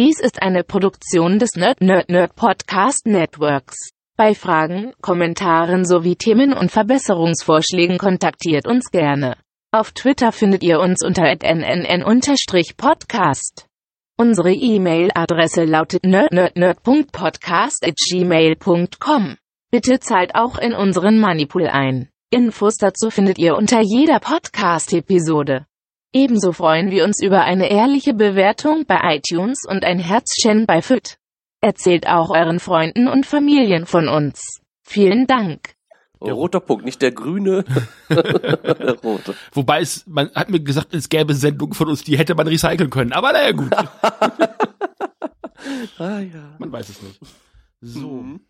Dies ist eine Produktion des Nerd Nerd Nerd Podcast Networks. Bei Fragen, Kommentaren sowie Themen und Verbesserungsvorschlägen kontaktiert uns gerne. Auf Twitter findet ihr uns unter nnn-podcast. Unsere E-Mail-Adresse lautet nerdnerdnerd.podcast@gmail.com. Bitte zahlt auch in unseren Moneypool ein. Infos dazu findet ihr unter jeder Podcast-Episode. Ebenso freuen wir uns über eine ehrliche Bewertung bei iTunes und ein Herzchen bei FIT. Erzählt auch euren Freunden und Familien von uns. Vielen Dank. Der rote Punkt, nicht der grüne. der rote. Wobei es, man hat mir gesagt, es gäbe Sendungen von uns, die hätte man recyceln können. Aber naja, gut. ah, ja. Man weiß es nicht. So. Mhm.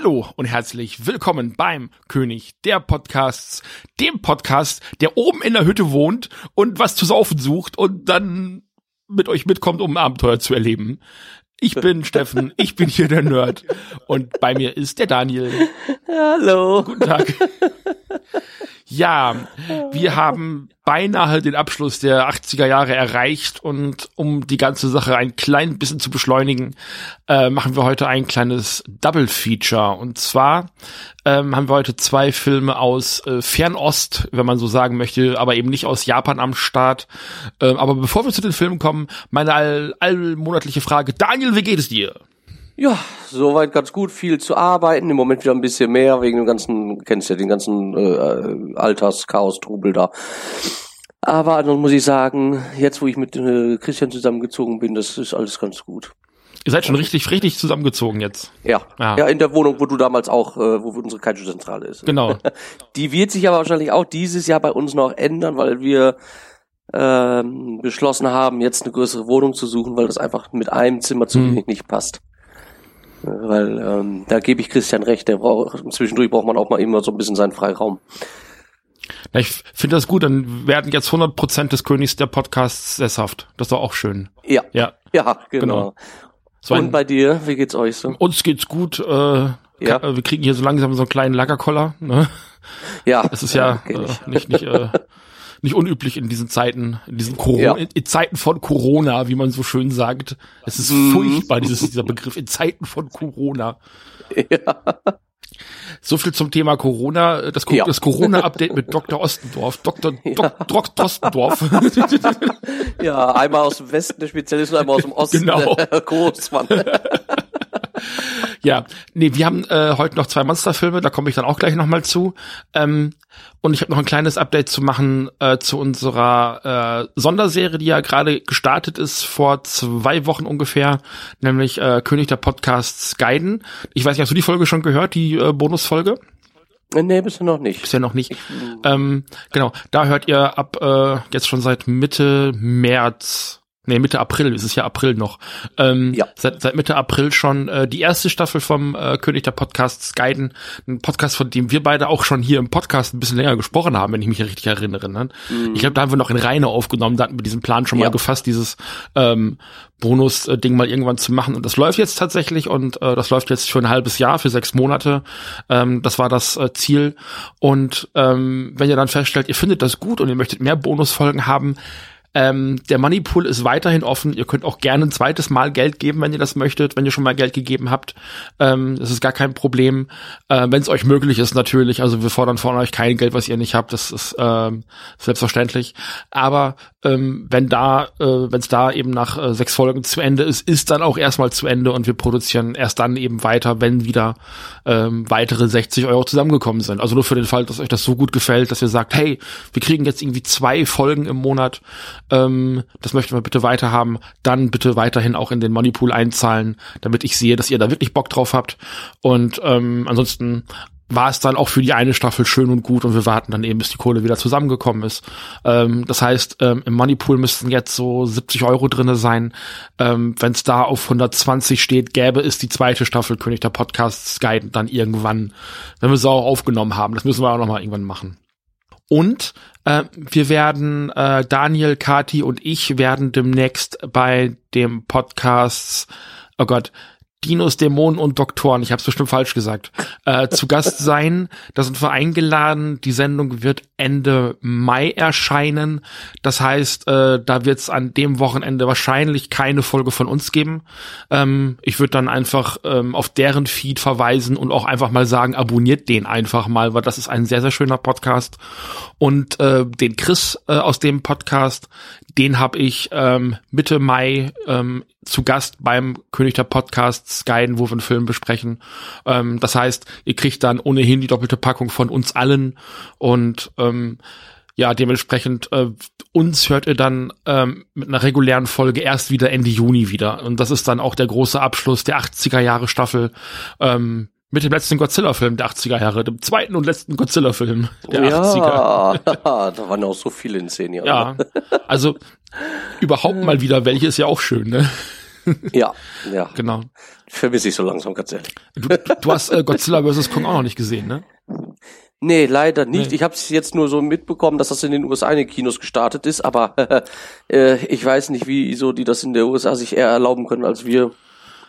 Hallo und herzlich willkommen beim König der Podcasts, dem Podcast, der oben in der Hütte wohnt und was zu saufen sucht und dann mit euch mitkommt, um ein Abenteuer zu erleben. Ich bin Steffen, ich bin hier der Nerd und bei mir ist der Daniel. Hallo. Guten Tag. Ja, wir haben beinahe den Abschluss der 80er Jahre erreicht und um die ganze Sache ein klein bisschen zu beschleunigen, äh, machen wir heute ein kleines Double Feature. Und zwar ähm, haben wir heute zwei Filme aus äh, Fernost, wenn man so sagen möchte, aber eben nicht aus Japan am Start. Ähm, aber bevor wir zu den Filmen kommen, meine all allmonatliche Frage, Daniel, wie geht es dir? Ja, soweit ganz gut, viel zu arbeiten, im Moment wieder ein bisschen mehr, wegen dem ganzen, kennst ja den ganzen äh, Alterschaos-Trubel da. Aber dann muss ich sagen, jetzt wo ich mit äh, Christian zusammengezogen bin, das ist alles ganz gut. Ihr seid schon richtig, richtig zusammengezogen jetzt. Ja. ja. Ja, in der Wohnung, wo du damals auch, äh, wo unsere Kaiju-Zentrale ist. Genau. Die wird sich aber wahrscheinlich auch dieses Jahr bei uns noch ändern, weil wir ähm, beschlossen haben, jetzt eine größere Wohnung zu suchen, weil das einfach mit einem Zimmer zu hm. wenig nicht passt. Weil ähm, da gebe ich Christian recht, der braucht, zwischendurch braucht man auch mal immer so ein bisschen seinen Freiraum. Na, ich finde das gut, dann werden jetzt 100% des Königs der Podcasts sesshaft. Das ist doch auch schön. Ja. Ja, ja genau. genau. So Und bei dir, wie geht's euch so? Uns geht's gut. Äh, ja. Wir kriegen hier so langsam so einen kleinen Lagerkoller. Ne? Ja. Es ist ja, ja äh, nicht, nicht äh, nicht unüblich in diesen Zeiten, in diesen Corona, ja. in, in, Zeiten von Corona, wie man so schön sagt. Es ist mhm. furchtbar, dieses, dieser Begriff, in Zeiten von Corona. Ja. So viel zum Thema Corona. Das, ja. das Corona-Update mit Dr. Ostendorf. Dr. Ja. Dr. Ostendorf. ja, einmal aus dem Westen der Spezialist und einmal aus dem Osten genau. der Großmann. ja, nee, wir haben äh, heute noch zwei Monsterfilme, da komme ich dann auch gleich nochmal zu. Ähm, und ich habe noch ein kleines Update zu machen äh, zu unserer äh, Sonderserie, die ja gerade gestartet ist vor zwei Wochen ungefähr, nämlich äh, König der Podcasts Guiden. Ich weiß nicht, hast du die Folge schon gehört, die äh, Bonusfolge? Äh, nee, bisher noch nicht. Bisher noch nicht. Ähm, genau, da hört ihr ab äh, jetzt schon seit Mitte März Nee, Mitte April, es ist ja April noch. Ähm, ja. Seit, seit Mitte April schon äh, die erste Staffel vom äh, König der Podcasts Guiden. Ein Podcast, von dem wir beide auch schon hier im Podcast ein bisschen länger gesprochen haben, wenn ich mich richtig erinnere. Ne? Mhm. Ich glaube, da haben wir noch in Reine aufgenommen, da hatten wir diesen Plan schon ja. mal gefasst, dieses ähm, Bonus-Ding mal irgendwann zu machen. Und das läuft jetzt tatsächlich und äh, das läuft jetzt für ein halbes Jahr, für sechs Monate. Ähm, das war das äh, Ziel. Und ähm, wenn ihr dann feststellt, ihr findet das gut und ihr möchtet mehr Bonusfolgen haben, ähm, der Moneypool ist weiterhin offen. Ihr könnt auch gerne ein zweites Mal Geld geben, wenn ihr das möchtet, wenn ihr schon mal Geld gegeben habt. Ähm, das ist gar kein Problem. Äh, wenn es euch möglich ist, natürlich. Also wir fordern von euch kein Geld, was ihr nicht habt. Das ist ähm, selbstverständlich. Aber ähm, wenn da, äh, wenn es da eben nach äh, sechs Folgen zu Ende ist, ist dann auch erstmal zu Ende und wir produzieren erst dann eben weiter, wenn wieder ähm, weitere 60 Euro zusammengekommen sind. Also nur für den Fall, dass euch das so gut gefällt, dass ihr sagt, hey, wir kriegen jetzt irgendwie zwei Folgen im Monat ähm, das möchten wir bitte weiterhaben, dann bitte weiterhin auch in den Moneypool einzahlen, damit ich sehe, dass ihr da wirklich Bock drauf habt. Und ähm, ansonsten war es dann auch für die eine Staffel schön und gut und wir warten dann eben, bis die Kohle wieder zusammengekommen ist. Ähm, das heißt, ähm, im Moneypool müssten jetzt so 70 Euro drinne sein. Ähm, Wenn es da auf 120 steht, gäbe es die zweite Staffel König der Podcasts Guide dann irgendwann, wenn wir sie auch aufgenommen haben. Das müssen wir auch noch mal irgendwann machen. Und äh, wir werden, äh, Daniel, Kati und ich werden demnächst bei dem Podcast, oh Gott, Dinos, Dämonen und Doktoren, ich habe es bestimmt falsch gesagt, äh, zu Gast sein. Da sind wir eingeladen. Die Sendung wird Ende Mai erscheinen. Das heißt, äh, da wird es an dem Wochenende wahrscheinlich keine Folge von uns geben. Ähm, ich würde dann einfach ähm, auf deren Feed verweisen und auch einfach mal sagen, abonniert den einfach mal, weil das ist ein sehr, sehr schöner Podcast. Und äh, den Chris äh, aus dem Podcast, den habe ich ähm, Mitte Mai ähm, zu Gast beim König der Podcasts guiden, wo wir einen Film besprechen. Ähm, das heißt, ihr kriegt dann ohnehin die doppelte Packung von uns allen und ähm, ja, dementsprechend äh, uns hört ihr dann ähm, mit einer regulären Folge erst wieder Ende Juni wieder. Und das ist dann auch der große Abschluss der 80er Jahre Staffel. Ähm, mit dem letzten Godzilla-Film der 80er Jahre, dem zweiten und letzten Godzilla-Film der ja, 80er. da waren auch so viele in zehn Jahren. Ja, also überhaupt mal wieder welche ist ja auch schön, ne? Ja, ja. Genau. Vermisse ich so langsam, ganz ehrlich. Du, du hast äh, Godzilla vs. Kong auch noch nicht gesehen, ne? Nee, leider nicht. Nee. Ich habe es jetzt nur so mitbekommen, dass das in den USA in den Kinos gestartet ist, aber äh, ich weiß nicht, wieso die das in der USA sich eher erlauben können als wir.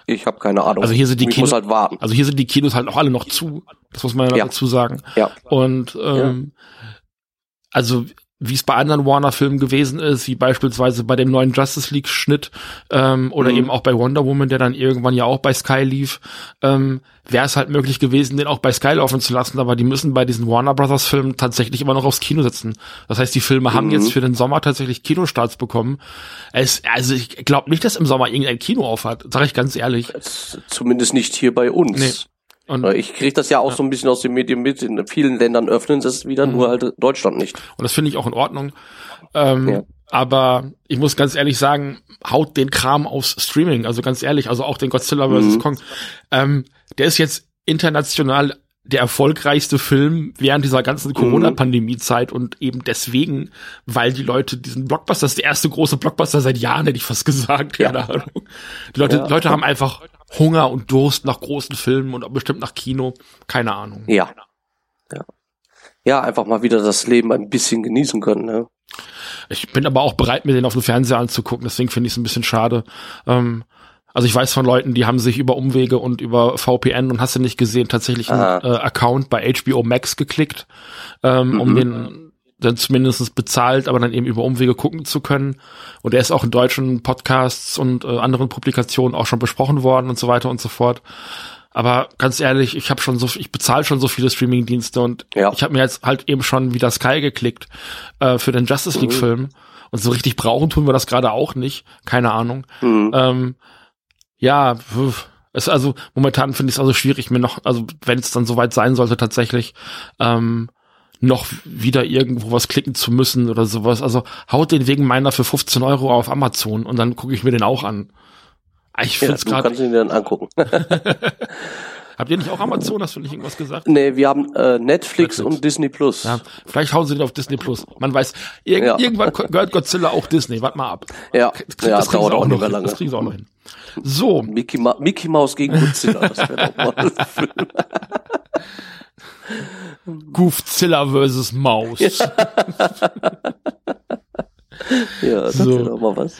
Ich habe keine Ahnung. Also hier sind die ich Kinos halt warten. Also hier sind die Kinos halt auch alle noch zu. Das muss man ja, Ja. dazu sagen. Ja. Und ähm, also wie es bei anderen Warner-Filmen gewesen ist, wie beispielsweise bei dem neuen Justice League-Schnitt ähm, oder Mhm. eben auch bei Wonder Woman, der dann irgendwann ja auch bei Sky lief, ähm, wäre es halt möglich gewesen, den auch bei Sky laufen zu lassen, aber die müssen bei diesen Warner Brothers Filmen tatsächlich immer noch aufs Kino setzen. Das heißt, die Filme haben Mhm. jetzt für den Sommer tatsächlich Kinostarts bekommen. Es, also ich glaube nicht, dass im Sommer irgendein Kino aufhat, sage ich ganz ehrlich. Zumindest nicht hier bei uns. Nee. Und, Ich kriege das ja auch so ein bisschen aus den Medien mit. In vielen Ländern öffnen sie es wieder, Mhm. nur halt Deutschland nicht. Und das finde ich auch in Ordnung. Ähm, Ja. Aber ich muss ganz ehrlich sagen, haut den Kram aufs Streaming. Also ganz ehrlich, also auch den Godzilla vs. Mhm. Kong. Ähm, der ist jetzt international der erfolgreichste Film während dieser ganzen Mhm. Corona-Pandemie-Zeit und eben deswegen, weil die Leute diesen Blockbuster, das ist der erste große Blockbuster seit Jahren, hätte ich fast gesagt, Ja. keine Ahnung. Die Leute, Ja. Leute haben einfach Hunger und Durst nach großen Filmen und auch bestimmt nach Kino, keine Ahnung. Ja. Ja. Ja, einfach mal wieder das Leben ein bisschen genießen können. Ne? Ich bin aber auch bereit, mir den auf dem Fernseher anzugucken, deswegen finde ich es ein bisschen schade. Ähm, also ich weiß von Leuten, die haben sich über Umwege und über VPN und hast du nicht gesehen, tatsächlich einen äh, Account bei HBO Max geklickt, ähm, um Mhm. den dann zumindest bezahlt, aber dann eben über Umwege gucken zu können. Und er ist auch in deutschen Podcasts und äh, anderen Publikationen auch schon besprochen worden und so weiter und so fort. Aber ganz ehrlich, ich habe schon so, ich bezahle schon so viele Streaming-Dienste und Ja. ich habe mir jetzt halt eben schon wieder Sky geklickt äh, für den Justice Mhm. League-Film. Und so richtig brauchen tun wir das gerade auch nicht. Keine Ahnung. Mhm. Ähm, ja, es also momentan finde ich es also schwierig, mir noch, also wenn es dann soweit sein sollte tatsächlich, ähm, noch wieder irgendwo was klicken zu müssen oder sowas. Also haut den wegen meiner für 15 Euro auf Amazon und dann gucke ich mir den auch an. Ich Ja, finde es du gerade. kannst ihn dir dann angucken. Habt ihr nicht auch Amazon? Hast du nicht irgendwas gesagt? nee, wir haben äh, Netflix, Netflix. und Disney Plus. Ja, vielleicht hauen sie den auf Disney Plus. Man weiß, irg Ja. irgendwann gehört Godzilla auch Disney. Warte mal ab. Ja, Das, ja das kriegen dauert auch noch lange. Das kriegen sie auch noch hin. So, Mickey, Ma Mickey Mouse gegen Godzilla. Das wäre doch mal ein Film. Goofzilla versus Maus. Ja. Ja, das So. wäre doch mal was.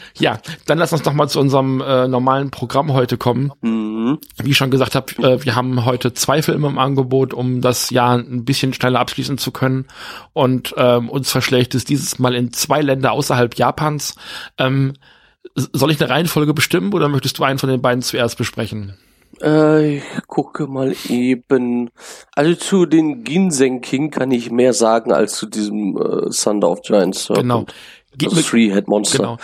dann lass uns doch mal zu unserem äh, normalen Programm heute kommen. Mhm. Wie ich schon gesagt habe, äh, wir haben heute zwei Filme im Angebot, um das Jahr ein bisschen schneller abschließen zu können. Und ähm, uns verschlägt es dieses Mal in zwei Länder außerhalb Japans. Ähm, soll ich eine Reihenfolge bestimmen oder möchtest du einen von den beiden zuerst besprechen? Äh, ich gucke mal eben. Also zu den Ginseng King kann ich mehr sagen als zu diesem äh, Thunder of Giants. Serpent. Genau. Geht Das mir, Three-Head Monster. genau.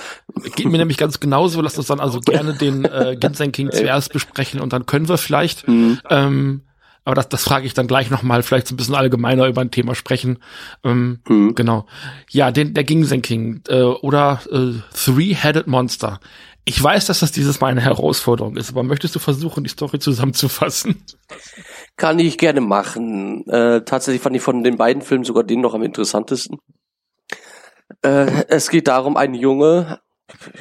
Geht mir nämlich ganz genauso. Lass uns dann also gerne den äh, Ginseng King zuerst besprechen und dann können wir vielleicht Mhm. Ähm, aber das, das frage ich dann gleich nochmal, vielleicht so ein bisschen allgemeiner über ein Thema sprechen. Ähm, mhm. Genau. Ja, den, der Ginseng King äh, oder äh, Three-Headed Monster. Ich weiß, dass das dieses Mal eine Herausforderung ist, aber möchtest du versuchen, die Story zusammenzufassen? Kann ich gerne machen. Äh, tatsächlich fand ich von den beiden Filmen sogar den noch am interessantesten. Äh, es geht darum, ein Junge,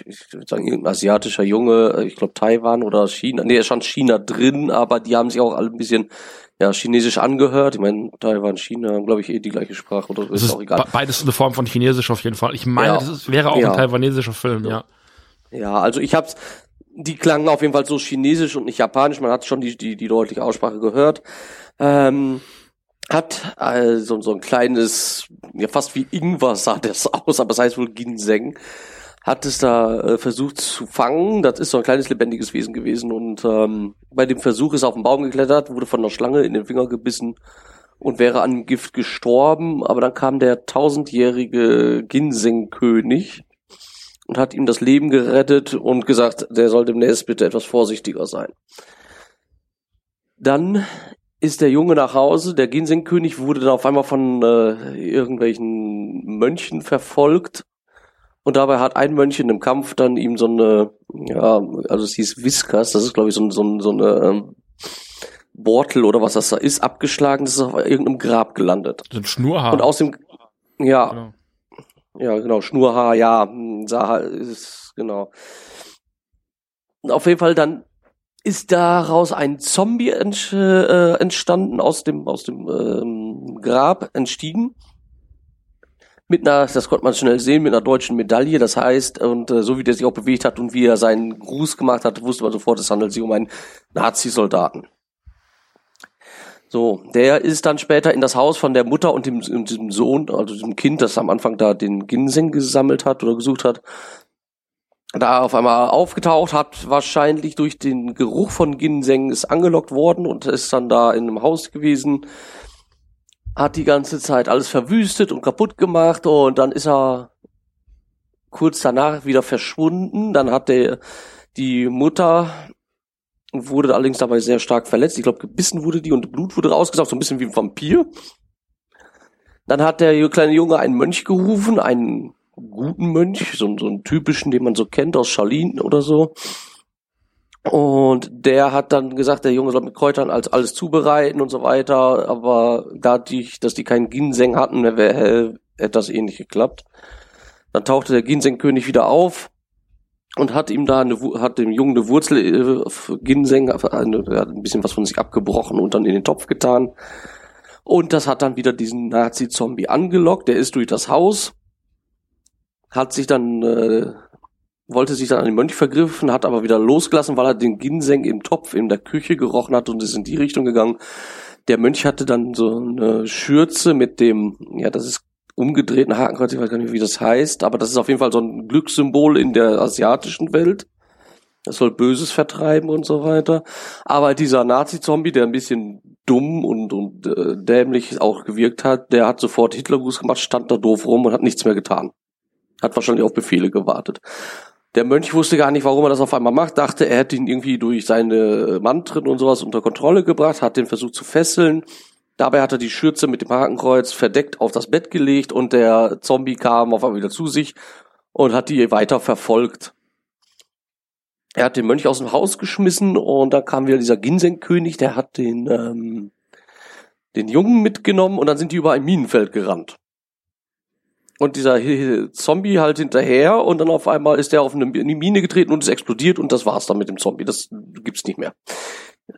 ich würde sagen, irgendein asiatischer Junge, ich glaube Taiwan oder China, nee, er stand China drin, aber die haben sich auch alle ein bisschen ja, chinesisch angehört. Ich meine, Taiwan, China haben, glaube ich, eh die gleiche Sprache, oder ist, ist auch egal. Beides eine Form von Chinesisch auf jeden Fall. Ich meine, ja. das ist, wäre auch ja. ein taiwanesischer Film, ja. Ja, also ich hab's, die klangen auf jeden Fall so chinesisch und nicht japanisch, man hat schon die, die, die deutliche Aussprache gehört. Ähm, hat also so ein kleines, ja fast wie Ingwer sah das aus, aber es das heißt wohl Ginseng hat es da äh, versucht zu fangen. Das ist so ein kleines lebendiges Wesen gewesen und ähm, bei dem Versuch ist er auf den Baum geklettert, wurde von einer Schlange in den Finger gebissen und wäre an Gift gestorben. Aber dann kam der tausendjährige Ginseng-König und hat ihm das Leben gerettet und gesagt, der soll demnächst bitte etwas vorsichtiger sein. Dann ist der Junge nach Hause, der Ginseng-König wurde dann auf einmal von äh, irgendwelchen Mönchen verfolgt und dabei hat ein Mönch in einem Kampf dann ihm so eine, ja, also es hieß Viskas, das ist glaube ich so, so, so eine ähm, Bortel oder was das da ist, abgeschlagen, das ist auf irgendeinem Grab gelandet. So ein Schnurhaar. Und aus dem, ja, genau. ja genau, Schnurhaar, ja, hm, sah, ist, genau. Und auf jeden Fall dann ist daraus ein Zombie äh, entstanden aus dem aus dem ähm, Grab entstiegen mit einer, das konnte man schnell sehen, mit einer deutschen Medaille. Das heißt, und äh, so wie der sich auch bewegt hat und wie er seinen Gruß gemacht hat, wusste man sofort, es handelt sich um einen Nazi-Soldaten. So, der ist dann später in das Haus von der Mutter und dem, dem Sohn, also diesem Kind, das am Anfang da den Ginseng gesammelt hat oder gesucht hat, da auf einmal aufgetaucht, hat wahrscheinlich durch den Geruch von Ginseng ist angelockt worden und ist dann da in einem Haus gewesen, hat die ganze Zeit alles verwüstet und kaputt gemacht und dann ist er kurz danach wieder verschwunden. Dann hat der die Mutter wurde allerdings dabei sehr stark verletzt. Ich glaube, gebissen wurde die und Blut wurde rausgesaugt, so ein bisschen wie ein Vampir. Dann hat der kleine Junge einen Mönch gerufen, einen guten Mönch, so, so einen typischen, den man so kennt aus Charlene oder so. Und der hat dann gesagt, der Junge soll mit Kräutern als alles zubereiten und so weiter, aber dadurch, dass die keinen Ginseng hatten, hätte das eh nicht geklappt. Dann tauchte der Ginseng-König wieder auf und hat ihm da eine, hat dem Jungen eine Wurzel äh, Ginseng, eine, er hat ein bisschen was von sich abgebrochen und dann in den Topf getan. Und das hat dann wieder diesen Nazi-Zombie angelockt. Der ist durch das Haus, hat sich dann äh, wollte sich dann an den Mönch vergriffen, hat aber wieder losgelassen, weil er den Ginseng im Topf in der Küche gerochen hat und ist in die Richtung gegangen. Der Mönch hatte dann so eine Schürze mit dem, ja, das ist umgedrehten Hakenkreuz, ich weiß gar nicht, wie das heißt, aber das ist auf jeden Fall so ein Glückssymbol in der asiatischen Welt. Das soll Böses vertreiben und so weiter. Aber dieser Nazi-Zombie, der ein bisschen dumm und, und äh, dämlich auch gewirkt hat, der hat sofort Hitlergruß gemacht, stand da doof rum und hat nichts mehr getan. Hat wahrscheinlich auf Befehle gewartet. Der Mönch wusste gar nicht, warum er das auf einmal macht, dachte, er hätte ihn irgendwie durch seine Mantren und sowas unter Kontrolle gebracht, hat den versucht zu fesseln. Dabei hat er die Schürze mit dem Hakenkreuz verdeckt auf das Bett gelegt und der Zombie kam auf einmal wieder zu sich und hat die weiter verfolgt. Er hat den Mönch aus dem Haus geschmissen und da kam wieder dieser Ginseng-König, der hat den, ähm, den Jungen mitgenommen und dann sind die über ein Minenfeld gerannt und dieser Zombie halt hinterher und dann auf einmal ist der auf eine Mine getreten und es explodiert und das war's dann mit dem Zombie. Das gibt's nicht mehr.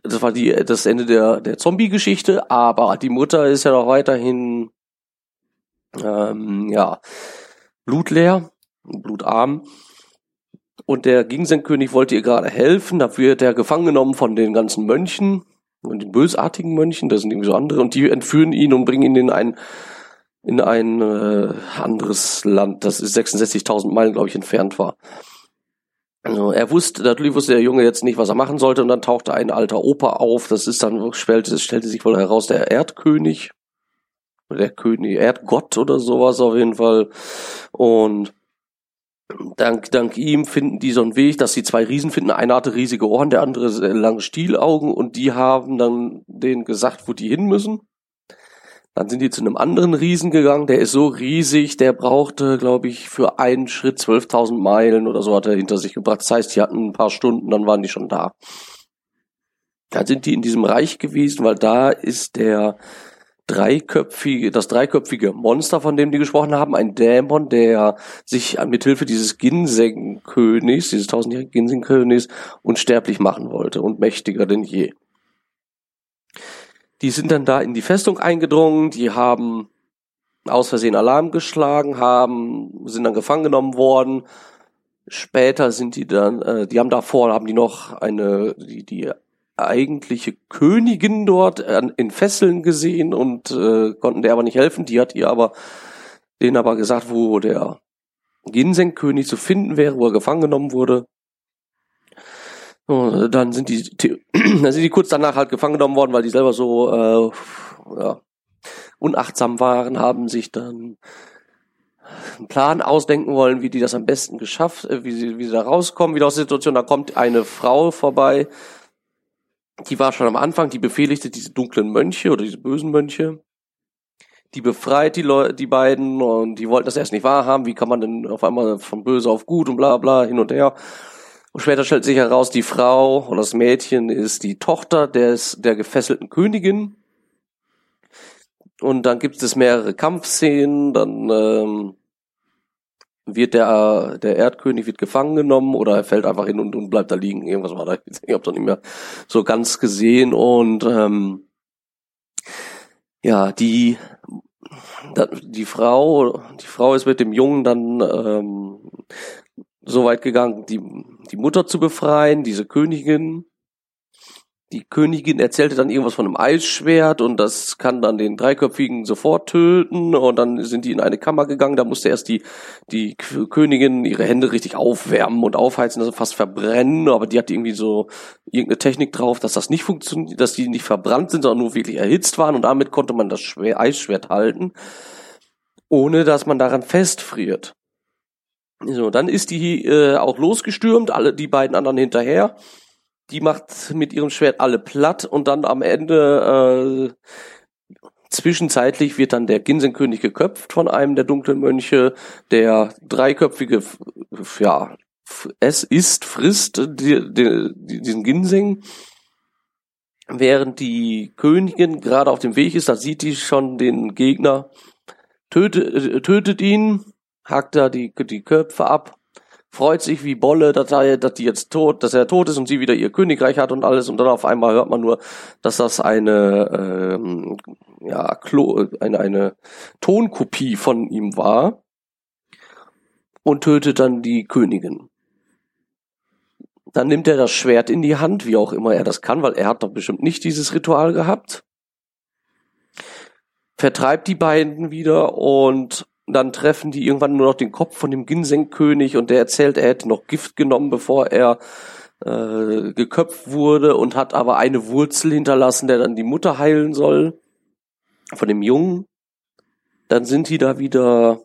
Das war die, das Ende der, der Zombie-Geschichte, aber die Mutter ist ja noch weiterhin, ähm, ja, blutleer, blutarm. Und der Ginseng-König wollte ihr gerade helfen, dafür wird er gefangen genommen von den ganzen Mönchen und den bösartigen Mönchen, das sind irgendwie so andere, und die entführen ihn und bringen ihn in ein in ein äh, anderes Land, das 66.000 Meilen, glaube ich, entfernt war. Also er wusste, natürlich wusste der Junge jetzt nicht, was er machen sollte, und dann tauchte ein alter Opa auf. Das ist dann, stellte, stellte sich wohl heraus, der Erdkönig. Der König, Erdgott oder sowas auf jeden Fall. Und Dank, dank ihm finden die so einen Weg, dass die zwei Riesen finden. Einer hatte riesige Ohren, der andere lange Stielaugen und die haben dann denen gesagt, wo die hin müssen. Dann sind die zu einem anderen Riesen gegangen, der ist so riesig, der brauchte, glaube ich, für einen Schritt 12.000 Meilen oder so hat er hinter sich gebracht. Das heißt, die hatten ein paar Stunden, dann waren die schon da. Dann sind die in diesem Reich gewesen, weil da ist der dreiköpfige, das dreiköpfige Monster, von dem die gesprochen haben, ein Dämon, der sich mithilfe dieses Ginseng-Königs, dieses tausendjährigen Ginseng-Königs, unsterblich machen wollte und mächtiger denn je. Die sind dann da in die Festung eingedrungen, die haben aus Versehen Alarm geschlagen, haben, sind dann gefangen genommen worden. Später sind die dann, äh, die haben davor, haben die noch eine, die, die eigentliche Königin dort in Fesseln gesehen und äh, konnten der aber nicht helfen. Die hat ihr aber denen aber gesagt, wo der Ginseng-König zu finden wäre, wo er gefangen genommen wurde. Und dann sind die, dann sind die kurz danach halt gefangen genommen worden, weil die selber so äh, ja, unachtsam waren, haben sich dann einen Plan ausdenken wollen, wie die das am besten geschafft, äh, wie sie, wie sie da rauskommen, wieder aus der Situation. Da kommt eine Frau vorbei, die war schon am Anfang, die befehligte diese dunklen Mönche oder diese bösen Mönche. Die befreit die Leute, die beiden und die wollten das erst nicht wahrhaben. Wie kann man denn auf einmal von böse auf gut und bla bla hin und her. Und später stellt sich heraus, die Frau oder das Mädchen ist die Tochter des, der gefesselten Königin. Und dann gibt es mehrere Kampfszenen, dann ähm, wird der, der Erdkönig wird gefangen genommen oder er fällt einfach hin und, und bleibt da liegen. Irgendwas war da. Ich habe es nicht mehr so ganz gesehen. Und ähm, ja, die die Frau, die Frau ist mit dem Jungen dann ähm, so weit gegangen, die, die Mutter zu befreien, diese Königin die Königin erzählte dann irgendwas von einem Eisschwert und das kann dann den Dreiköpfigen sofort töten und dann sind die in eine Kammer gegangen, da musste erst die, die Königin ihre Hände richtig aufwärmen und aufheizen, also fast verbrennen, aber die hat irgendwie so irgendeine Technik drauf, dass das nicht funktioniert, dass die nicht verbrannt sind, sondern nur wirklich erhitzt waren und damit konnte man das Schwer Eisschwert halten, ohne dass man daran festfriert. So, dann ist die äh, auch losgestürmt, alle die beiden anderen hinterher. Die macht mit ihrem Schwert alle platt und dann am Ende äh, zwischenzeitlich wird dann der Ginsenkönig geköpft von einem der dunklen Mönche, der dreiköpfige, ja, es ist, frisst die, die, diesen Ginseng. Während die Königin gerade auf dem Weg ist, da sieht die schon den Gegner, tötet, äh, tötet ihn, hackt da die, die Köpfe ab freut sich wie Bolle, dass, er, dass die jetzt tot, dass er tot ist und sie wieder ihr Königreich hat und alles und dann auf einmal hört man nur, dass das eine ähm, ja Klo, eine eine Tonkopie von ihm war und tötet dann die Königin. Dann nimmt er das Schwert in die Hand, wie auch immer er das kann, weil er hat doch bestimmt nicht dieses Ritual gehabt. Vertreibt die beiden wieder und dann treffen die irgendwann nur noch den Kopf von dem Ginseng-König und der erzählt, er hätte noch Gift genommen, bevor er äh, geköpft wurde und hat aber eine Wurzel hinterlassen, der dann die Mutter heilen soll von dem Jungen. Dann sind die da wieder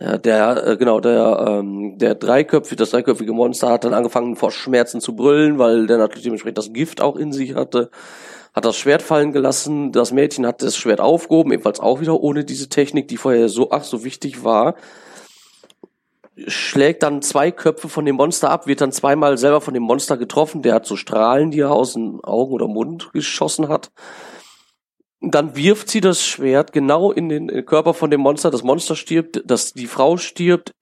ja, der, äh, genau, der, ähm, der dreiköpfige, das dreiköpfige Monster hat dann angefangen vor Schmerzen zu brüllen, weil der natürlich dementsprechend das Gift auch in sich hatte hat das Schwert fallen gelassen, das Mädchen hat das Schwert aufgehoben, ebenfalls auch wieder ohne diese Technik, die vorher so, ach, so wichtig war. Schlägt dann zwei Köpfe von dem Monster ab, wird dann zweimal selber von dem Monster getroffen, der hat so Strahlen, die er aus den Augen oder Mund geschossen hat. Dann wirft sie das Schwert genau in den Körper von dem Monster. Das Monster stirbt, das, die Frau stirbt.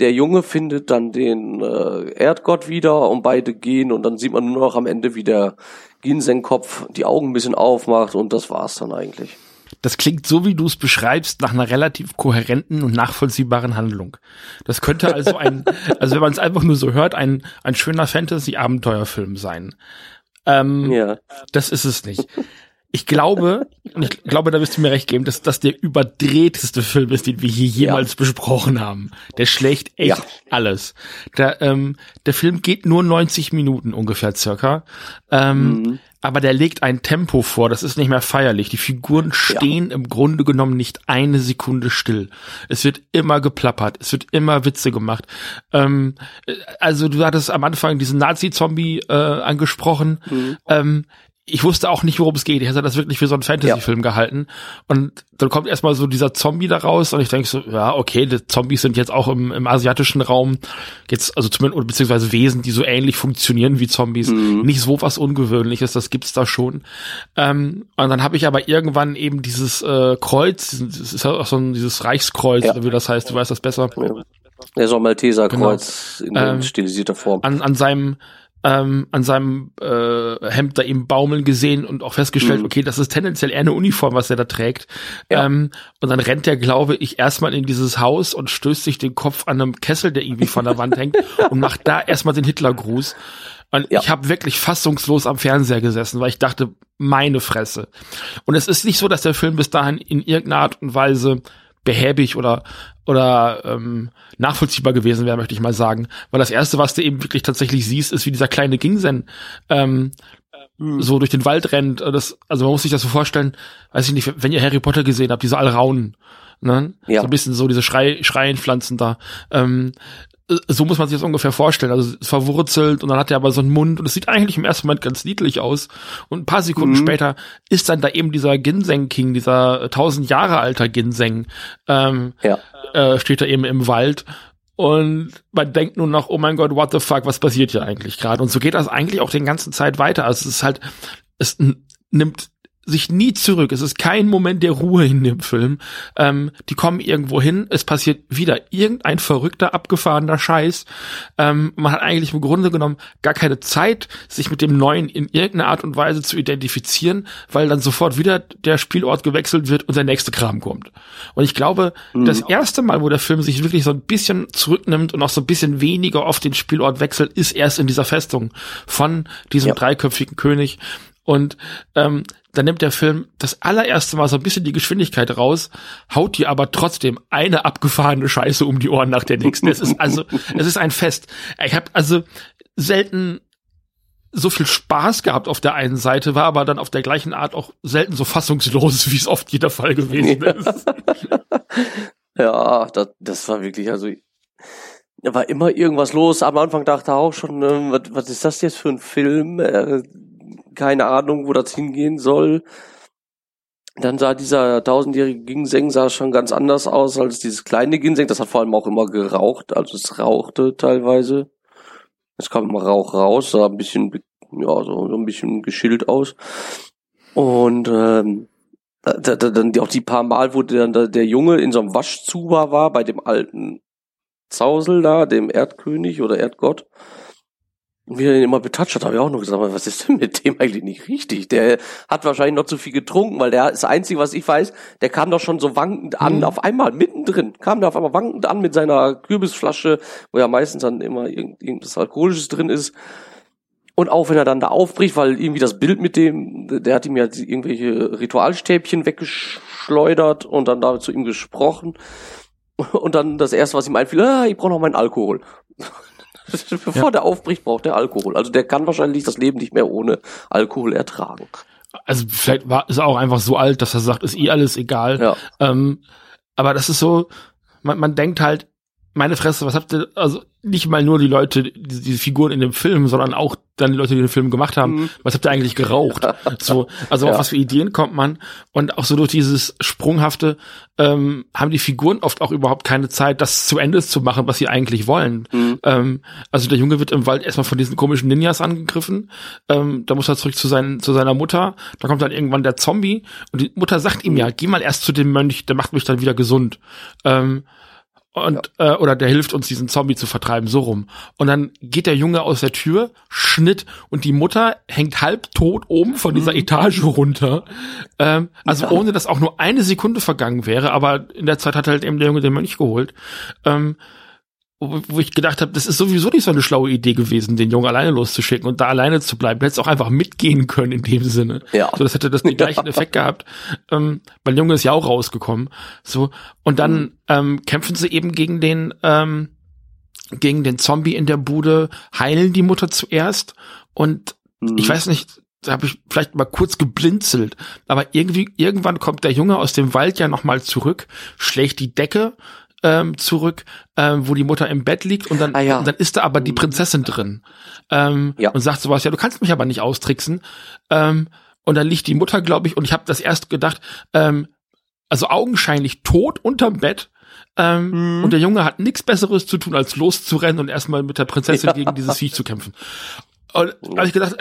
Der Junge findet dann den äh, Erdgott wieder und beide gehen und dann sieht man nur noch am Ende, wie der Ginseng-Kopf die Augen ein bisschen aufmacht und das war's dann eigentlich. Das klingt so, wie du es beschreibst, nach einer relativ kohärenten und nachvollziehbaren Handlung. Das könnte also ein, also wenn man es einfach nur so hört, ein, ein schöner Fantasy-Abenteuerfilm sein. Ähm, ja. Das ist es nicht. Ich glaube, und ich glaube, da wirst du mir recht geben, dass das der überdrehteste Film ist, den wir hier jemals ja. besprochen haben. Der schlägt echt ja. alles. Der, ähm, der Film geht nur 90 Minuten ungefähr circa. Ähm, mhm. Aber der legt ein Tempo vor, das ist nicht mehr feierlich. Die Figuren stehen ja. im Grunde genommen nicht eine Sekunde still. Es wird immer geplappert, es wird immer Witze gemacht. Ähm, also du hattest am Anfang diesen Nazi-Zombie äh, angesprochen. Mhm. Ähm, ich wusste auch nicht, worum es geht. Ich hatte das wirklich für so einen Fantasy-Film ja. gehalten. Und dann kommt erstmal so dieser Zombie da raus und ich denke so, ja, okay, die Zombies sind jetzt auch im, im asiatischen Raum jetzt, also zumindest, beziehungsweise Wesen, die so ähnlich funktionieren wie Zombies. Mhm. Nicht so was Ungewöhnliches, das gibt's da schon. Ähm, und dann habe ich aber irgendwann eben dieses äh, Kreuz, das ist ja auch so ein, dieses Reichskreuz, ja. wie das heißt, du weißt das besser. Ja. Der so Malteser Kreuz genau. in ähm, stilisierter Form. An, an seinem ähm, an seinem äh, Hemd da eben baumeln gesehen und auch festgestellt, mhm. okay, das ist tendenziell eher eine Uniform, was er da trägt. Ja. Ähm, und dann rennt er, glaube ich, erstmal in dieses Haus und stößt sich den Kopf an einem Kessel, der irgendwie von der Wand hängt und macht da erstmal den Hitlergruß. Und ja. ich habe wirklich fassungslos am Fernseher gesessen, weil ich dachte, meine Fresse. Und es ist nicht so, dass der Film bis dahin in irgendeiner Art und Weise behäbig oder oder ähm, nachvollziehbar gewesen wäre, möchte ich mal sagen. Weil das Erste, was du eben wirklich tatsächlich siehst, ist, wie dieser kleine Gingsen ähm, mhm. so durch den Wald rennt. Das, also man muss sich das so vorstellen, weiß ich nicht, wenn ihr Harry Potter gesehen habt, diese Alraunen, ne? Ja. So ein bisschen so diese Schrei, Schreienpflanzen da. Ähm, so muss man sich das ungefähr vorstellen. Also es verwurzelt und dann hat er aber so einen Mund und es sieht eigentlich im ersten Moment ganz niedlich aus. Und ein paar Sekunden mhm. später ist dann da eben dieser Ginseng King, dieser tausend Jahre alter Ginseng, ähm, ja. äh, steht da eben im Wald. Und man denkt nun noch, oh mein Gott, what the fuck, was passiert hier eigentlich gerade? Und so geht das eigentlich auch den ganzen Zeit weiter. Also es ist halt, es nimmt sich nie zurück. Es ist kein Moment der Ruhe in dem Film. Ähm, die kommen irgendwo hin, es passiert wieder irgendein verrückter, abgefahrener Scheiß. Ähm, man hat eigentlich im Grunde genommen gar keine Zeit, sich mit dem Neuen in irgendeiner Art und Weise zu identifizieren, weil dann sofort wieder der Spielort gewechselt wird und der nächste Kram kommt. Und ich glaube, mhm. das erste Mal, wo der Film sich wirklich so ein bisschen zurücknimmt und auch so ein bisschen weniger auf den Spielort wechselt, ist erst in dieser Festung von diesem ja. dreiköpfigen König. Und ähm, dann nimmt der Film das allererste Mal so ein bisschen die Geschwindigkeit raus, haut dir aber trotzdem eine abgefahrene Scheiße um die Ohren nach der nächsten. Es ist also, es ist ein Fest. Ich habe also selten so viel Spaß gehabt auf der einen Seite, war aber dann auf der gleichen Art auch selten so fassungslos, wie es oft jeder Fall gewesen ist. ja, das, das war wirklich, also da war immer irgendwas los. Am Anfang dachte er auch schon, äh, was, was ist das jetzt für ein Film? Äh, keine Ahnung, wo das hingehen soll. Dann sah dieser tausendjährige Ginseng sah schon ganz anders aus als dieses kleine Ginseng. Das hat vor allem auch immer geraucht, also es rauchte teilweise. Es kam immer Rauch raus, sah ein bisschen, ja, so, so ein bisschen geschillt aus. Und ähm, da, da, dann auch die paar Mal, wo der, der Junge in so einem Waschzuber war, bei dem alten Zausel da, dem Erdkönig oder Erdgott wie er ihn immer betatscht hat, habe ich auch noch gesagt, was ist denn mit dem eigentlich nicht richtig? Der hat wahrscheinlich noch zu viel getrunken, weil der das Einzige, was ich weiß, der kam doch schon so wankend an, mhm. auf einmal, mittendrin, kam der auf einmal wankend an mit seiner Kürbisflasche, wo ja meistens dann immer irgendwas Alkoholisches drin ist. Und auch wenn er dann da aufbricht, weil irgendwie das Bild mit dem, der hat ihm ja irgendwelche Ritualstäbchen weggeschleudert und dann da zu ihm gesprochen. Und dann das erste, was ihm einfiel, ah, ich brauche noch meinen Alkohol. Bevor ja. der aufbricht, braucht er Alkohol. Also der kann wahrscheinlich das Leben nicht mehr ohne Alkohol ertragen. Also vielleicht war ist er auch einfach so alt, dass er sagt, ist eh alles egal. Ja. Ähm, aber das ist so, man, man denkt halt, meine Fresse, was habt ihr, also nicht mal nur die Leute, diese, diese Figuren in dem Film, sondern auch dann die Leute, die den Film gemacht haben, mhm. was habt ihr eigentlich geraucht? so, also ja. auf was für Ideen kommt man und auch so durch dieses Sprunghafte ähm, haben die Figuren oft auch überhaupt keine Zeit, das zu Ende zu machen, was sie eigentlich wollen. Mhm. Ähm, also der Junge wird im Wald erstmal von diesen komischen Ninjas angegriffen, ähm, da muss er zurück zu, seinen, zu seiner Mutter, da kommt dann irgendwann der Zombie und die Mutter sagt ihm ja, geh mal erst zu dem Mönch, der macht mich dann wieder gesund. Ähm, und ja. äh, oder der hilft uns diesen Zombie zu vertreiben so rum und dann geht der Junge aus der Tür Schnitt und die Mutter hängt halb tot oben von dieser mhm. Etage runter ähm, also ja. ohne dass auch nur eine Sekunde vergangen wäre aber in der Zeit hat halt eben der Junge den Mönch geholt ähm, wo, wo ich gedacht habe, das ist sowieso nicht so eine schlaue Idee gewesen, den Jungen alleine loszuschicken und da alleine zu bleiben. Du hättest auch einfach mitgehen können in dem Sinne. Ja. So, das hätte das den gleichen Effekt gehabt. Ähm, weil Junge ist ja auch rausgekommen. So. Und dann mhm. ähm, kämpfen sie eben gegen den, ähm, gegen den Zombie in der Bude, heilen die Mutter zuerst und mhm. ich weiß nicht, da habe ich vielleicht mal kurz geblinzelt, aber irgendwie irgendwann kommt der Junge aus dem Wald ja noch mal zurück, schlägt die Decke ähm, zurück, ähm, wo die Mutter im Bett liegt und dann, ah, ja. dann ist da aber die mhm. Prinzessin drin ähm, ja. und sagt sowas, ja, du kannst mich aber nicht austricksen. Ähm, und dann liegt die Mutter, glaube ich, und ich habe das erst gedacht, ähm, also augenscheinlich tot unterm Bett. Ähm, mhm. Und der Junge hat nichts Besseres zu tun, als loszurennen und erstmal mit der Prinzessin ja. gegen dieses Viech zu kämpfen. Und da habe ich gedacht,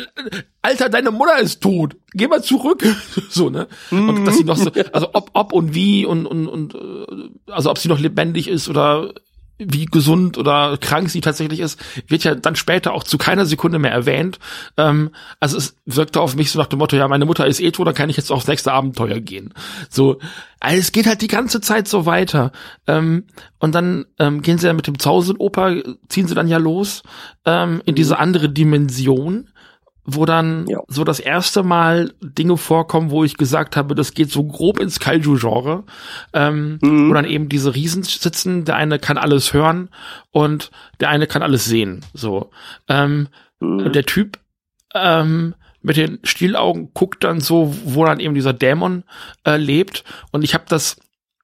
Alter, deine Mutter ist tot. Geh mal zurück. so, ne? Und dass sie noch so, also ob, ob und wie und, und, und äh, also ob sie noch lebendig ist oder wie gesund oder krank sie tatsächlich ist, wird ja dann später auch zu keiner Sekunde mehr erwähnt. Ähm, also es wirkte auf mich so nach dem Motto, ja, meine Mutter ist eh tot, dann kann ich jetzt aufs nächste Abenteuer gehen. So, also es geht halt die ganze Zeit so weiter. Ähm, und dann ähm, gehen sie ja mit dem Zuhause-Oper, ziehen sie dann ja los ähm, in diese andere Dimension wo dann ja. so das erste Mal Dinge vorkommen, wo ich gesagt habe, das geht so grob ins Kaiju-Genre, ähm, mhm. wo dann eben diese Riesen sitzen, der eine kann alles hören und der eine kann alles sehen, so. Ähm, mhm. Der Typ ähm, mit den Stielaugen guckt dann so, wo dann eben dieser Dämon äh, lebt und ich habe das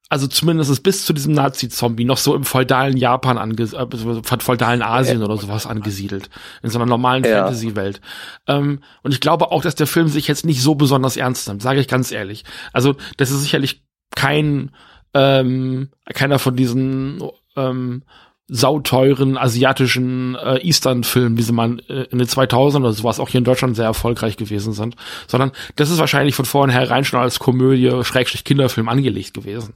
also zumindest bis zu diesem Nazi-Zombie noch so im feudalen Japan angesiedelt, äh, feudalen Asien oder sowas angesiedelt. In so einer normalen ja. Fantasy-Welt. Ähm, und ich glaube auch, dass der Film sich jetzt nicht so besonders ernst nimmt, sage ich ganz ehrlich. Also, das ist sicherlich kein, ähm, keiner von diesen ähm, sauteuren asiatischen äh, Eastern-Filmen, wie sie mal äh, in den 2000 oder sowas auch hier in Deutschland sehr erfolgreich gewesen sind, sondern das ist wahrscheinlich von vornherein schon als Komödie, Schrägstrich Kinderfilm angelegt gewesen.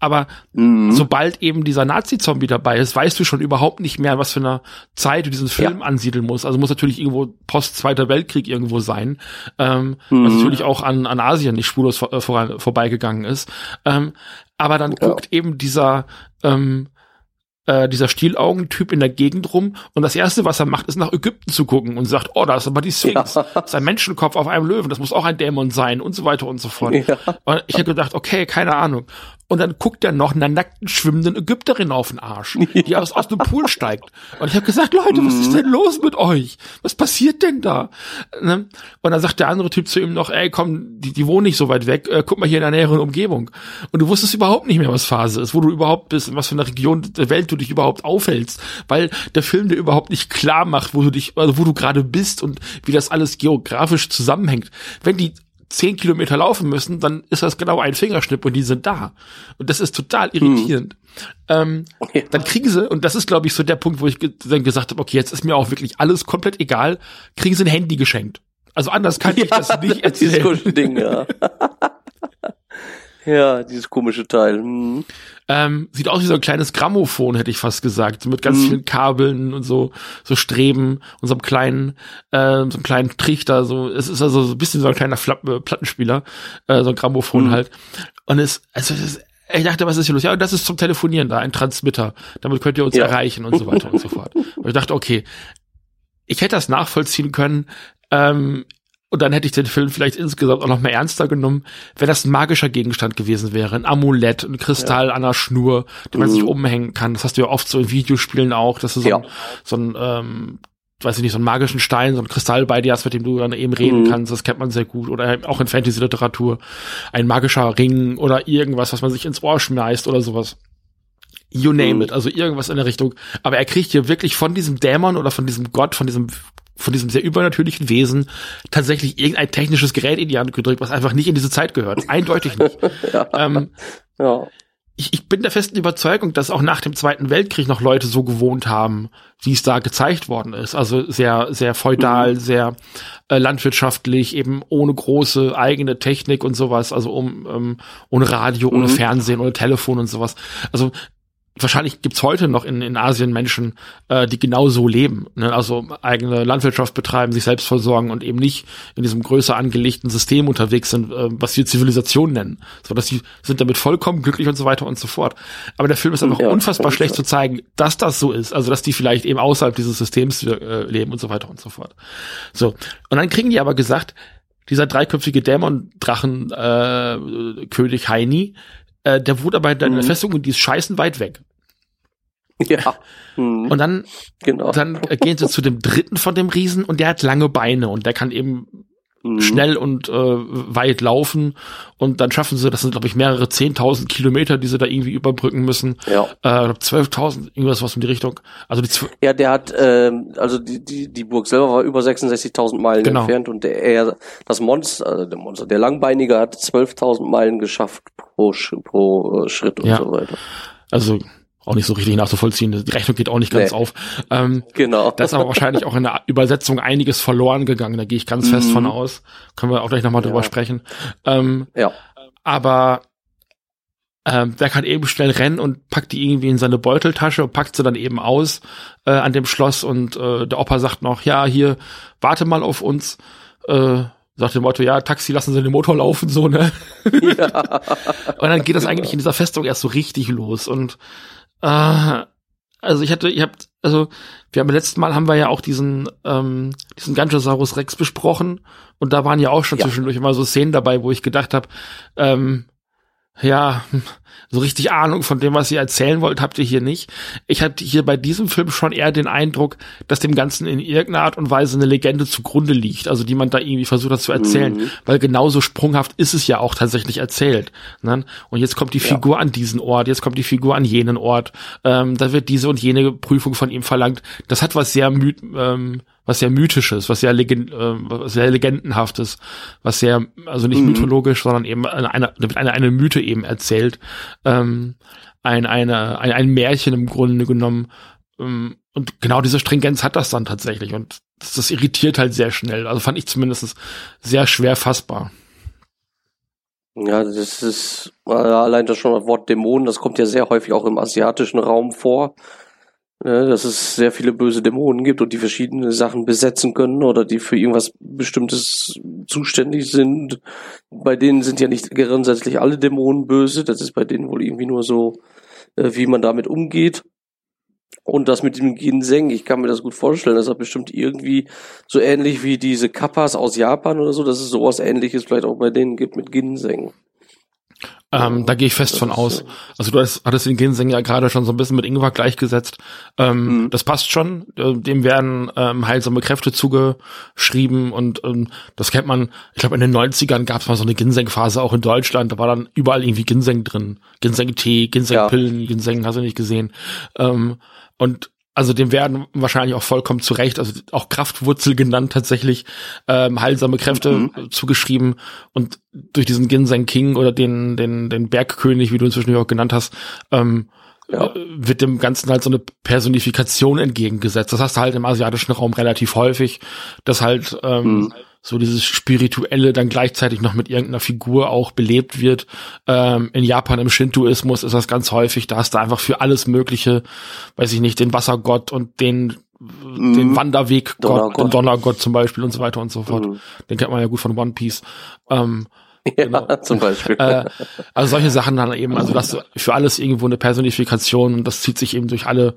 Aber mhm. sobald eben dieser Nazi-Zombie dabei ist, weißt du schon überhaupt nicht mehr, was für eine Zeit du diesen Film ja. ansiedeln musst. Also muss natürlich irgendwo Post-Zweiter Weltkrieg irgendwo sein, ähm, mhm. was natürlich auch an, an Asien nicht spurlos vor, äh, vor, vorbeigegangen ist. Ähm, aber dann ja. guckt eben dieser ähm, äh, dieser Stielaugentyp in der Gegend rum und das erste, was er macht, ist nach Ägypten zu gucken und sagt, oh, da ist aber die Sphinx, ja. das ist ein Menschenkopf auf einem Löwen, das muss auch ein Dämon sein und so weiter und so fort. Ja. Und ich habe gedacht, okay, keine Ahnung. Und dann guckt er noch einer nackten schwimmenden Ägypterin auf den Arsch, die aus, aus dem Pool steigt. Und ich habe gesagt, Leute, was ist denn los mit euch? Was passiert denn da? Ne? Und dann sagt der andere Typ zu ihm noch, ey, komm, die, die wohnen nicht so weit weg, äh, guck mal hier in der näheren Umgebung. Und du wusstest überhaupt nicht mehr, was Phase ist, wo du überhaupt bist, in was für einer Region der Welt du dich überhaupt aufhältst, weil der Film dir überhaupt nicht klar macht, wo du dich, also wo du gerade bist und wie das alles geografisch zusammenhängt. Wenn die zehn Kilometer laufen müssen, dann ist das genau ein Fingerschnipp und die sind da. Und das ist total irritierend. Hm. Ähm, okay. Dann kriegen sie, und das ist, glaube ich, so der Punkt, wo ich ge dann gesagt habe, okay, jetzt ist mir auch wirklich alles komplett egal, kriegen sie ein Handy geschenkt. Also anders kann ja, ich das nicht erzählen. Dieses Ding, ja. Ja, dieses komische Teil. Hm. Ähm, sieht aus wie so ein kleines Grammophon, hätte ich fast gesagt. Mit ganz hm. vielen Kabeln und so, so Streben und so einem kleinen, äh, so einem kleinen Trichter. So, es ist also so ein bisschen so ein kleiner Flapp äh, Plattenspieler, äh, so ein Grammophon hm. halt. Und es, also es ist, ich dachte, was ist hier los? Ja, das ist zum Telefonieren da, ein Transmitter. Damit könnt ihr uns ja. erreichen und so weiter und so fort. Und ich dachte, okay, ich hätte das nachvollziehen können. Ähm, und dann hätte ich den Film vielleicht insgesamt auch noch mehr ernster genommen, wenn das ein magischer Gegenstand gewesen wäre. Ein Amulett, ein Kristall ja. an der Schnur, den man mhm. sich umhängen kann. Das hast du ja oft so in Videospielen auch, dass du so, ja. ein, so ein, ähm, weiß ich nicht, so einen magischen Stein, so ein Kristall bei dir hast, mit dem du dann eben reden mhm. kannst. Das kennt man sehr gut. Oder auch in Fantasy-Literatur. Ein magischer Ring oder irgendwas, was man sich ins Ohr schmeißt oder sowas. You name mhm. it, also irgendwas in der Richtung. Aber er kriegt hier wirklich von diesem Dämon oder von diesem Gott, von diesem von diesem sehr übernatürlichen Wesen tatsächlich irgendein technisches Gerät in die Hand gedrückt, was einfach nicht in diese Zeit gehört. Eindeutig nicht. ja. Ähm, ja. Ich, ich bin der festen Überzeugung, dass auch nach dem Zweiten Weltkrieg noch Leute so gewohnt haben, wie es da gezeigt worden ist. Also sehr, sehr feudal, mhm. sehr äh, landwirtschaftlich, eben ohne große eigene Technik und sowas, also um, ähm, ohne Radio, ohne mhm. Fernsehen, ohne Telefon und sowas. Also wahrscheinlich gibt's heute noch in, in Asien Menschen, äh, die genau so leben. Ne? Also eigene Landwirtschaft betreiben, sich selbst versorgen und eben nicht in diesem größer angelegten System unterwegs sind, äh, was wir Zivilisation nennen. So dass sie sind damit vollkommen glücklich und so weiter und so fort. Aber der Film ist einfach ja, unfassbar schlecht zu zeigen, dass das so ist. Also dass die vielleicht eben außerhalb dieses Systems äh, leben und so weiter und so fort. So. Und dann kriegen die aber gesagt, dieser dreiköpfige Dämon-Drachen äh, König Heini, äh, der wohnt aber in der mhm. Festung und die ist scheißen weit weg. Ja. Mhm. Und dann, genau. dann gehen sie zu dem dritten von dem Riesen und der hat lange Beine und der kann eben mhm. schnell und äh, weit laufen und dann schaffen sie, das sind glaube ich mehrere 10.000 Kilometer, die sie da irgendwie überbrücken müssen. Ja. Äh, 12.000, irgendwas was in die Richtung. Also die ja, der hat, äh, also die, die, die Burg selber war über 66.000 Meilen genau. entfernt und der, er, das Monster, also der Monster, der Langbeinige hat 12.000 Meilen geschafft pro, pro äh, Schritt und ja. so weiter. Also auch nicht so richtig nachzuvollziehen. Die Rechnung geht auch nicht ganz nee. auf. Ähm, genau. Da ist aber wahrscheinlich auch in der Übersetzung einiges verloren gegangen. Da gehe ich ganz fest von mhm. aus. Können wir auch gleich nochmal ja. drüber sprechen. Ähm, ja. Aber ähm, der kann eben schnell rennen und packt die irgendwie in seine Beuteltasche und packt sie dann eben aus äh, an dem Schloss und äh, der Opa sagt noch, ja, hier, warte mal auf uns. Äh, sagt dem Motto, ja, Taxi, lassen Sie den Motor laufen, so, ne? Ja. und dann geht das eigentlich in dieser Festung erst so richtig los und äh, also ich hatte, ich hab, also wir haben beim letzten Mal haben wir ja auch diesen ähm, diesen Ganjosaurus Rex besprochen und da waren ja auch schon ja. zwischendurch immer so Szenen dabei, wo ich gedacht habe, ähm, ja, so richtig Ahnung von dem, was ihr erzählen wollt, habt ihr hier nicht. Ich hatte hier bei diesem Film schon eher den Eindruck, dass dem Ganzen in irgendeiner Art und Weise eine Legende zugrunde liegt, also die man da irgendwie versucht hat zu erzählen, mhm. weil genauso sprunghaft ist es ja auch tatsächlich erzählt. Ne? Und jetzt kommt die Figur ja. an diesen Ort, jetzt kommt die Figur an jenen Ort, ähm, da wird diese und jene Prüfung von ihm verlangt. Das hat was sehr müd, ähm, was sehr mythisches, was sehr, Legend, äh, was sehr legendenhaftes, was sehr, also nicht mhm. mythologisch, sondern eben eine, eine, eine, eine Mythe eben erzählt, ähm, ein, eine, ein, ein Märchen im Grunde genommen. Ähm, und genau diese Stringenz hat das dann tatsächlich und das, das irritiert halt sehr schnell. Also fand ich zumindest sehr schwer fassbar. Ja, das ist äh, allein das schon das Wort Dämonen, das kommt ja sehr häufig auch im asiatischen Raum vor ne, dass es sehr viele böse Dämonen gibt und die verschiedene Sachen besetzen können oder die für irgendwas Bestimmtes zuständig sind. Bei denen sind ja nicht grundsätzlich alle Dämonen böse, das ist bei denen wohl irgendwie nur so, äh, wie man damit umgeht. Und das mit dem Ginseng, ich kann mir das gut vorstellen, das ist bestimmt irgendwie so ähnlich wie diese Kappas aus Japan oder so, dass es sowas ähnliches vielleicht auch bei denen gibt mit Ginseng. Ähm, da gehe ich fest von aus. Also du hast, hattest den Ginseng ja gerade schon so ein bisschen mit Ingwer gleichgesetzt. Ähm, mhm. Das passt schon. Äh, dem werden ähm, heilsame Kräfte zugeschrieben und ähm, das kennt man. Ich glaube in den 90ern gab es mal so eine Ginseng-Phase auch in Deutschland. Da war dann überall irgendwie Ginseng drin. Ginseng-Tee, Ginseng-Pillen, ja. Ginseng, hast du nicht gesehen. Ähm, und also dem werden wahrscheinlich auch vollkommen zu Recht, also auch Kraftwurzel genannt tatsächlich, ähm, heilsame Kräfte mhm. zugeschrieben und durch diesen Ginseng King oder den, den, den Bergkönig, wie du inzwischen auch genannt hast, ähm, ja. Äh, wird dem Ganzen halt so eine Personifikation entgegengesetzt. Das hast du halt im asiatischen Raum relativ häufig, dass halt ähm, mhm so dieses Spirituelle dann gleichzeitig noch mit irgendeiner Figur auch belebt wird. Ähm, in Japan im Shintoismus ist das ganz häufig, da hast du einfach für alles Mögliche, weiß ich nicht, den Wassergott und den mhm. den Wanderweggott, Donnergott. den Donnergott zum Beispiel und so weiter und so fort. Mhm. Den kennt man ja gut von One Piece. Ähm, Ja, genau. zum Beispiel. Äh, also solche Sachen dann eben, also dass für alles irgendwo eine Personifikation und das zieht sich eben durch alle,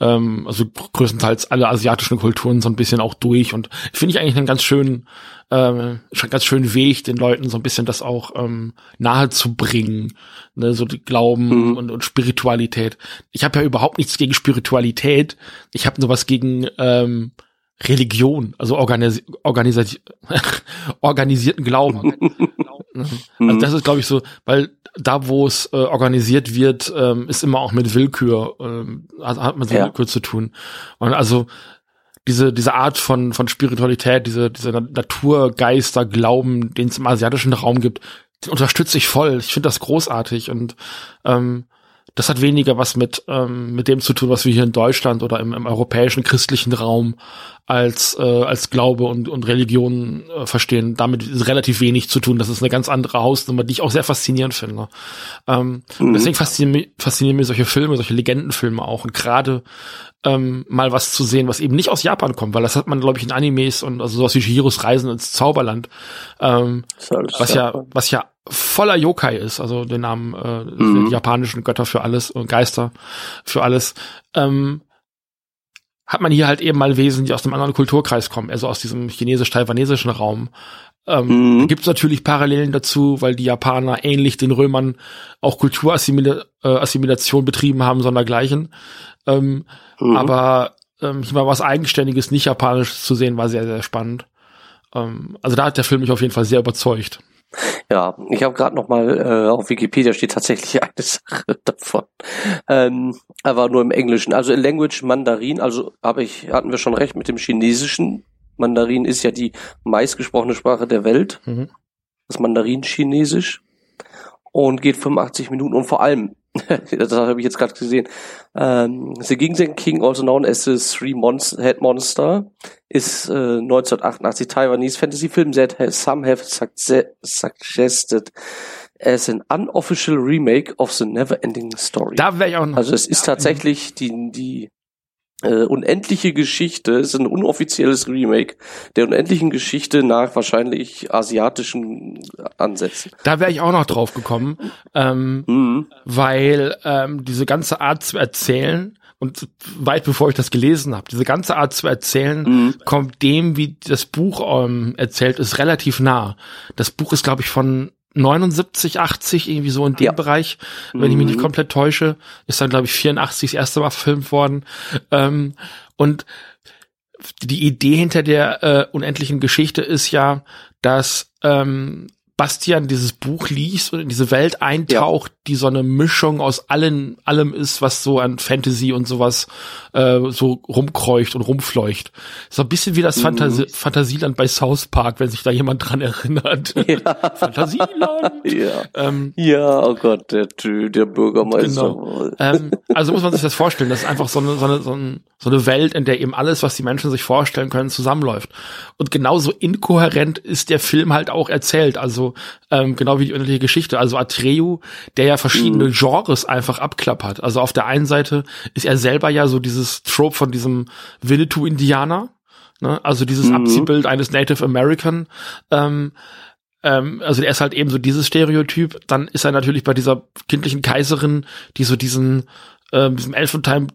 ähm, also größtenteils alle asiatischen Kulturen so ein bisschen auch durch und finde ich eigentlich einen ganz schönen, ähm, ganz schönen Weg, den Leuten so ein bisschen das auch ähm, nahe zu bringen, ne, so die Glauben mhm. und, und Spiritualität. Ich habe ja überhaupt nichts gegen Spiritualität, ich habe nur was gegen ähm, Religion, also organis organisi organisierten Glauben. also das ist, glaube ich, so, weil da, wo es äh, organisiert wird, ähm, ist immer auch mit Willkür, ähm, hat man so ja. Willkür zu tun. Und also diese diese Art von von Spiritualität, diese diese Naturgeister Glauben, den es im asiatischen Raum gibt, den unterstütze ich voll. Ich finde das großartig und ähm, das hat weniger was mit, ähm, mit dem zu tun, was wir hier in Deutschland oder im, im europäischen christlichen Raum als, äh, als Glaube und, und Religion äh, verstehen. Damit ist relativ wenig zu tun. Das ist eine ganz andere Hausnummer, die ich auch sehr faszinierend finde. Ähm, mhm. Deswegen faszinieren mich, faszinieren mich solche Filme, solche Legendenfilme auch. Und gerade ähm, mal was zu sehen, was eben nicht aus Japan kommt, weil das hat man, glaube ich, in Animes und also sowas wie Shihiros Reisen ins Zauberland, ähm, was ja, was ja voller Yokai ist, also den Namen äh, mhm. die japanischen Götter für alles und Geister für alles, ähm, hat man hier halt eben mal Wesen, die aus einem anderen Kulturkreis kommen, also aus diesem chinesisch-taiwanesischen Raum. Ähm, mhm. Gibt es natürlich Parallelen dazu, weil die Japaner ähnlich den Römern auch Kulturassimilation äh, betrieben haben, sondergleichen. Ähm, mhm. Aber ähm, hier mal was Eigenständiges, nicht Japanisches zu sehen, war sehr, sehr spannend. Ähm, also da hat der Film mich auf jeden Fall sehr überzeugt. Ja, ich habe gerade noch mal äh, auf Wikipedia steht tatsächlich eine Sache davon, ähm, aber nur im Englischen. Also in Language Mandarin, also habe ich hatten wir schon recht mit dem Chinesischen. Mandarin ist ja die meistgesprochene Sprache der Welt. Mhm. Das Mandarin-Chinesisch und geht 85 Minuten und vor allem das habe ich jetzt gerade gesehen. Ähm, the Ginseng King, also known as the Three Monster, Head Monster, ist äh, 1988 Taiwanese Fantasy Film that has, some have suggested as an unofficial remake of the Never Ending Story. Da wäre ich auch noch. Also es ist tatsächlich die die äh, unendliche Geschichte ist ein unoffizielles Remake der unendlichen Geschichte nach wahrscheinlich asiatischen Ansätzen. Da wäre ich auch noch drauf gekommen, ähm, mhm. weil ähm, diese ganze Art zu erzählen und weit bevor ich das gelesen habe, diese ganze Art zu erzählen mhm. kommt dem, wie das Buch ähm, erzählt ist, relativ nah. Das Buch ist, glaube ich, von 79, 80, irgendwie so in dem ja. Bereich, wenn ich mich nicht mhm. komplett täusche, ist dann, glaube ich, 84 das erste Mal verfilmt worden. Ähm, und die Idee hinter der äh, unendlichen Geschichte ist ja, dass ähm, Bastian dieses Buch liest und in diese Welt eintaucht, ja. die so eine Mischung aus allen, allem ist, was so an Fantasy und sowas äh, so rumkreucht und rumfleucht. So ein bisschen wie das mhm. Phantasi Fantasieland bei South Park, wenn sich da jemand dran erinnert. Ja. Fantasieland. Ja. Ähm, ja, oh Gott, der der Bürgermeister. Genau. Ähm, also muss man sich das vorstellen, das ist einfach so eine, so eine, so eine, so eine Welt, in der eben alles, was die Menschen sich vorstellen können, zusammenläuft. Und genauso inkohärent ist der Film halt auch erzählt. Also ähm, genau wie die unendliche Geschichte. Also Atreu, der ja verschiedene mhm. Genres einfach abklappert. Also auf der einen Seite ist er selber ja so dieses Trope von diesem Winnetou-Indianer, ne? also dieses mhm. Abziehbild eines Native American. Ähm, ähm, also er ist halt eben so dieses Stereotyp. Dann ist er natürlich bei dieser kindlichen Kaiserin, die so diesen ähm, diesem Elfentheim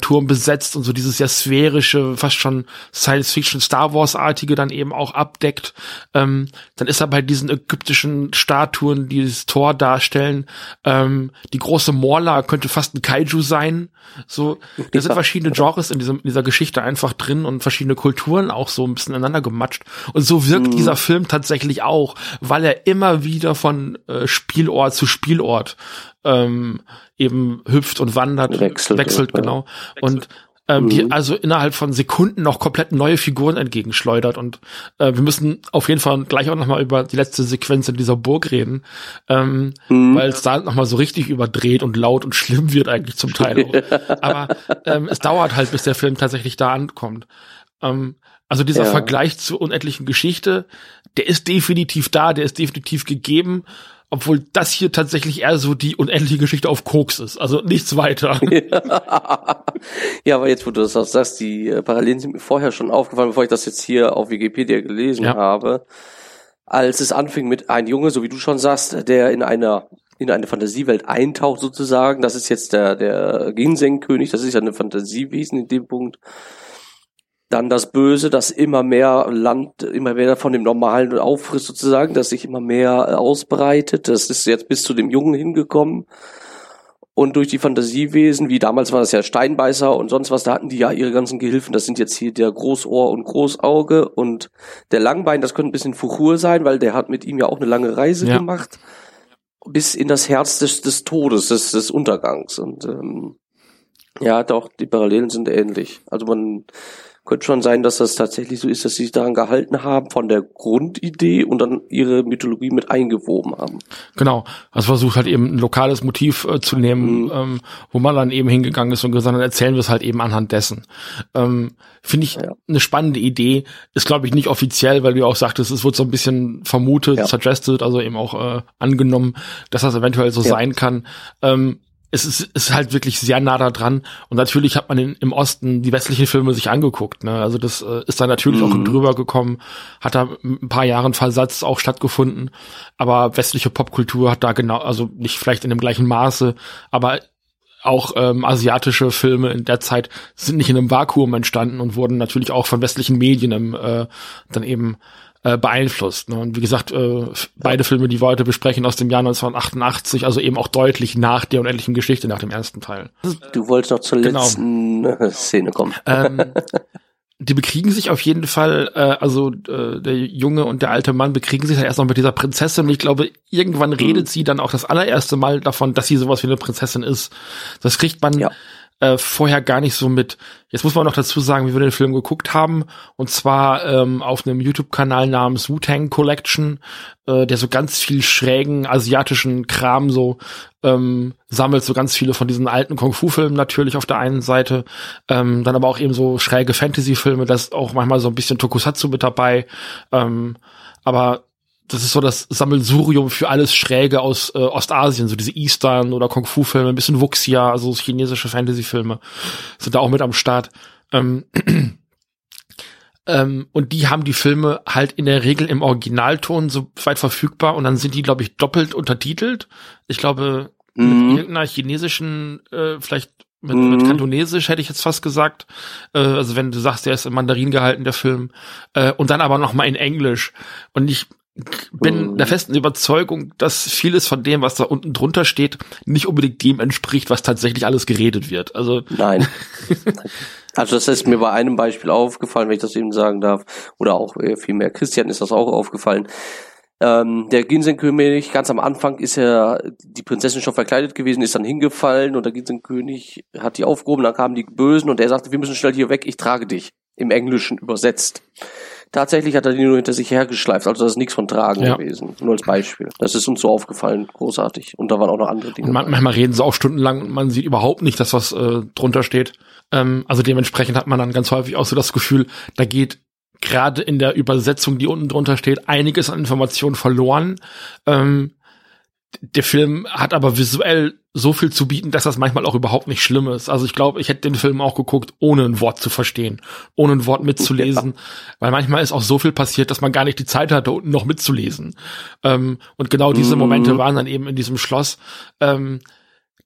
Turm besetzt und so dieses sehr sphärische, fast schon Science-Fiction, Star Wars-artige dann eben auch abdeckt. Ähm, dann ist er bei diesen ägyptischen Statuen, die das Tor darstellen. Ähm, die große Morla könnte fast ein Kaiju sein. So, da sind verschiedene Genres in, diesem, in dieser Geschichte einfach drin und verschiedene Kulturen auch so ein bisschen aneinander gematscht. Und so wirkt mhm. dieser Film tatsächlich auch, weil er immer wieder von äh, Spielort zu Spielort ähm, eben hüpft und wandert, wechselt, wechselt genau. Und ähm, die mhm. also innerhalb von Sekunden noch komplett neue Figuren entgegenschleudert. Und äh, wir müssen auf jeden Fall gleich auch nochmal über die letzte Sequenz in dieser Burg reden, ähm, mhm. weil es da nochmal so richtig überdreht und laut und schlimm wird eigentlich zum Teil. Auch. Aber ähm, es dauert halt, bis der Film tatsächlich da ankommt. Ähm, also dieser ja. Vergleich zur unendlichen Geschichte, der ist definitiv da, der ist definitiv gegeben obwohl das hier tatsächlich eher so die unendliche Geschichte auf Koks ist. Also nichts weiter. Ja, aber jetzt, wo du das auch sagst, die äh, Parallelen sind mir vorher schon aufgefallen, bevor ich das jetzt hier auf Wikipedia gelesen ja. habe. Als es anfing mit ein Junge, so wie du schon sagst, der in einer in eine Fantasiewelt eintaucht sozusagen. Das ist jetzt der der Ginseng-König. Das ist ja eine Fantasiewesen in dem Punkt. Dann das Böse, das immer mehr Land, immer mehr von dem Normalen auffrisst sozusagen, das sich immer mehr äh, ausbreitet. Das ist jetzt bis zu dem Jungen hingekommen. Und durch die Fantasiewesen, wie damals war das ja Steinbeißer und sonst was, da hatten die ja ihre ganzen Gehilfen. Das sind jetzt hier der Großohr und Großauge und der Langbein, das könnte ein bisschen Fuchur sein, weil der hat mit ihm ja auch eine lange Reise ja. gemacht. Bis in das Herz des, des Todes, des, des Untergangs. Und ähm, ja, doch, die Parallelen sind ähnlich. Also man könnte schon sein, dass das tatsächlich so ist, dass sie sich daran gehalten haben von der Grundidee und dann ihre Mythologie mit eingewoben haben. Genau. Also versucht halt eben ein lokales Motiv äh, zu nehmen, mhm. ähm, wo man dann eben hingegangen ist und gesagt, dann erzählen wir es halt eben anhand dessen. Ähm, Finde ich ja. eine spannende Idee. Ist, glaube ich, nicht offiziell, weil du auch sagtest, es wird so ein bisschen vermutet, ja. suggested, also eben auch äh, angenommen, dass das eventuell so ja. sein kann. Ähm, es ist, ist halt wirklich sehr nah da dran. Und natürlich hat man in, im Osten die westlichen Filme sich angeguckt. Ne? Also das äh, ist da natürlich mhm. auch drüber gekommen, hat da ein paar Jahren Versatz auch stattgefunden. Aber westliche Popkultur hat da genau, also nicht vielleicht in dem gleichen Maße, aber auch ähm, asiatische Filme in der Zeit sind nicht in einem Vakuum entstanden und wurden natürlich auch von westlichen Medien ähm, äh, dann eben äh, beeinflusst. Ne? Und wie gesagt, äh, beide Filme, die wir heute besprechen, aus dem Jahr 1988, also eben auch deutlich nach der unendlichen Geschichte, nach dem ersten Teil. Du wolltest noch zur genau. letzten äh, Szene kommen. Ähm, die bekriegen sich auf jeden Fall, äh, also äh, der Junge und der alte Mann bekriegen sich ja erst noch mit dieser Prinzessin und ich glaube, irgendwann redet mhm. sie dann auch das allererste Mal davon, dass sie sowas wie eine Prinzessin ist. Das kriegt man ja äh, vorher gar nicht so mit. Jetzt muss man noch dazu sagen, wie wir den Film geguckt haben. Und zwar ähm, auf einem YouTube-Kanal namens Wu-Tang Collection, äh, der so ganz viel schrägen asiatischen Kram so ähm, sammelt, so ganz viele von diesen alten Kung-Fu-Filmen natürlich auf der einen Seite, ähm, dann aber auch eben so schräge Fantasy-Filme, da ist auch manchmal so ein bisschen Tokusatsu mit dabei. Ähm, aber das ist so das Sammelsurium für alles Schräge aus äh, Ostasien, so diese Eastern oder Kung-Fu-Filme, ein bisschen Wuxia, also chinesische Fantasy-Filme sind da auch mit am Start. Ähm, ähm, und die haben die Filme halt in der Regel im Originalton so weit verfügbar und dann sind die, glaube ich, doppelt untertitelt. Ich glaube, mhm. mit irgendeiner chinesischen, äh, vielleicht mit, mhm. mit Kantonesisch hätte ich jetzt fast gesagt. Äh, also wenn du sagst, der ist in Mandarin gehalten, der Film. Äh, und dann aber noch mal in Englisch. Und ich bin der festen Überzeugung, dass vieles von dem, was da unten drunter steht, nicht unbedingt dem entspricht, was tatsächlich alles geredet wird. Also nein. Also das ist mir bei einem Beispiel aufgefallen, wenn ich das eben sagen darf, oder auch äh, vielmehr Christian ist das auch aufgefallen. Ähm, der Ginsenkönig, ganz am Anfang ist ja die Prinzessin schon verkleidet gewesen, ist dann hingefallen und der Ginsenkönig hat die aufgehoben, dann kamen die Bösen und er sagte, wir müssen schnell hier weg, ich trage dich. Im Englischen übersetzt. Tatsächlich hat er die nur hinter sich hergeschleift, also das ist nichts von Tragen ja. gewesen. Nur als Beispiel. Das ist uns so aufgefallen, großartig. Und da waren auch noch andere Dinge. Und manchmal reden sie auch stundenlang und man sieht überhaupt nicht, dass was äh, drunter steht. Ähm, also dementsprechend hat man dann ganz häufig auch so das Gefühl, da geht gerade in der Übersetzung, die unten drunter steht, einiges an Informationen verloren. Ähm, der Film hat aber visuell so viel zu bieten, dass das manchmal auch überhaupt nicht schlimm ist. Also ich glaube, ich hätte den Film auch geguckt, ohne ein Wort zu verstehen, ohne ein Wort mitzulesen, ja. weil manchmal ist auch so viel passiert, dass man gar nicht die Zeit hatte, unten noch mitzulesen. Ähm, und genau diese mhm. Momente waren dann eben in diesem Schloss. Ähm,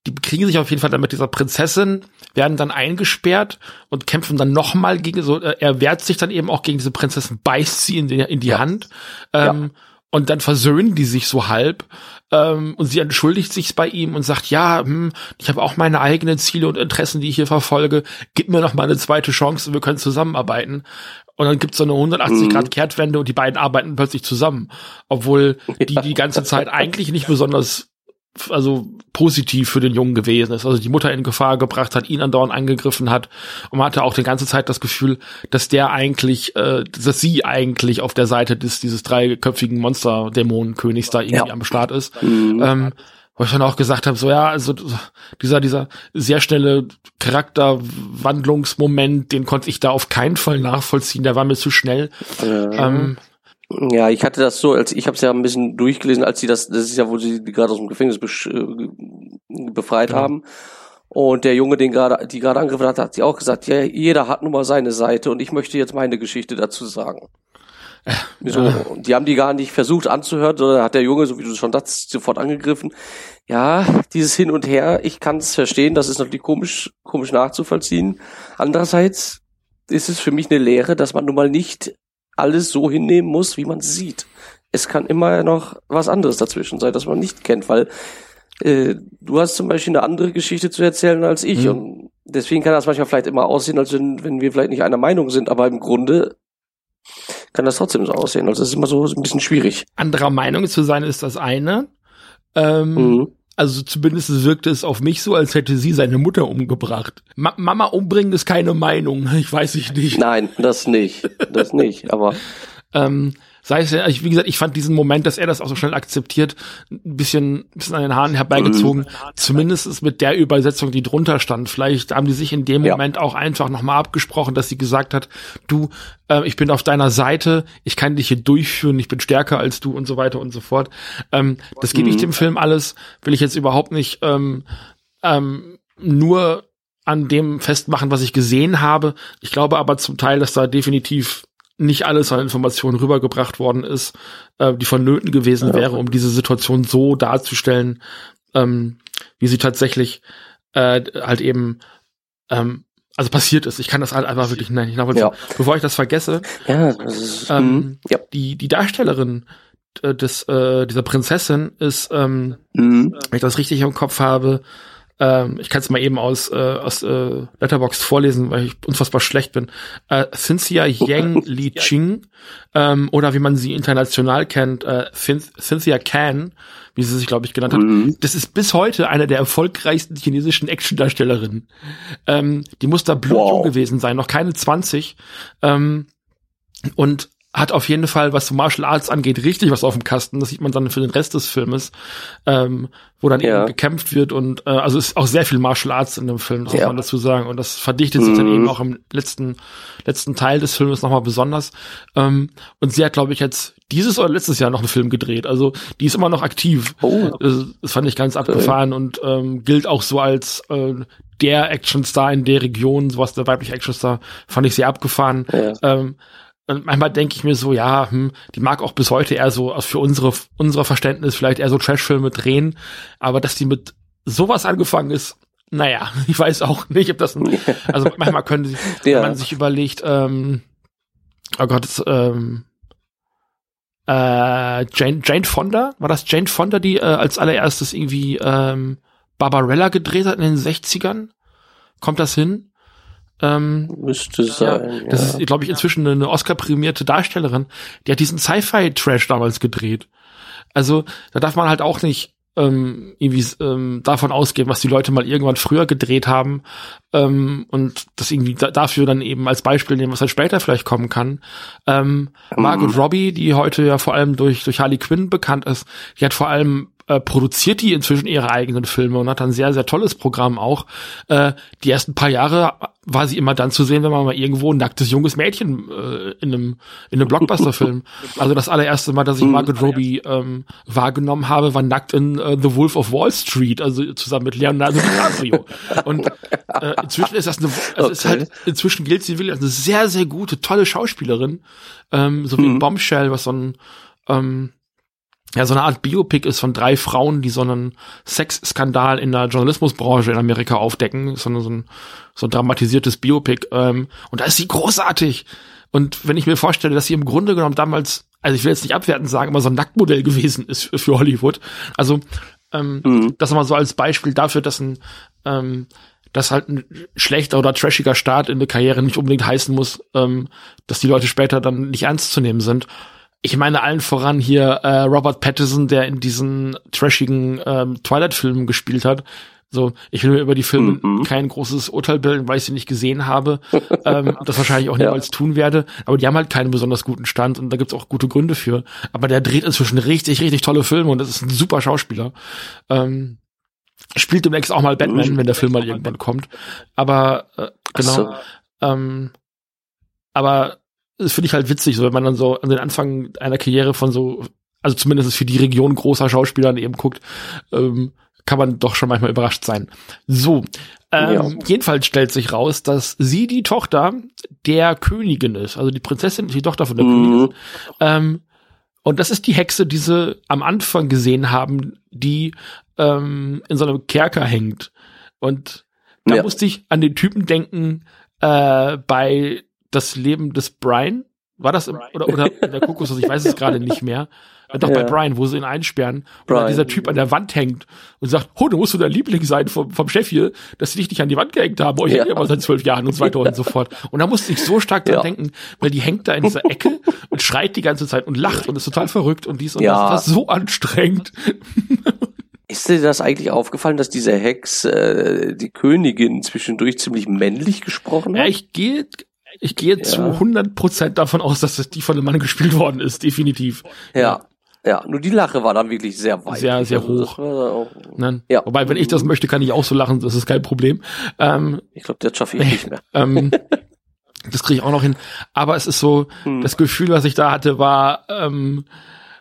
die kriegen sich auf jeden Fall dann mit dieser Prinzessin, werden dann eingesperrt und kämpfen dann nochmal gegen so, äh, er wehrt sich dann eben auch gegen diese Prinzessin, beißt sie in die, in die ja. Hand. Ähm, ja. Und dann versöhnen die sich so halb ähm, und sie entschuldigt sich bei ihm und sagt, ja, hm, ich habe auch meine eigenen Ziele und Interessen, die ich hier verfolge. Gib mir noch mal eine zweite Chance und wir können zusammenarbeiten. Und dann gibt's so eine 180 Grad Kehrtwende und die beiden arbeiten plötzlich zusammen, obwohl die die ganze Zeit eigentlich nicht besonders also positiv für den Jungen gewesen ist. Also die Mutter in Gefahr gebracht hat, ihn andauernd angegriffen hat. Und man hatte auch die ganze Zeit das Gefühl, dass der eigentlich, äh, dass sie eigentlich auf der Seite des dieses dreiköpfigen Monster-Dämonenkönigs da irgendwie ja. am Start ist. Mhm. Ähm, wo ich dann auch gesagt habe, so ja, also dieser, dieser sehr schnelle Charakterwandlungsmoment, den konnte ich da auf keinen Fall nachvollziehen, der war mir zu schnell. Mhm. Ähm, ja, ich hatte das so, als ich habe es ja ein bisschen durchgelesen, als sie das, das ist ja, wo sie die gerade aus dem Gefängnis äh, befreit ja. haben. Und der Junge, den gerade, die gerade angegriffen hat, hat sie auch gesagt, ja, jeder hat nun mal seine Seite und ich möchte jetzt meine Geschichte dazu sagen. Ja. So, und die haben die gar nicht versucht anzuhören, sondern hat der Junge, so wie du schon das sofort angegriffen. Ja, dieses Hin und Her, ich kann es verstehen, das ist natürlich komisch, komisch nachzuvollziehen. Andererseits ist es für mich eine Lehre, dass man nun mal nicht alles so hinnehmen muss, wie man sieht. Es kann immer noch was anderes dazwischen sein, das man nicht kennt, weil äh, du hast zum Beispiel eine andere Geschichte zu erzählen als ich. Mhm. Und deswegen kann das manchmal vielleicht immer aussehen, als wenn, wenn wir vielleicht nicht einer Meinung sind, aber im Grunde kann das trotzdem so aussehen. Also es ist immer so ein bisschen schwierig. Anderer Meinung zu sein ist das eine. Ähm, mhm. Also zumindest wirkte es auf mich so, als hätte sie seine Mutter umgebracht. Ma Mama umbringen ist keine Meinung. Ich weiß ich nicht. Nein, das nicht. Das nicht. Aber ähm, sei es ja, wie gesagt, ich fand diesen Moment, dass er das auch so schnell akzeptiert, ein bisschen, ein bisschen an den Haaren herbeigezogen. Mhm. Zumindest ist mit der Übersetzung, die drunter stand. Vielleicht haben die sich in dem ja. Moment auch einfach nochmal abgesprochen, dass sie gesagt hat, du, äh, ich bin auf deiner Seite, ich kann dich hier durchführen, ich bin stärker als du und so weiter und so fort. Ähm, das gebe mhm. ich dem Film alles, will ich jetzt überhaupt nicht ähm, ähm, nur an dem festmachen, was ich gesehen habe. Ich glaube aber zum Teil, dass da definitiv nicht alles an Informationen rübergebracht worden ist, äh, die vonnöten gewesen ja. wäre, um diese Situation so darzustellen, ähm, wie sie tatsächlich äh, halt eben ähm, also passiert ist. Ich kann das halt einfach wirklich nicht nachvollziehen. Ja. Bevor ich das vergesse, ja, das ist, ähm, mhm. ja. die die Darstellerin äh, des äh, dieser Prinzessin ist, ähm, mhm. wenn ich das richtig im Kopf habe, ähm, ich kann es mal eben aus, äh, aus äh, Letterboxd vorlesen, weil ich unfassbar schlecht bin. Äh, Cynthia Yang Li Ching ähm, oder wie man sie international kennt, äh, Cynthia Can, wie sie sich, glaube ich, genannt hat. Mhm. Das ist bis heute eine der erfolgreichsten chinesischen Actiondarstellerinnen. Ähm, die muss da blutjung wow. gewesen sein, noch keine 20. Ähm, und hat auf jeden Fall, was Martial Arts angeht, richtig was auf dem Kasten. Das sieht man dann für den Rest des Filmes, ähm, wo dann ja. eben gekämpft wird und äh, also ist auch sehr viel Martial Arts in dem Film, muss ja. man dazu sagen. Und das verdichtet mhm. sich dann eben mhm. auch im letzten letzten Teil des Filmes nochmal besonders. Ähm, und sie hat, glaube ich, jetzt dieses oder letztes Jahr noch einen Film gedreht. Also die ist immer noch aktiv. Oh. Das, das fand ich ganz abgefahren okay. und ähm, gilt auch so als äh, der Actionstar in der Region, sowas der weibliche Actionstar, fand ich sehr abgefahren. Ja. Ähm, und manchmal denke ich mir so, ja, hm, die mag auch bis heute eher so für unsere, unser Verständnis vielleicht eher so Trashfilme drehen, aber dass die mit sowas angefangen ist, naja, ich weiß auch nicht, ob das, ein, also manchmal können sie, ja. wenn man sich überlegt, ähm, oh Gott, das, ähm, äh, Jane, Jane Fonda, war das Jane Fonda, die äh, als allererstes irgendwie ähm, Barbarella gedreht hat in den 60ern? Kommt das hin? Ähm, Müsste sein. Ja, das ist, glaube ich, inzwischen eine Oscar-prämierte Darstellerin. Die hat diesen Sci-Fi-Trash damals gedreht. Also da darf man halt auch nicht ähm, irgendwie ähm, davon ausgehen, was die Leute mal irgendwann früher gedreht haben ähm, und das irgendwie da, dafür dann eben als Beispiel nehmen, was dann später vielleicht kommen kann. Ähm, mhm. Margot Robbie, die heute ja vor allem durch durch Harley Quinn bekannt ist, die hat vor allem äh, produziert die inzwischen ihre eigenen Filme und hat ein sehr, sehr tolles Programm auch. Äh, die ersten paar Jahre war sie immer dann zu sehen, wenn man mal irgendwo ein nacktes junges Mädchen äh, in einem in einem Blockbuster-Film. Also das allererste Mal, dass ich mhm. Margot Robbie ähm, wahrgenommen habe, war nackt in äh, The Wolf of Wall Street, also zusammen mit Leonardo DiCaprio. Und äh, inzwischen ist das eine, also okay. ist halt, inzwischen gilt sie wirklich als eine sehr, sehr gute, tolle Schauspielerin, ähm, so wie mhm. Bombshell, was so ein ähm, ja, so eine Art Biopic ist von drei Frauen, die so einen Sexskandal in der Journalismusbranche in Amerika aufdecken. So, eine, so, ein, so ein dramatisiertes Biopic. Ähm, und da ist sie großartig. Und wenn ich mir vorstelle, dass sie im Grunde genommen damals, also ich will jetzt nicht abwertend sagen, aber so ein Nacktmodell gewesen ist für, für Hollywood. Also ähm, mhm. das mal so als Beispiel dafür, dass ein ähm, dass halt ein schlechter oder trashiger Start in der Karriere nicht unbedingt heißen muss, ähm, dass die Leute später dann nicht ernst zu nehmen sind ich meine allen voran hier äh, Robert Pattinson, der in diesen trashigen ähm, Twilight-Filmen gespielt hat. So, ich will mir über die Filme mhm. kein großes Urteil bilden, weil ich sie nicht gesehen habe. ähm, das wahrscheinlich auch niemals ja. tun werde. Aber die haben halt keinen besonders guten Stand und da gibt's auch gute Gründe für. Aber der dreht inzwischen richtig, richtig tolle Filme und das ist ein super Schauspieler. Ähm, spielt demnächst auch mal Batman, mhm. wenn der Film mal irgendwann kommt. Aber äh, genau. So. Ähm, aber das finde ich halt witzig, so wenn man dann so an den Anfang einer Karriere von so, also zumindest für die Region großer Schauspieler eben guckt, ähm, kann man doch schon manchmal überrascht sein. So, ähm, ja. jedenfalls stellt sich raus, dass sie die Tochter der Königin ist, also die Prinzessin ist die Tochter von der mhm. Königin. Ähm, und das ist die Hexe, die sie am Anfang gesehen haben, die ähm, in so einem Kerker hängt. Und da ja. musste ich an den Typen denken äh, bei das Leben des Brian. War das im, oder, oder der Kokosnuss? Ich weiß es gerade nicht mehr. Doch ja. bei Brian, wo sie ihn einsperren, Brian. und dieser Typ an der Wand hängt und sagt, oh, du musst du der Liebling sein vom, vom Chef hier, dass sie dich nicht an die Wand gehängt haben. Oh, ich ja. hänge aber seit zwölf Jahren und so weiter ja. und so fort. Und da musste ich so stark dran denken, weil die hängt da in dieser Ecke und schreit die ganze Zeit und lacht und ist total verrückt und dies und das. Das ist so anstrengend. Ist dir das eigentlich aufgefallen, dass diese Hex, äh, die Königin, zwischendurch ziemlich männlich gesprochen hat? Ja, ich gehe ich gehe ja. zu 100 Prozent davon aus, dass das die von einem Mann gespielt worden ist, definitiv. Ja. Ja, nur die Lache war dann wirklich sehr weit. Sehr, sehr also hoch. Auch, ja. Wobei, wenn ich das möchte, kann ich auch so lachen, das ist kein Problem. Ähm, ich glaube, das schaffe ich nicht mehr. Ähm, das kriege ich auch noch hin. Aber es ist so, hm. das Gefühl, was ich da hatte, war, ähm,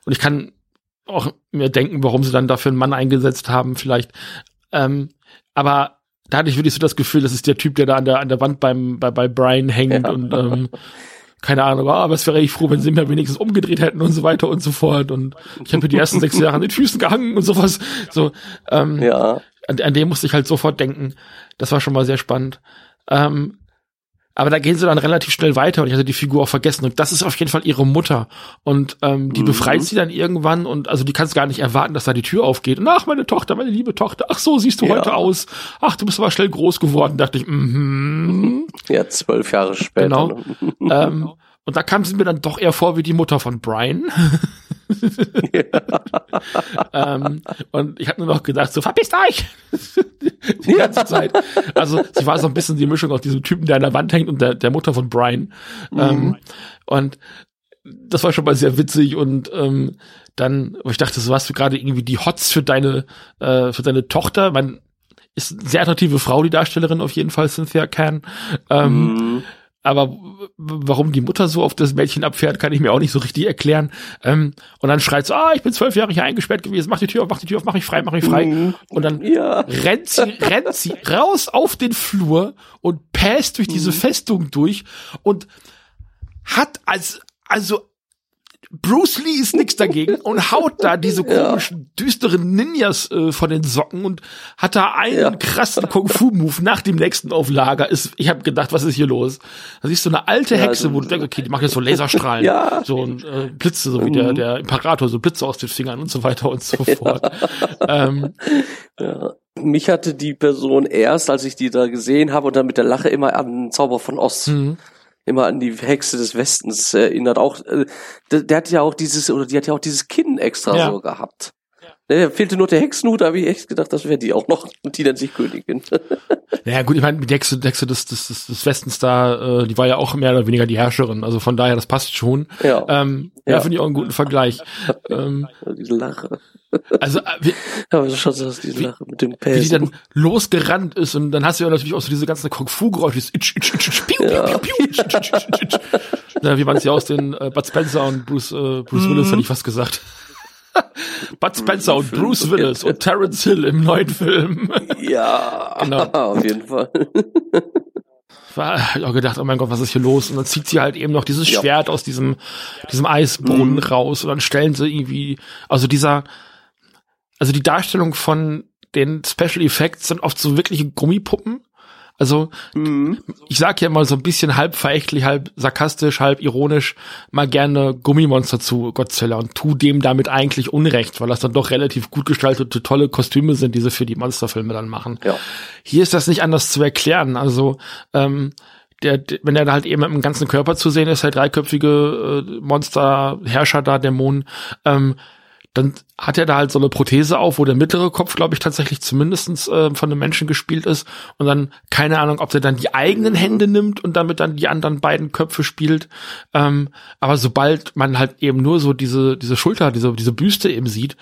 und ich kann auch mir denken, warum sie dann dafür einen Mann eingesetzt haben, vielleicht. Ähm, aber da hatte ich wirklich so das Gefühl, das ist der Typ, der da an der, an der Wand beim, bei, bei Brian hängt ja. und ähm, keine Ahnung, ah, aber es wäre ich froh, wenn sie mir wenigstens umgedreht hätten und so weiter und so fort. Und ich habe die ersten sechs Jahre an den Füßen gehangen und sowas. So, ähm, ja. an, an dem musste ich halt sofort denken. Das war schon mal sehr spannend. Ähm, aber da gehen sie dann relativ schnell weiter und ich hatte die Figur auch vergessen. Und das ist auf jeden Fall ihre Mutter. Und ähm, die mhm. befreit sie dann irgendwann und also die kannst gar nicht erwarten, dass da die Tür aufgeht. Und ach, meine Tochter, meine liebe Tochter, ach so siehst du ja. heute aus. Ach, du bist aber schnell groß geworden, dachte ich. Mm Ja, zwölf Jahre später. Genau. ähm, und da kam sie mir dann doch eher vor wie die Mutter von Brian. ähm, und ich habe nur noch gedacht, so verpisst euch! die ganze Zeit. Also sie war so ein bisschen die Mischung aus diesem Typen, der an der Wand hängt und der, der Mutter von Brian. Mhm. Ähm, und das war schon mal sehr witzig und ähm, dann, wo ich dachte, so hast du gerade irgendwie die Hots für deine, äh, für deine Tochter. Man ist eine sehr attraktive Frau, die Darstellerin auf jeden Fall, Cynthia Can. Ähm, mhm aber warum die Mutter so auf das Mädchen abfährt, kann ich mir auch nicht so richtig erklären. Ähm, und dann schreit so, ah, ich bin zwölf Jahre hier eingesperrt gewesen, mach die Tür auf, mach die Tür auf, mach mich frei, mach mich frei. Mhm. Und dann ja. rennt sie, rennt sie raus auf den Flur und päst durch diese mhm. Festung durch und hat als, also Bruce Lee ist nix dagegen und haut da diese komischen, ja. düsteren Ninjas äh, von den Socken und hat da einen ja. krassen Kung-Fu-Move nach dem nächsten auf Lager. Ist, ich habe gedacht, was ist hier los? Da siehst du eine alte Hexe, ja, wo du denkst, okay, die macht jetzt so Laserstrahlen, ja. so und äh, Blitze, so wie der, mhm. der Imperator, so Blitze aus den Fingern und so weiter und so fort. Ähm, ja. Mich hatte die Person erst, als ich die da gesehen habe und dann mit der Lache immer an Zauber von Ost mhm immer an die Hexe des Westens erinnert. Auch äh, der, der, hat ja auch dieses oder die hat ja auch dieses Kinn extra ja. so gehabt. Ja. Fehlte nur der Hexenhut, da habe ich echt gedacht, das wäre die auch noch und die nennt sich Königin. naja gut, ich meine, die Hexe, die Hexe des, des, des, des Westens da, äh, die war ja auch mehr oder weniger die Herrscherin. Also von daher, das passt schon. Ja, ähm, ja, ja. finde ich auch einen guten Vergleich. ähm, Diese Lache. Also, äh, wie, aber schon so diese wie, Lache mit dem Pelz. Wie die dann losgerannt ist und dann hast du ja natürlich auch so diese ganzen Kung-Fu-Geräusche, wie man es ja aus den äh, Bud Spencer und Bruce, äh, Bruce Willis, hätte ich fast gesagt. Bud Spencer und Bruce Willis und Terence Hill im neuen Film. ja, genau. auf jeden Fall. war ich auch gedacht, oh mein Gott, was ist hier los? Und dann zieht sie halt eben noch dieses ja. Schwert aus diesem, diesem Eisbrunnen mhm. raus und dann stellen sie irgendwie, also dieser, also die Darstellung von den Special Effects sind oft so wirkliche Gummipuppen. Also mhm. ich sag ja mal so ein bisschen halb verächtlich, halb sarkastisch, halb ironisch mal gerne Gummimonster zu Godzilla und tu dem damit eigentlich Unrecht, weil das dann doch relativ gut gestaltete, tolle Kostüme sind, die sie für die Monsterfilme dann machen. Ja. Hier ist das nicht anders zu erklären. Also ähm, der, wenn er halt eben mit dem ganzen Körper zu sehen ist, der dreiköpfige äh, Monster, Herrscher da, Dämon, ähm, dann hat er da halt so eine Prothese auf, wo der mittlere Kopf, glaube ich, tatsächlich zumindestens äh, von einem Menschen gespielt ist. Und dann, keine Ahnung, ob der dann die eigenen Hände nimmt und damit dann die anderen beiden Köpfe spielt. Ähm, aber sobald man halt eben nur so diese, diese Schulter, diese, diese Büste eben sieht,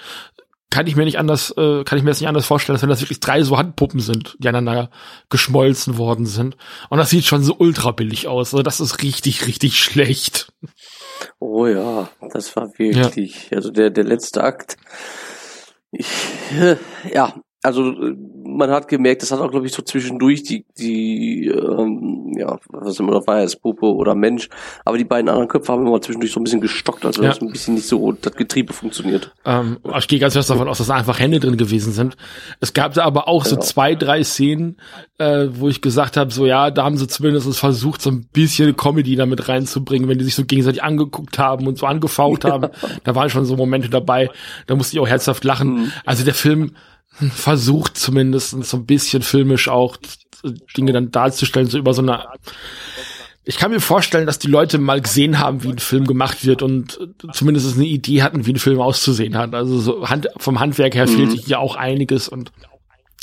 kann ich mir nicht anders, äh, kann ich mir das nicht anders vorstellen, als wenn das wirklich drei so Handpuppen sind, die aneinander geschmolzen worden sind. Und das sieht schon so ultra billig aus. Also das ist richtig, richtig schlecht. Oh ja, das war wirklich, ja. also der, der letzte Akt. Ich, ja, also man hat gemerkt, das hat auch, glaube ich, so zwischendurch die, die, ähm, ja, was immer noch war, jetzt Puppe oder Mensch, aber die beiden anderen Köpfe haben immer zwischendurch so ein bisschen gestockt, also ja. das ein bisschen nicht so, das Getriebe funktioniert. Ähm, ich gehe ganz fest davon aus, dass da einfach Hände drin gewesen sind. Es gab da aber auch so ja. zwei, drei Szenen, äh, wo ich gesagt habe, so ja, da haben sie zumindest versucht, so ein bisschen Comedy damit reinzubringen, wenn die sich so gegenseitig angeguckt haben und so angefaucht haben. Da waren schon so Momente dabei, da musste ich auch herzhaft lachen. Mhm. Also der Film versucht zumindest so ein bisschen filmisch auch Dinge dann darzustellen, so über so eine ich kann mir vorstellen, dass die Leute mal gesehen haben, wie ein Film gemacht wird und zumindest eine Idee hatten, wie ein Film auszusehen hat. Also so Hand, vom Handwerk her mhm. fehlt hier auch einiges und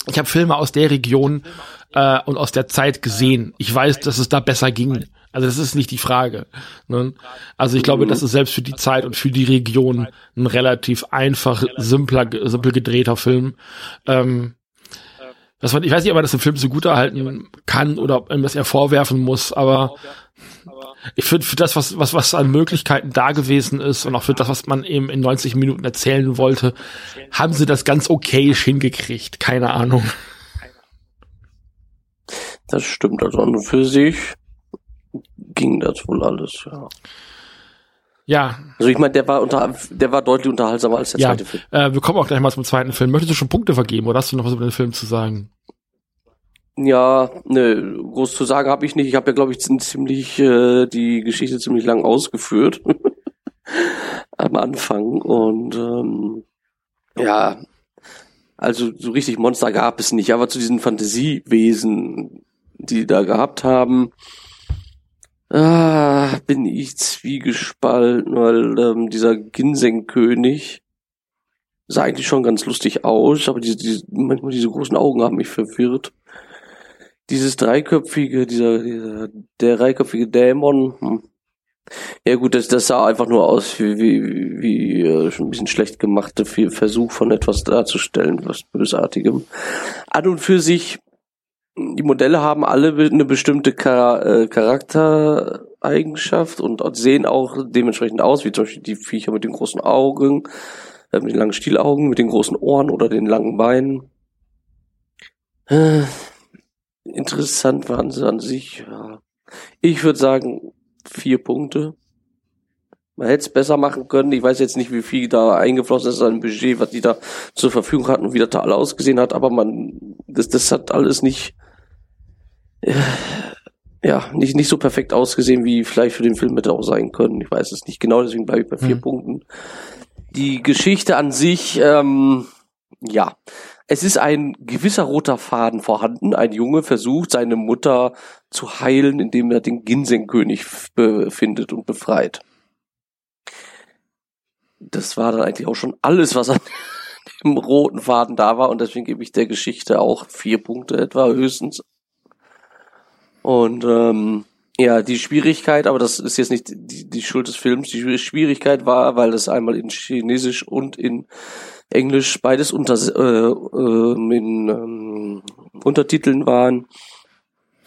ich habe Filme aus der Region äh, und aus der Zeit gesehen. Ich weiß, dass es da besser ging. Also das ist nicht die Frage. Ne? Also ich glaube, das ist selbst für die Zeit und für die Region ein relativ einfach, simpler, simpel gedrehter Film. Ähm, das war, ich weiß nicht, ob man das im Film so gut erhalten kann oder ob man das eher vorwerfen muss, aber ich finde, für das, was, was, was an Möglichkeiten da gewesen ist und auch für das, was man eben in 90 Minuten erzählen wollte, haben sie das ganz okayisch hingekriegt. Keine Ahnung. Das stimmt, also an für sich ging das wohl alles, ja. Ja. Also ich meine, der war unter, der war deutlich unterhaltsamer als der ja, zweite Film. Äh, wir kommen auch gleich mal zum zweiten Film. Möchtest du schon Punkte vergeben oder hast du noch was über den Film zu sagen? Ja, ne, groß zu sagen habe ich nicht. Ich habe ja, glaube ich, ziemlich äh, die Geschichte ziemlich lang ausgeführt am Anfang und ähm, ja, also so richtig Monster gab es nicht, aber zu diesen Fantasiewesen, die da gehabt haben, Ah, bin ich zwiegespalten, weil ähm, dieser Ginseng-König sah eigentlich schon ganz lustig aus, aber diese, diese, manchmal diese großen Augen haben mich verwirrt. Dieses dreiköpfige, dieser, dieser der dreiköpfige Dämon, hm. ja gut, das, das sah einfach nur aus wie, wie, wie äh, schon ein bisschen schlecht gemachte Versuch von etwas darzustellen, was Bösartigem. An und für sich die Modelle haben alle eine bestimmte äh, Charaktereigenschaft und sehen auch dementsprechend aus, wie zum Beispiel die Viecher mit den großen Augen, äh, mit den langen Stielaugen, mit den großen Ohren oder den langen Beinen. Äh, interessant waren sie an sich. Ja. Ich würde sagen, vier Punkte. Man hätte es besser machen können. Ich weiß jetzt nicht, wie viel da eingeflossen ist an Budget, was die da zur Verfügung hatten und wie das da alle ausgesehen hat, aber man, das, das hat alles nicht ja, nicht, nicht so perfekt ausgesehen, wie vielleicht für den Film hätte auch sein können. Ich weiß es nicht genau, deswegen bleibe ich bei vier mhm. Punkten. Die Geschichte an sich, ähm, ja, es ist ein gewisser roter Faden vorhanden. Ein Junge versucht, seine Mutter zu heilen, indem er den Ginseng-König findet und befreit. Das war dann eigentlich auch schon alles, was an dem roten Faden da war und deswegen gebe ich der Geschichte auch vier Punkte etwa höchstens. Und ähm, ja, die Schwierigkeit, aber das ist jetzt nicht die, die Schuld des Films, die Schwierigkeit war, weil es einmal in Chinesisch und in Englisch beides unter äh, äh, in ähm, Untertiteln waren,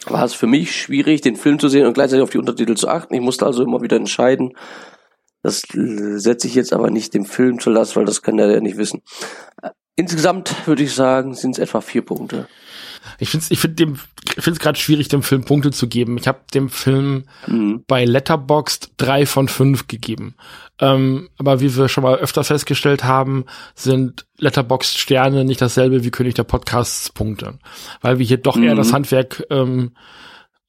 war es für mich schwierig, den Film zu sehen und gleichzeitig auf die Untertitel zu achten. Ich musste also immer wieder entscheiden. Das setze ich jetzt aber nicht dem Film zu Last, weil das kann er ja nicht wissen. Insgesamt würde ich sagen, sind es etwa vier Punkte. Ich finde ich find dem, finde es gerade schwierig, dem Film Punkte zu geben. Ich habe dem Film mhm. bei Letterboxd drei von fünf gegeben. Ähm, aber wie wir schon mal öfter festgestellt haben, sind Letterboxd Sterne nicht dasselbe wie König der Podcasts Punkte, weil wir hier doch mhm. eher das Handwerk ähm,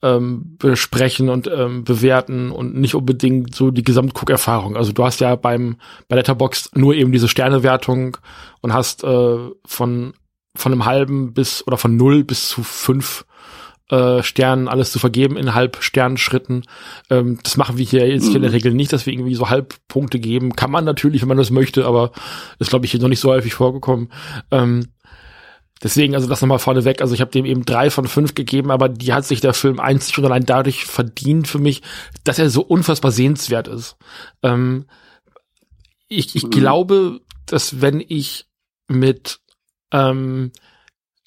ähm, besprechen und ähm, bewerten und nicht unbedingt so die Gesamtguckerfahrung. Also du hast ja beim bei Letterboxd nur eben diese Sternewertung und hast äh, von von einem halben bis oder von null bis zu fünf äh, Sternen alles zu vergeben in Halbsternschritten. Ähm, das machen wir hier jetzt mhm. in der mhm. Regel nicht, dass wir irgendwie so Halbpunkte geben. Kann man natürlich, wenn man das möchte, aber ist, glaube ich, hier noch nicht so häufig vorgekommen. Ähm, deswegen, also das nochmal vorneweg. Also ich habe dem eben drei von fünf gegeben, aber die hat sich der Film einzig und allein dadurch verdient für mich, dass er so unfassbar sehenswert ist. Ähm, ich ich mhm. glaube, dass wenn ich mit ähm,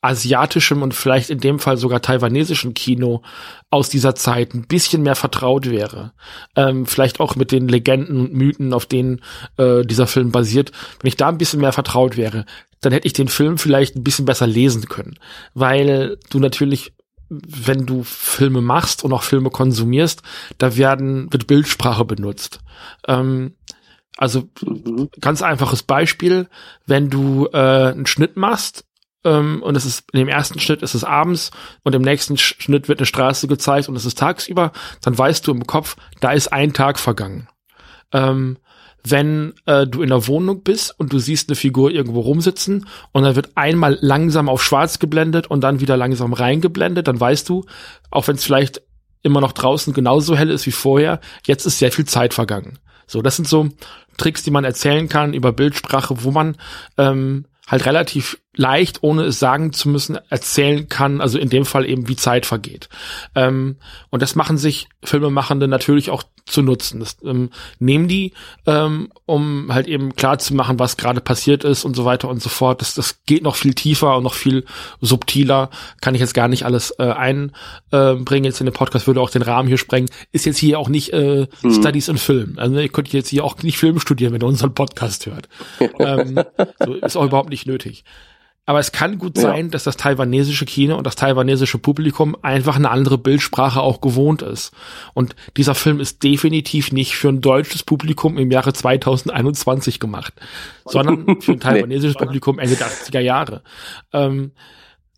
asiatischem und vielleicht in dem Fall sogar taiwanesischem Kino aus dieser Zeit ein bisschen mehr vertraut wäre. Ähm, vielleicht auch mit den Legenden und Mythen, auf denen äh, dieser Film basiert. Wenn ich da ein bisschen mehr vertraut wäre, dann hätte ich den Film vielleicht ein bisschen besser lesen können. Weil du natürlich wenn du Filme machst und auch Filme konsumierst, da werden, wird Bildsprache benutzt. Ähm, also mhm. ganz einfaches Beispiel, wenn du äh, einen Schnitt machst ähm, und es ist in dem ersten Schnitt ist es abends und im nächsten Schnitt wird eine Straße gezeigt und es ist tagsüber, dann weißt du im Kopf, da ist ein Tag vergangen. Ähm, wenn äh, du in der Wohnung bist und du siehst eine Figur irgendwo rumsitzen und dann wird einmal langsam auf schwarz geblendet und dann wieder langsam reingeblendet, dann weißt du, auch wenn es vielleicht immer noch draußen genauso hell ist wie vorher. Jetzt ist sehr viel Zeit vergangen. So, das sind so Tricks, die man erzählen kann über Bildsprache, wo man ähm, halt relativ leicht, ohne es sagen zu müssen, erzählen kann, also in dem Fall eben, wie Zeit vergeht. Ähm, und das machen sich Filmemachende natürlich auch zu nutzen. Das ähm, nehmen die, ähm, um halt eben klar zu machen, was gerade passiert ist und so weiter und so fort. Das, das geht noch viel tiefer und noch viel subtiler. Kann ich jetzt gar nicht alles äh, einbringen. Äh, jetzt in den Podcast würde auch den Rahmen hier sprengen. Ist jetzt hier auch nicht äh, mhm. Studies in Film. Also ihr könnt jetzt hier auch nicht Film studieren, wenn ihr unseren Podcast hört. ähm, so ist auch überhaupt nicht nötig. Aber es kann gut sein, ja. dass das taiwanesische Kino und das taiwanesische Publikum einfach eine andere Bildsprache auch gewohnt ist. Und dieser Film ist definitiv nicht für ein deutsches Publikum im Jahre 2021 gemacht, sondern für ein taiwanesisches nee. Publikum Ende der 80er Jahre. Ähm,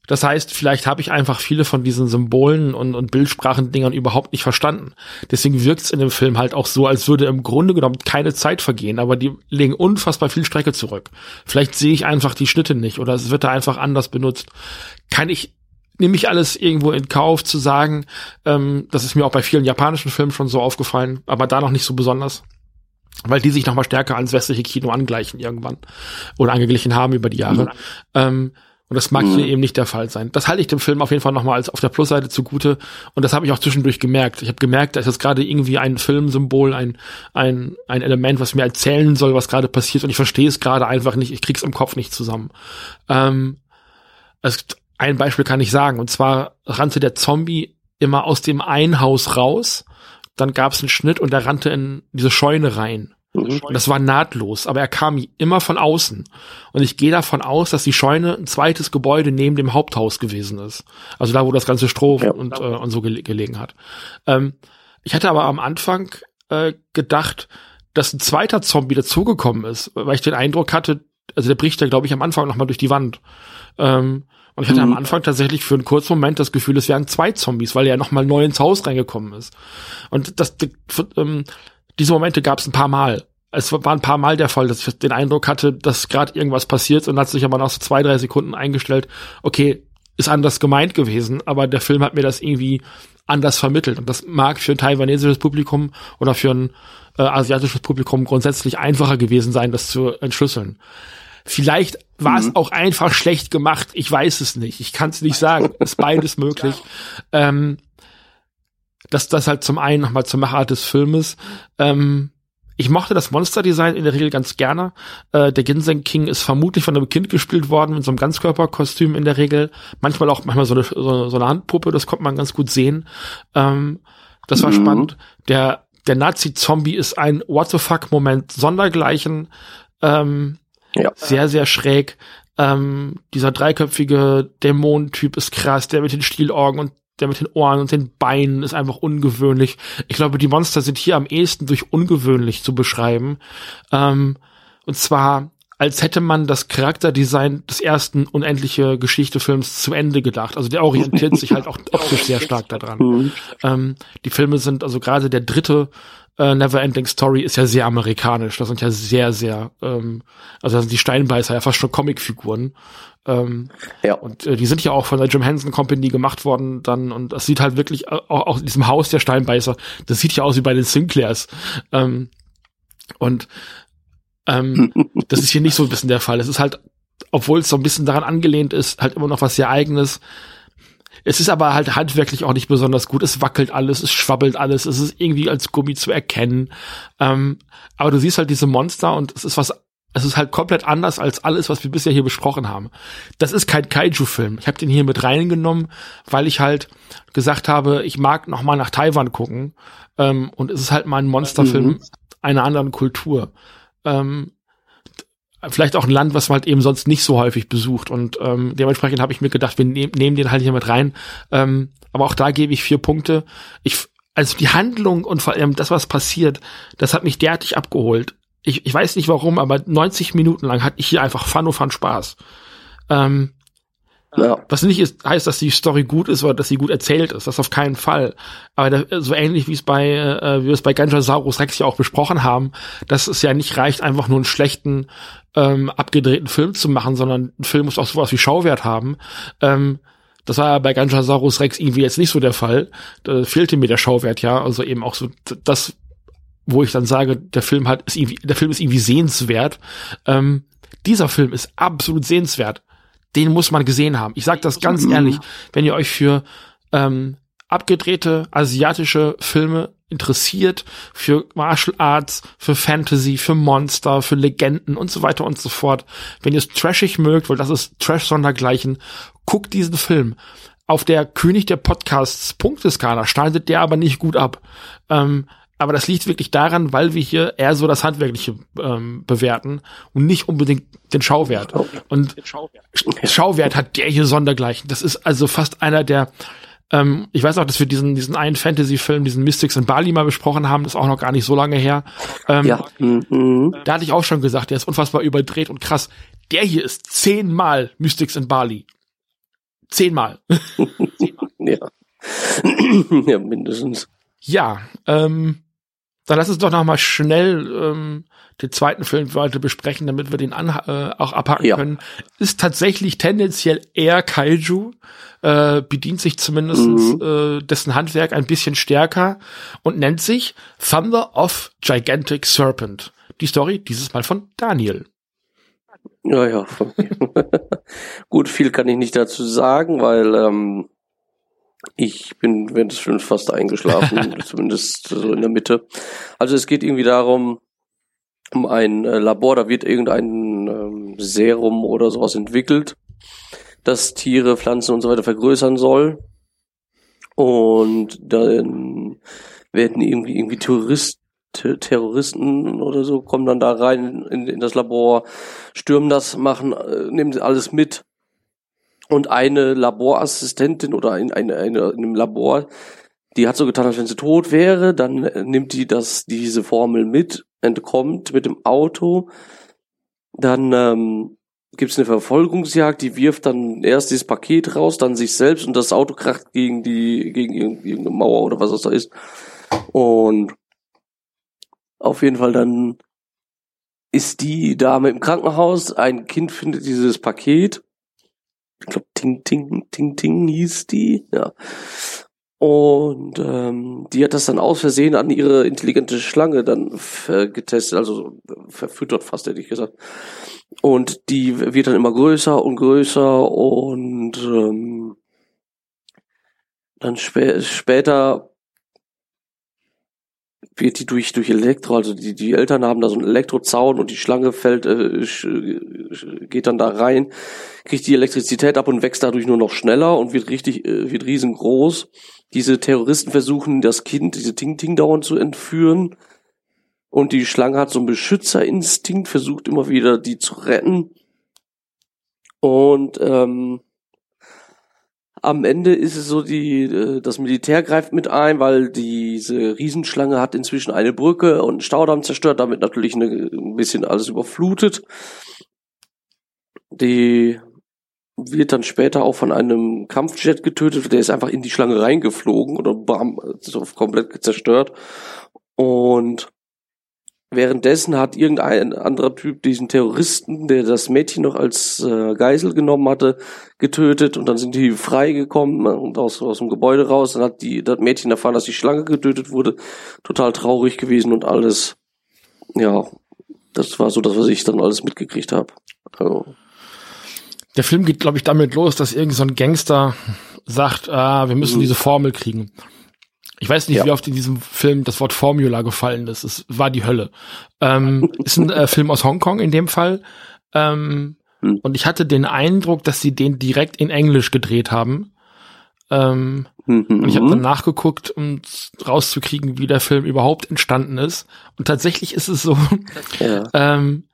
das heißt, vielleicht habe ich einfach viele von diesen Symbolen und, und Bildsprachendingern überhaupt nicht verstanden. Deswegen wirkt es in dem Film halt auch so, als würde im Grunde genommen keine Zeit vergehen, aber die legen unfassbar viel Strecke zurück. Vielleicht sehe ich einfach die Schnitte nicht oder es wird da einfach anders benutzt. Kann ich nehme ich alles irgendwo in Kauf zu sagen, ähm, das ist mir auch bei vielen japanischen Filmen schon so aufgefallen, aber da noch nicht so besonders weil die sich noch mal stärker ans westliche Kino angleichen irgendwann oder angeglichen haben über die Jahre. Mhm. Ähm, und das mag mhm. hier eben nicht der Fall sein. Das halte ich dem Film auf jeden Fall nochmal als auf der Plusseite zugute. Und das habe ich auch zwischendurch gemerkt. Ich habe gemerkt, da ist jetzt gerade irgendwie ein Filmsymbol, ein, ein, ein Element, was mir erzählen soll, was gerade passiert. Und ich verstehe es gerade einfach nicht. Ich krieg's im Kopf nicht zusammen. Ähm, es, ein Beispiel kann ich sagen. Und zwar rannte der Zombie immer aus dem einen Haus raus. Dann gab es einen Schnitt und er rannte in diese Scheune rein. Mhm. Und das war nahtlos, aber er kam immer von außen. Und ich gehe davon aus, dass die Scheune ein zweites Gebäude neben dem Haupthaus gewesen ist. Also da, wo das ganze Stroh ja. und, äh, und so gele gelegen hat. Ähm, ich hatte aber am Anfang äh, gedacht, dass ein zweiter Zombie dazugekommen ist, weil ich den Eindruck hatte, also der bricht ja, glaube ich, am Anfang nochmal durch die Wand. Ähm, und ich hatte mhm. am Anfang tatsächlich für einen kurzen Moment das Gefühl, es wären zwei Zombies, weil er nochmal neu ins Haus reingekommen ist. Und das, das ähm, diese Momente gab es ein paar Mal. Es war ein paar Mal der Fall, dass ich den Eindruck hatte, dass gerade irgendwas passiert und hat sich aber nach so zwei, drei Sekunden eingestellt, okay, ist anders gemeint gewesen, aber der Film hat mir das irgendwie anders vermittelt. Und das mag für ein taiwanesisches Publikum oder für ein äh, asiatisches Publikum grundsätzlich einfacher gewesen sein, das zu entschlüsseln. Vielleicht war mhm. es auch einfach schlecht gemacht. Ich weiß es nicht. Ich kann es nicht sagen. Ist beides möglich. Ähm, dass das halt zum einen nochmal zur Machart des Filmes. Ähm, ich mochte das Monsterdesign in der Regel ganz gerne. Äh, der Ginseng King ist vermutlich von einem Kind gespielt worden, mit so einem Ganzkörperkostüm in der Regel. Manchmal auch manchmal so eine, so, so eine Handpuppe, das konnte man ganz gut sehen. Ähm, das war mhm. spannend. Der, der Nazi-Zombie ist ein What the fuck-Moment sondergleichen. Ähm, ja. Sehr, sehr schräg. Ähm, dieser dreiköpfige Dämonentyp ist krass, der mit den Stielorgen und der mit den Ohren und den Beinen ist einfach ungewöhnlich. Ich glaube, die Monster sind hier am ehesten durch ungewöhnlich zu beschreiben. Ähm, und zwar, als hätte man das Charakterdesign des ersten unendliche Geschichte-Films zu Ende gedacht. Also der orientiert sich halt auch optisch sehr stark daran. Mhm. Ähm, die Filme sind, also gerade der dritte äh, Neverending Story ist ja sehr amerikanisch. Das sind ja sehr, sehr, ähm, also das sind die Steinbeißer ja fast schon Comicfiguren. Ähm, ja. Und äh, die sind ja auch von der Jim Henson Company gemacht worden dann und das sieht halt wirklich äh, auch, in diesem Haus der Steinbeißer, das sieht ja aus wie bei den Sinclairs. Ähm, und ähm, das ist hier nicht so ein bisschen der Fall. Es ist halt, obwohl es so ein bisschen daran angelehnt ist, halt immer noch was sehr eigenes. Es ist aber halt handwerklich auch nicht besonders gut. Es wackelt alles, es schwabbelt alles, es ist irgendwie als Gummi zu erkennen. Ähm, aber du siehst halt diese Monster und es ist was, es ist halt komplett anders als alles, was wir bisher hier besprochen haben. Das ist kein Kaiju-Film. Ich habe den hier mit reingenommen, weil ich halt gesagt habe, ich mag noch mal nach Taiwan gucken. Ähm, und es ist halt mal ein Monsterfilm mhm. einer anderen Kultur. Ähm, vielleicht auch ein Land, was man halt eben sonst nicht so häufig besucht. Und ähm, dementsprechend habe ich mir gedacht, wir nehm, nehmen den halt hier mit rein. Ähm, aber auch da gebe ich vier Punkte. Ich, also die Handlung und vor allem das, was passiert, das hat mich derartig abgeholt. Ich, ich weiß nicht warum, aber 90 Minuten lang hatte ich hier einfach Fun und Fun Spaß. Ähm, ja. Was nicht ist, heißt, dass die Story gut ist oder dass sie gut erzählt ist. Das auf keinen Fall. Aber da, so ähnlich wie es bei, äh, wie wir es bei Ganjasaurus Rex ja auch besprochen haben, dass es ja nicht reicht, einfach nur einen schlechten, ähm, abgedrehten Film zu machen, sondern ein Film muss auch sowas wie Schauwert haben. Ähm, Das war ja bei Ganjasaurus Rex irgendwie jetzt nicht so der Fall. Da fehlte mir der Schauwert, ja. Also eben auch so das, wo ich dann sage, der Film hat, ist irgendwie, der Film ist irgendwie sehenswert. Ähm, dieser Film ist absolut sehenswert. Den muss man gesehen haben. Ich sage das ganz mhm. ehrlich, wenn ihr euch für ähm, abgedrehte asiatische Filme interessiert, für Martial Arts, für Fantasy, für Monster, für Legenden und so weiter und so fort. Wenn ihr es trashig mögt, weil das ist Trash sondergleichen, guckt diesen Film. Auf der König der Podcasts Punkteskala schneidet der aber nicht gut ab. Ähm, aber das liegt wirklich daran, weil wir hier eher so das Handwerkliche ähm, bewerten und nicht unbedingt den Schauwert. Und Schauwert hat der hier sondergleichen. Das ist also fast einer der ähm, ich weiß auch, dass wir diesen, diesen einen Fantasy-Film, diesen Mystics in Bali mal besprochen haben, das ist auch noch gar nicht so lange her. Ähm, ja. Mhm. Da hatte ich auch schon gesagt, der ist unfassbar überdreht und krass. Der hier ist zehnmal Mystics in Bali. Zehnmal. ja. ja, mindestens. Ja, ähm, dann lass uns doch noch mal schnell ähm, den zweiten Film weiter besprechen, damit wir den äh, auch abhaken ja. können. Ist tatsächlich tendenziell eher Kaiju äh, bedient sich zumindest mhm. äh, dessen Handwerk ein bisschen stärker und nennt sich Thunder of Gigantic Serpent. Die Story dieses Mal von Daniel. Ja, ja. Gut, viel kann ich nicht dazu sagen, weil ähm, ich bin während des Films fast eingeschlafen, zumindest so in der Mitte. Also es geht irgendwie darum, um ein äh, Labor, da wird irgendein ähm, Serum oder sowas entwickelt das Tiere, Pflanzen und so weiter vergrößern soll. Und dann werden irgendwie, irgendwie Touristen, Terroristen oder so kommen dann da rein in, in das Labor, stürmen das, machen, äh, nehmen alles mit. Und eine Laborassistentin oder ein, eine, eine in einem Labor, die hat so getan, als wenn sie tot wäre, dann äh, nimmt die das, diese Formel mit, entkommt mit dem Auto, dann ähm, gibt es eine Verfolgungsjagd, die wirft dann erst dieses Paket raus, dann sich selbst und das Auto kracht gegen die, gegen irgendeine Mauer oder was das da ist. Und auf jeden Fall dann ist die Dame im Krankenhaus, ein Kind findet dieses Paket. Ich glaube, Ting Ting Ting Ting hieß die, ja. Und ähm, die hat das dann aus Versehen an ihre intelligente Schlange dann getestet, also verfüttert fast, hätte ich gesagt. Und die wird dann immer größer und größer und ähm, dann spä später wird die durch durch Elektro, also die die Eltern haben da so einen Elektrozaun und die Schlange fällt äh, geht dann da rein, kriegt die Elektrizität ab und wächst dadurch nur noch schneller und wird richtig äh, wird riesengroß. Diese Terroristen versuchen das Kind, diese Ting Ting dauernd zu entführen und die Schlange hat so einen Beschützerinstinkt, versucht immer wieder die zu retten. Und ähm, am Ende ist es so, die, äh, das Militär greift mit ein, weil diese Riesenschlange hat inzwischen eine Brücke und einen Staudamm zerstört, damit natürlich eine, ein bisschen alles überflutet. Die wird dann später auch von einem Kampfjet getötet, der ist einfach in die Schlange reingeflogen oder bam, so komplett zerstört. Und Währenddessen hat irgendein anderer Typ diesen Terroristen, der das Mädchen noch als äh, Geisel genommen hatte, getötet und dann sind die freigekommen und aus, aus dem Gebäude raus. Dann hat die, das Mädchen erfahren, dass die Schlange getötet wurde. Total traurig gewesen und alles. Ja, das war so das, was ich dann alles mitgekriegt habe. Also. Der Film geht, glaube ich, damit los, dass irgend so ein Gangster sagt, ah, wir müssen mhm. diese Formel kriegen. Ich weiß nicht, ja. wie oft in diesem Film das Wort Formula gefallen ist. Es war die Hölle. Ähm, ist ein äh, Film aus Hongkong in dem Fall. Ähm, hm. Und ich hatte den Eindruck, dass sie den direkt in Englisch gedreht haben. Ähm, mhm. Und ich habe dann nachgeguckt, um rauszukriegen, wie der Film überhaupt entstanden ist. Und tatsächlich ist es so, ja. ähm,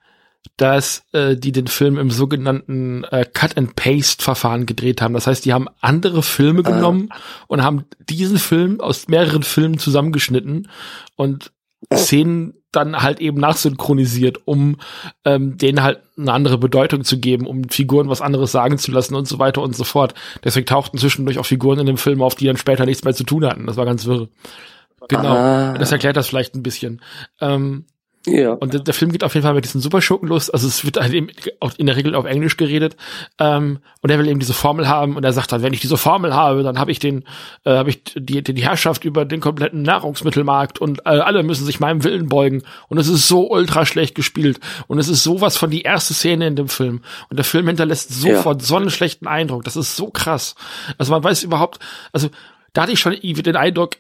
dass äh, die den Film im sogenannten äh, Cut-and-Paste-Verfahren gedreht haben. Das heißt, die haben andere Filme ah. genommen und haben diesen Film aus mehreren Filmen zusammengeschnitten und Szenen dann halt eben nachsynchronisiert, um ähm, denen halt eine andere Bedeutung zu geben, um Figuren was anderes sagen zu lassen und so weiter und so fort. Deswegen tauchten zwischendurch auch Figuren in dem Film auf, die dann später nichts mehr zu tun hatten. Das war ganz wirr. Genau. Ah. Das erklärt das vielleicht ein bisschen. Ähm, Ja. Und der, Film geht auf jeden Fall mit diesen Superschurken los. Also es wird halt eben auch in der Regel auf Englisch geredet. Ähm, und er will eben diese Formel haben und er sagt dann, wenn ich diese Formel habe, dann habe ich den, äh, habe ich die, die, Herrschaft über den kompletten Nahrungsmittelmarkt und äh, alle müssen sich meinem Willen beugen. Und es ist so ultra schlecht gespielt. Und es ist sowas von die erste Szene in dem Film. Und der Film hinterlässt sofort ja. so einen schlechten Eindruck. Das ist so krass. Also man weiß überhaupt, also da hatte ich schon den Eindruck,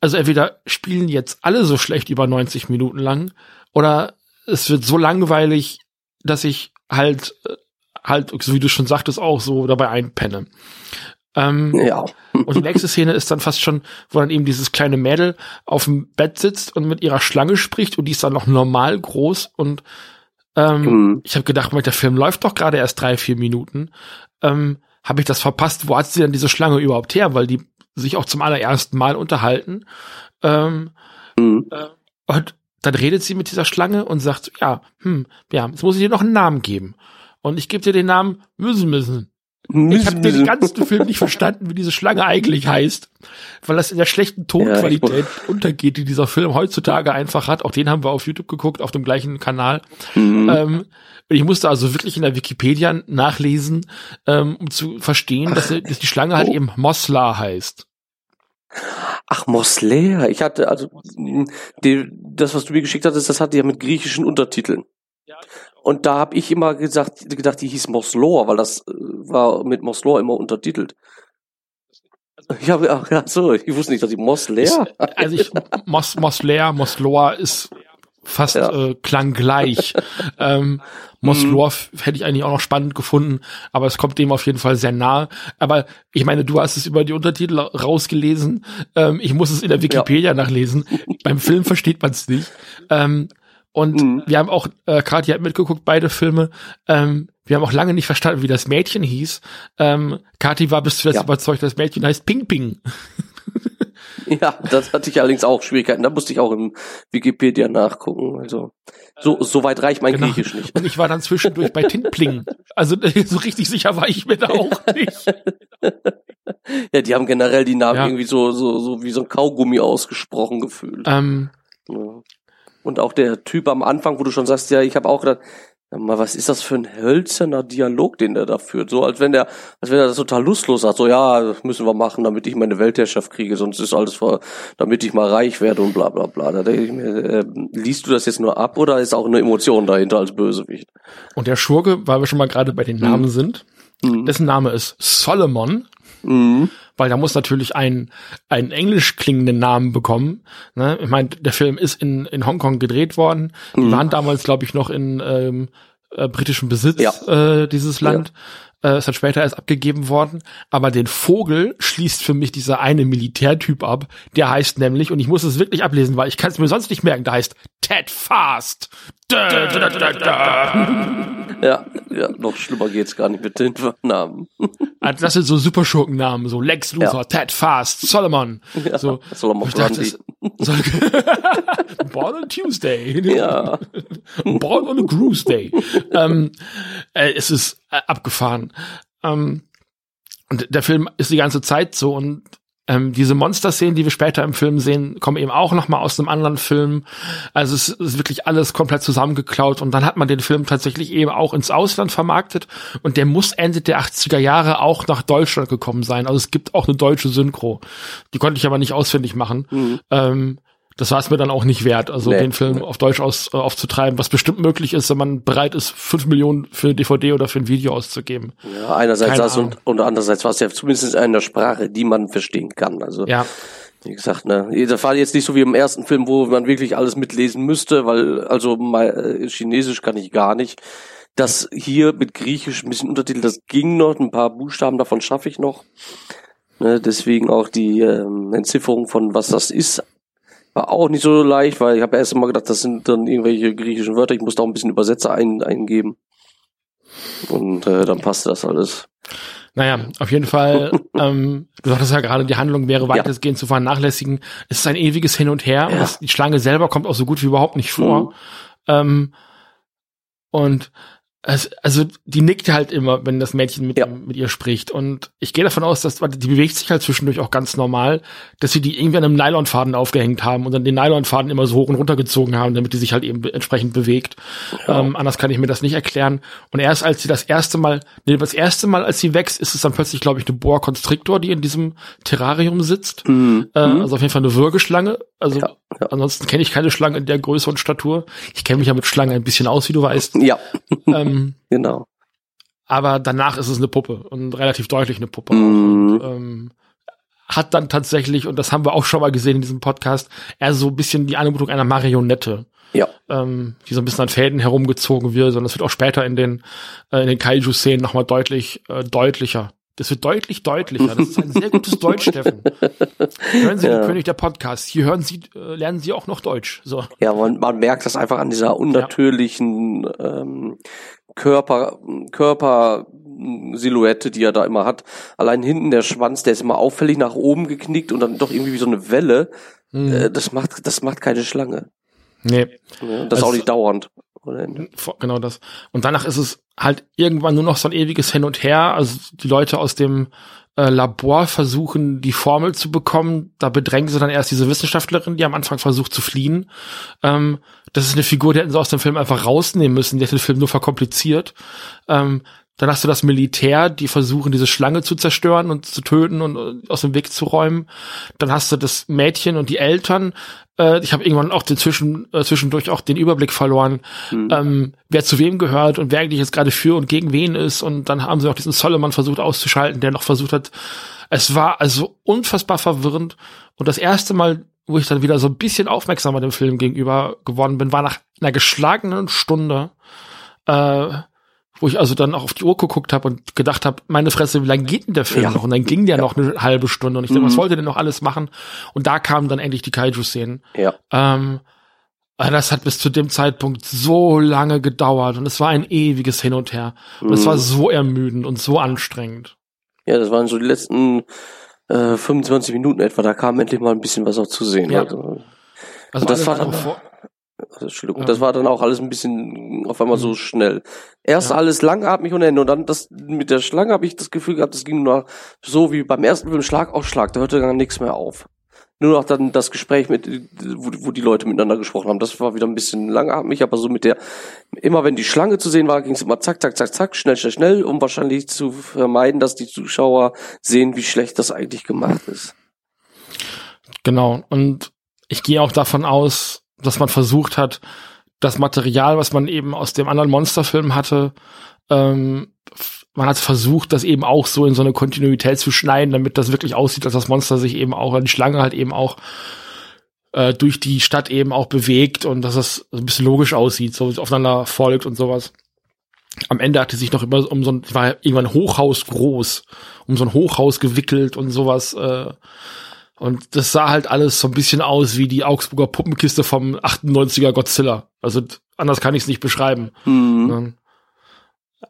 also entweder spielen jetzt alle so schlecht über 90 Minuten lang oder es wird so langweilig, dass ich halt, äh, halt, so wie du schon sagtest, auch so dabei einpenne. Ähm, ja. und die nächste Szene ist dann fast schon, wo dann eben dieses kleine Mädel auf dem Bett sitzt und mit ihrer Schlange spricht und die ist dann noch normal groß und ähm, mhm. ich habe gedacht, der Film läuft doch gerade erst drei, vier Minuten. Ähm, habe ich das verpasst? Wo hat sie denn diese Schlange überhaupt her? Weil die sich auch zum allerersten Mal unterhalten. Ähm, mhm. äh, und dann redet sie mit dieser Schlange und sagt, ja, hm, ja, jetzt muss ich dir noch einen Namen geben. Und ich gebe dir den Namen Müssen müssen. Ich habe den ganzen Film nicht verstanden, wie diese Schlange eigentlich heißt, weil das in der schlechten Tonqualität ja, untergeht, die dieser Film heutzutage einfach hat. Auch den haben wir auf YouTube geguckt, auf dem gleichen Kanal. Mhm. Ähm, ich musste also wirklich in der Wikipedia nachlesen, ähm, um zu verstehen, dass, dass die Schlange halt oh. eben Mosla heißt. Ach, Mosler. Ich hatte, also, die, das, was du mir geschickt hattest, das hatte ja mit griechischen Untertiteln. Und da habe ich immer gesagt, gedacht, die hieß Moslor, weil das äh, war mit Moslor immer untertitelt. Ich habe, ach ja, so, ich wusste nicht, dass die Mosler. Also ich, Mos, Mosler, Moslor ist fast ja. äh, klang gleich. ähm, Moslor mhm. hätte ich eigentlich auch noch spannend gefunden, aber es kommt dem auf jeden Fall sehr nahe. Aber ich meine, du hast es über die Untertitel rausgelesen. Ähm, ich muss es in der Wikipedia ja. nachlesen. Beim Film versteht man es nicht. Ähm, und mhm. wir haben auch, äh, Kathi hat mitgeguckt, beide Filme. Ähm, wir haben auch lange nicht verstanden, wie das Mädchen hieß. Ähm, Kathi war bis zuletzt ja. überzeugt, das Mädchen heißt Ping Ping. Ja, das hatte ich allerdings auch Schwierigkeiten. Da musste ich auch im Wikipedia nachgucken. Also so, so weit reicht mein genau. Griechisch nicht. Und ich war dann zwischendurch bei Tinpling. Also so richtig sicher war ich mir da auch nicht. ja, die haben generell die Namen ja. irgendwie so, so, so wie so ein Kaugummi ausgesprochen gefühlt. Ähm, ja. Und auch der Typ am Anfang, wo du schon sagst, ja, ich habe auch gedacht, mal, was ist das für ein hölzerner Dialog, den der da führt? So, als wenn der, als wenn er das total lustlos sagt, so, ja, das müssen wir machen, damit ich meine Weltherrschaft kriege, sonst ist alles vor, damit ich mal reich werde und bla, bla, bla. Da denke ich mir, äh, liest du das jetzt nur ab oder ist auch eine Emotion dahinter als Bösewicht? Und der Schurke, weil wir schon mal gerade bei den Namen mhm. sind, mhm. dessen Name ist Solomon. Mhm. Weil da muss natürlich ein, einen englisch klingenden Namen bekommen. Ne? Ich meine, der Film ist in, in Hongkong gedreht worden. Die mhm. waren damals, glaube ich, noch in ähm, äh, britischem Besitz, ja. äh, dieses Land. Ja. Äh, ist dann später erst abgegeben worden. Aber den Vogel schließt für mich dieser eine Militärtyp ab. Der heißt nämlich, und ich muss es wirklich ablesen, weil ich kann es mir sonst nicht merken, der heißt Ted Fast. Ja, ja, noch schlimmer geht's gar nicht mit den Namen. Also das sind so Superschurkennamen, so Lex Luthor, ja. Ted Fast, Solomon. Ja, so, Solomon ich dachte, so, Born on Tuesday. Ja. Born on a Cruise Day. ähm, äh, es ist äh, abgefahren. Ähm, und der Film ist die ganze Zeit so und ähm, diese Monster-Szenen, die wir später im Film sehen, kommen eben auch noch mal aus einem anderen Film. Also es ist wirklich alles komplett zusammengeklaut und dann hat man den Film tatsächlich eben auch ins Ausland vermarktet und der muss Ende der 80er Jahre auch nach Deutschland gekommen sein. Also es gibt auch eine deutsche Synchro. Die konnte ich aber nicht ausfindig machen. Mhm. Ähm, das war es mir dann auch nicht wert, also nee. den Film auf Deutsch aus, äh, aufzutreiben, was bestimmt möglich ist, wenn man bereit ist, fünf Millionen für DVD oder für ein Video auszugeben. Ja, einerseits Keine das und, und andererseits war es ja zumindest in einer Sprache, die man verstehen kann. Also ja. Wie gesagt, ne, das war jetzt nicht so wie im ersten Film, wo man wirklich alles mitlesen müsste, weil also mal äh, Chinesisch kann ich gar nicht. Das hier mit Griechisch ein bisschen Untertitel, das ging noch, ein paar Buchstaben davon schaffe ich noch. Ne, deswegen auch die ähm, Entzifferung von was das ist war auch nicht so leicht, weil ich habe erst mal gedacht, das sind dann irgendwelche griechischen Wörter. Ich musste auch ein bisschen Übersetzer ein, eingeben. Und äh, dann passte das alles. Naja, auf jeden Fall, ähm, du sagtest ja gerade, die Handlung wäre weitestgehend ja. zu vernachlässigen. Es ist ein ewiges Hin und Her. Ja. Und das, die Schlange selber kommt auch so gut wie überhaupt nicht vor. Mhm. Ähm, und also, also die nickt halt immer, wenn das Mädchen mit, ja. mit ihr spricht. Und ich gehe davon aus, dass die bewegt sich halt zwischendurch auch ganz normal, dass sie die irgendwie an einem Nylonfaden aufgehängt haben und dann den Nylonfaden immer so hoch und runter gezogen haben, damit die sich halt eben entsprechend bewegt. Ja. Ähm, anders kann ich mir das nicht erklären. Und erst als sie das erste Mal, nee, das erste Mal, als sie wächst, ist es dann plötzlich, glaube ich, eine Boa Constrictor, die in diesem Terrarium sitzt. Mhm. Äh, mhm. also auf jeden Fall eine Würgeschlange. Also ja. ansonsten kenne ich keine Schlange in der Größe und Statur. Ich kenne mich ja mit Schlangen ein bisschen aus, wie du weißt. Ja. Ähm, ähm, genau. Aber danach ist es eine Puppe und relativ deutlich eine Puppe. Mhm. Und, ähm, hat dann tatsächlich, und das haben wir auch schon mal gesehen in diesem Podcast, eher so ein bisschen die Anmutung einer Marionette. Ja. Ähm, die so ein bisschen an Fäden herumgezogen wird, sondern das wird auch später in den, äh, in den Kaiju-Szenen nochmal deutlich, äh, deutlicher. Das wird deutlich deutlicher. Das ist ein sehr gutes Deutsch, Steffen. Hören Sie ja. den König der Podcast. Hier hören Sie, äh, lernen Sie auch noch Deutsch. So. Ja, man, man merkt das einfach an dieser unnatürlichen ja. ähm, Körper, Körper Silhouette, die er da immer hat. Allein hinten der Schwanz, der ist immer auffällig nach oben geknickt und dann doch irgendwie wie so eine Welle. Mhm. Äh, das macht, das macht keine Schlange. Nee. Das also, ist auch nicht dauernd. Genau das. Und danach ist es halt irgendwann nur noch so ein ewiges Hin und Her. Also die Leute aus dem äh, Labor versuchen, die Formel zu bekommen. Da bedrängen sie dann erst diese Wissenschaftlerin, die am Anfang versucht zu fliehen. Ähm, das ist eine Figur, die hätten sie aus dem Film einfach rausnehmen müssen. Die hätte den Film nur verkompliziert. Ähm, dann hast du das Militär, die versuchen, diese Schlange zu zerstören und zu töten und aus dem Weg zu räumen. Dann hast du das Mädchen und die Eltern. Äh, ich habe irgendwann auch den Zwischen, äh, zwischendurch auch den Überblick verloren, mhm. ähm, wer zu wem gehört und wer eigentlich jetzt gerade für und gegen wen ist. Und dann haben sie auch diesen Solomon versucht auszuschalten, der noch versucht hat. Es war also unfassbar verwirrend. Und das erste Mal, wo ich dann wieder so ein bisschen aufmerksamer dem Film gegenüber geworden bin, war nach einer geschlagenen Stunde. Äh, wo ich also dann auch auf die Uhr geguckt habe und gedacht habe, meine Fresse, wie lange geht denn der Film ja. noch? Und dann ging der ja. noch eine halbe Stunde und ich dachte, mhm. was wollte denn noch alles machen? Und da kamen dann endlich die Kaiju-Szenen. Ja. Ähm, das hat bis zu dem Zeitpunkt so lange gedauert und es war ein ewiges Hin und Her. Und mhm. es war so ermüdend und so anstrengend. Ja, das waren so die letzten äh, 25 Minuten etwa. Da kam endlich mal ein bisschen was auch zu sehen. Ja. Also, also das war dann, vor Entschuldigung, ja. das war dann auch alles ein bisschen auf einmal so mhm. schnell. Erst ja. alles langatmig und Ende und dann das mit der Schlange habe ich das Gefühl gehabt, das ging nur so wie beim ersten Film Schlag auf Schlag, da hörte gar nichts mehr auf. Nur noch dann das Gespräch mit, wo, wo die Leute miteinander gesprochen haben, das war wieder ein bisschen langatmig, aber so mit der, immer wenn die Schlange zu sehen war, ging es immer zack, zack, zack, zack, schnell, schnell, schnell, um wahrscheinlich zu vermeiden, dass die Zuschauer sehen, wie schlecht das eigentlich gemacht ist. Genau, und ich gehe auch davon aus, dass man versucht hat, das Material, was man eben aus dem anderen Monsterfilm hatte, ähm, man hat versucht, das eben auch so in so eine Kontinuität zu schneiden, damit das wirklich aussieht, dass das Monster sich eben auch, die Schlange halt eben auch äh, durch die Stadt eben auch bewegt und dass es ein bisschen logisch aussieht, so aufeinander folgt und sowas. Am Ende hatte sich noch immer um so ein, war irgendwann Hochhaus groß, um so ein Hochhaus gewickelt und sowas. Äh, und das sah halt alles so ein bisschen aus wie die Augsburger Puppenkiste vom 98er Godzilla. Also anders kann ich es nicht beschreiben. Mhm.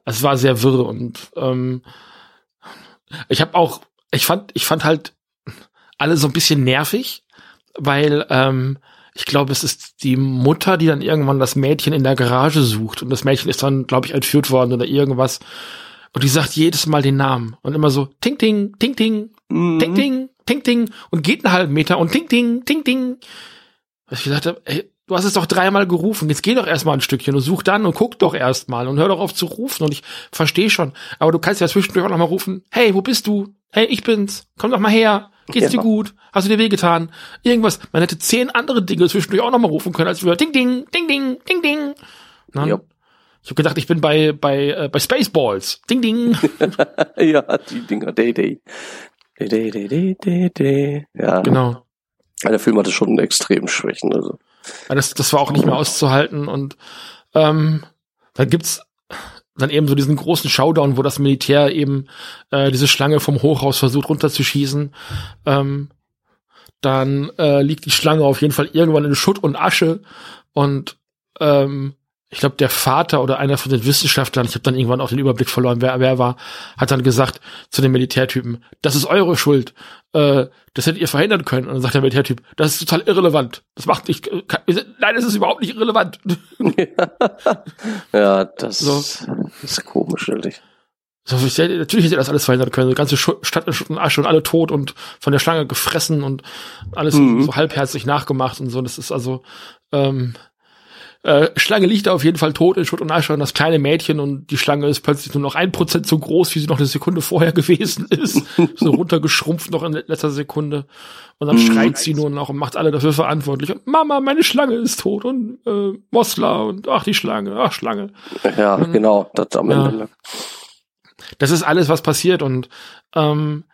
Es war sehr wirr und ähm, ich habe auch, ich fand, ich fand halt alle so ein bisschen nervig, weil ähm, ich glaube, es ist die Mutter, die dann irgendwann das Mädchen in der Garage sucht und das Mädchen ist dann, glaube ich, entführt worden oder irgendwas. Und die sagt jedes Mal den Namen und immer so Ting Ting, Ting Ting, mhm. Ting Ting, Ting Ting und geht einen halben Meter und Ting Ting, Ting Ting. Ich dachte, ey, du hast es doch dreimal gerufen, jetzt geh doch erstmal ein Stückchen und such dann und guck doch erstmal und hör doch auf zu rufen und ich verstehe schon, aber du kannst ja zwischendurch auch noch mal rufen, hey, wo bist du? Hey, ich bin's, komm doch mal her, geht's ja. dir gut? Hast du dir wehgetan? Irgendwas, man hätte zehn andere Dinge zwischendurch auch noch mal rufen können, als wir Ding Ding, Ding Ding, Ding Ding. Na, ja. Ich habe gedacht, ich bin bei bei äh, bei Spaceballs. Ding ding. ja, die Dinger, day day. Day day day. Ja. Genau. Der Film hatte schon extrem Schwächen, also. Ja, das das war auch nicht mehr auszuhalten und ähm, dann gibt's dann eben so diesen großen Showdown, wo das Militär eben äh, diese Schlange vom Hochhaus versucht runterzuschießen. Ähm, dann äh, liegt die Schlange auf jeden Fall irgendwann in Schutt und Asche und ähm, ich glaube, der Vater oder einer von den Wissenschaftlern, ich habe dann irgendwann auch den Überblick verloren, wer wer war, hat dann gesagt zu den Militärtypen, das ist eure Schuld, äh, das hättet ihr verhindern können. Und dann sagt der Militärtyp, das ist total irrelevant, das macht nicht, kann, nein, es ist überhaupt nicht irrelevant. ja, das so. ist komisch, ehrlich. So, ich, natürlich hätte er das alles verhindern können. Die ganze Stadt in Asche und alle tot und von der Schlange gefressen und alles mhm. so halbherzig nachgemacht und so. Das ist also, ähm, äh, Schlange liegt da auf jeden Fall tot in Schutt und Asche und das kleine Mädchen und die Schlange ist plötzlich nur noch ein Prozent so groß, wie sie noch eine Sekunde vorher gewesen ist. so runtergeschrumpft noch in letzter Sekunde. Und dann mhm. schreit sie nur noch und macht alle dafür verantwortlich. Und Mama, meine Schlange ist tot und äh, Mosler und ach die Schlange, ach Schlange. Ja, und, genau, das am Ende. Ja. Das ist alles, was passiert und ähm,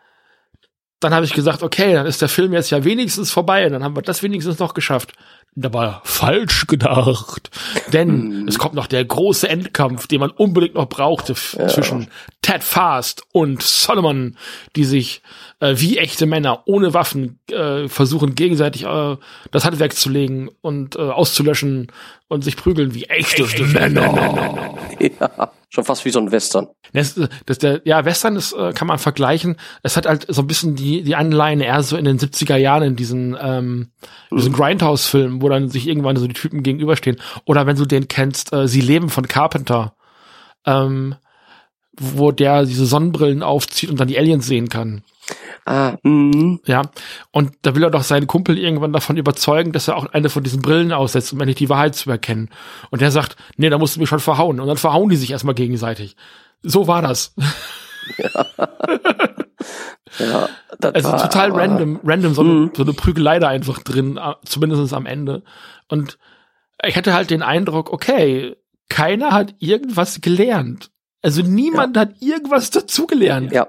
dann habe ich gesagt, okay, dann ist der Film jetzt ja wenigstens vorbei und dann haben wir das wenigstens noch geschafft. Da war falsch gedacht. Denn hm. es kommt noch der große Endkampf, den man unbedingt noch brauchte ja. zwischen Ted Fast und Solomon, die sich äh, wie echte Männer ohne Waffen äh, versuchen gegenseitig äh, das Handwerk zu legen und äh, auszulöschen und sich prügeln wie echte, echte Männer. Männer. Ja, schon fast wie so ein Western. Das, das, der, ja, Western ist, äh, kann man vergleichen. Es hat halt so ein bisschen die, die Anleihen eher so in den 70er Jahren in diesen, ähm, diesen mhm. Grindhouse-Filmen, wo dann sich irgendwann so die Typen gegenüberstehen. Oder wenn du den kennst, äh, Sie leben von Carpenter. Ähm, wo der diese Sonnenbrillen aufzieht und dann die Aliens sehen kann. Ah, mh. Ja, und da will er doch seinen Kumpel irgendwann davon überzeugen, dass er auch eine von diesen Brillen aussetzt, um endlich die Wahrheit zu erkennen. Und der sagt, nee, da musst du mich schon verhauen. Und dann verhauen die sich erstmal gegenseitig. So war das. Ja. ja das also war, total random, random, so, eine, so eine Prügelei da einfach drin, äh, zumindest am Ende. Und ich hatte halt den Eindruck, okay, keiner hat irgendwas gelernt. Also niemand ja. hat irgendwas dazugelernt. Ja.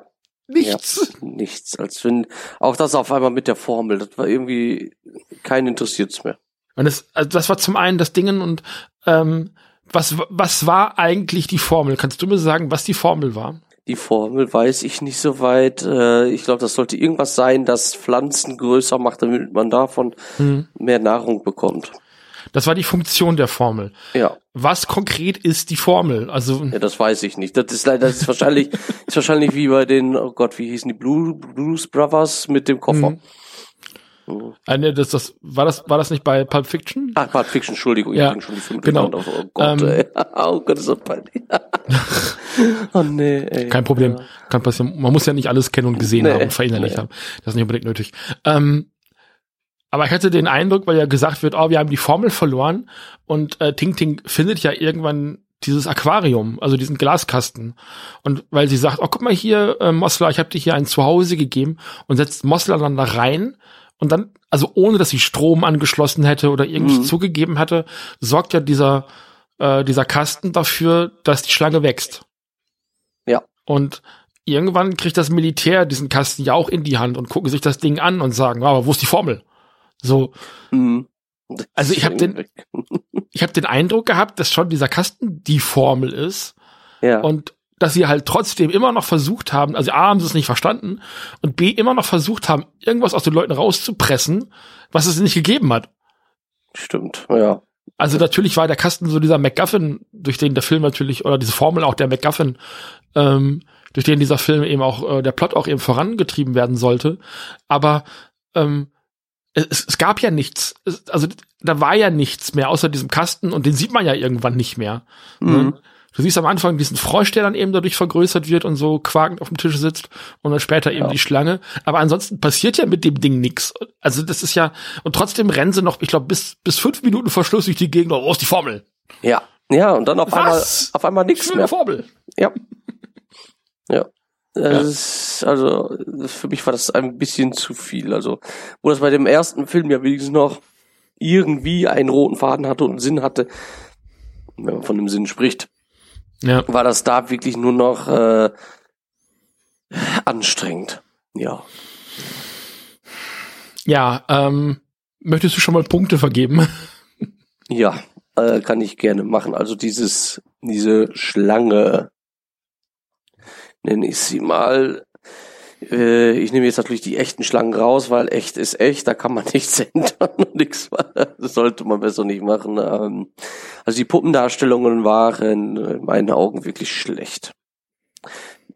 Nichts. Ja, nichts. Als wenn auch das auf einmal mit der Formel, das war irgendwie keinen interessiert's mehr. Und das, also das war zum einen das Dingen und ähm, was was war eigentlich die Formel? Kannst du mir sagen, was die Formel war? Die Formel weiß ich nicht so weit. Äh, ich glaube, das sollte irgendwas sein, das Pflanzen größer macht, damit man davon hm. mehr Nahrung bekommt. Das war die Funktion der Formel. Ja. Was konkret ist die Formel? Also ja, das weiß ich nicht. Das ist leider das ist wahrscheinlich ist wahrscheinlich wie bei den oh Gott, wie hießen die Blue, Blues Brothers mit dem Koffer. Mhm. Mhm. Äh, das, das, war das, war das nicht bei Pulp Fiction? Ach, Pulp Fiction, Entschuldigung, ja, genau. Auf, oh Gott, ähm, ey. oh Gott, ist das peinlich. oh nee, ey. Kein Problem, ja. kann passieren. Man muss ja nicht alles kennen und gesehen nee, haben und verinnerlicht nee. haben. Das ist nicht unbedingt nötig. Ähm, aber ich hatte den Eindruck, weil ja gesagt wird, oh, wir haben die Formel verloren und äh, Ting Ting findet ja irgendwann dieses Aquarium, also diesen Glaskasten. Und weil sie sagt, oh, guck mal hier, äh, Mosler, ich habe dir hier ein Zuhause gegeben und setzt Mosler dann da rein und dann, also ohne dass sie Strom angeschlossen hätte oder irgendwie mhm. zugegeben hatte, sorgt ja dieser, äh, dieser Kasten dafür, dass die Schlange wächst. Ja. Und irgendwann kriegt das Militär diesen Kasten ja auch in die Hand und gucken sich das Ding an und sagen, aber wo ist die Formel? So. Mhm. Also ich habe den, ich habe den Eindruck gehabt, dass schon dieser Kasten die Formel ist. Ja. Und dass sie halt trotzdem immer noch versucht haben, also A haben sie es nicht verstanden und B immer noch versucht haben, irgendwas aus den Leuten rauszupressen, was es nicht gegeben hat. Stimmt, ja. Also natürlich war der Kasten so dieser MacGuffin, durch den der Film natürlich, oder diese Formel auch der MacGuffin, ähm, durch den dieser Film eben auch, äh, der Plot auch eben vorangetrieben werden sollte. Aber ähm, es, es gab ja nichts, es, also da war ja nichts mehr außer diesem Kasten und den sieht man ja irgendwann nicht mehr. Ne? Mhm. Du siehst am Anfang diesen Frosch, der dann eben dadurch vergrößert wird und so quakend auf dem Tisch sitzt und dann später eben ja. die Schlange. Aber ansonsten passiert ja mit dem Ding nichts. Also das ist ja, und trotzdem rennen sie noch, ich glaube, bis, bis fünf Minuten Verschluss durch die Gegend. Oh, ist die Formel. Ja. Ja, und dann auf Was? einmal, auf einmal nichts mehr. Formel. Ja. Ja. Ja. Ist, also für mich war das ein bisschen zu viel. Also wo das bei dem ersten Film ja wenigstens noch irgendwie einen roten Faden hatte und einen Sinn hatte, wenn man von dem Sinn spricht, ja. war das da wirklich nur noch äh, anstrengend. Ja. Ja, ähm, möchtest du schon mal Punkte vergeben? Ja, äh, kann ich gerne machen. Also dieses, diese Schlange, nenne ich sie mal. Äh, ich nehme jetzt natürlich die echten Schlangen raus, weil echt ist echt, da kann man nichts ändern und nichts Das sollte man besser nicht machen. Ähm, also die Puppendarstellungen waren in meinen Augen wirklich schlecht.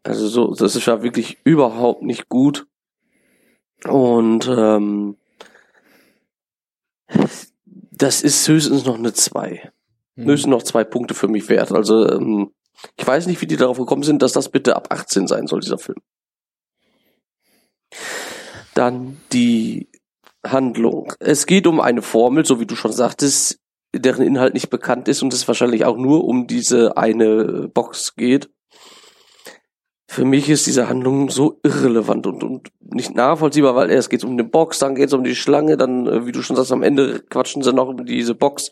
Also so, das ist ja wirklich überhaupt nicht gut. Und ähm, das ist höchstens noch eine 2. Mhm. Höchstens noch zwei Punkte für mich wert. Also ähm, ich weiß nicht, wie die darauf gekommen sind, dass das bitte ab 18 sein soll, dieser Film. Dann die Handlung. Es geht um eine Formel, so wie du schon sagtest, deren Inhalt nicht bekannt ist und es wahrscheinlich auch nur um diese eine Box geht. Für mich ist diese Handlung so irrelevant und, und nicht nachvollziehbar, weil erst geht es um eine Box, dann geht es um die Schlange, dann, äh, wie du schon sagst, am Ende quatschen sie noch um diese Box.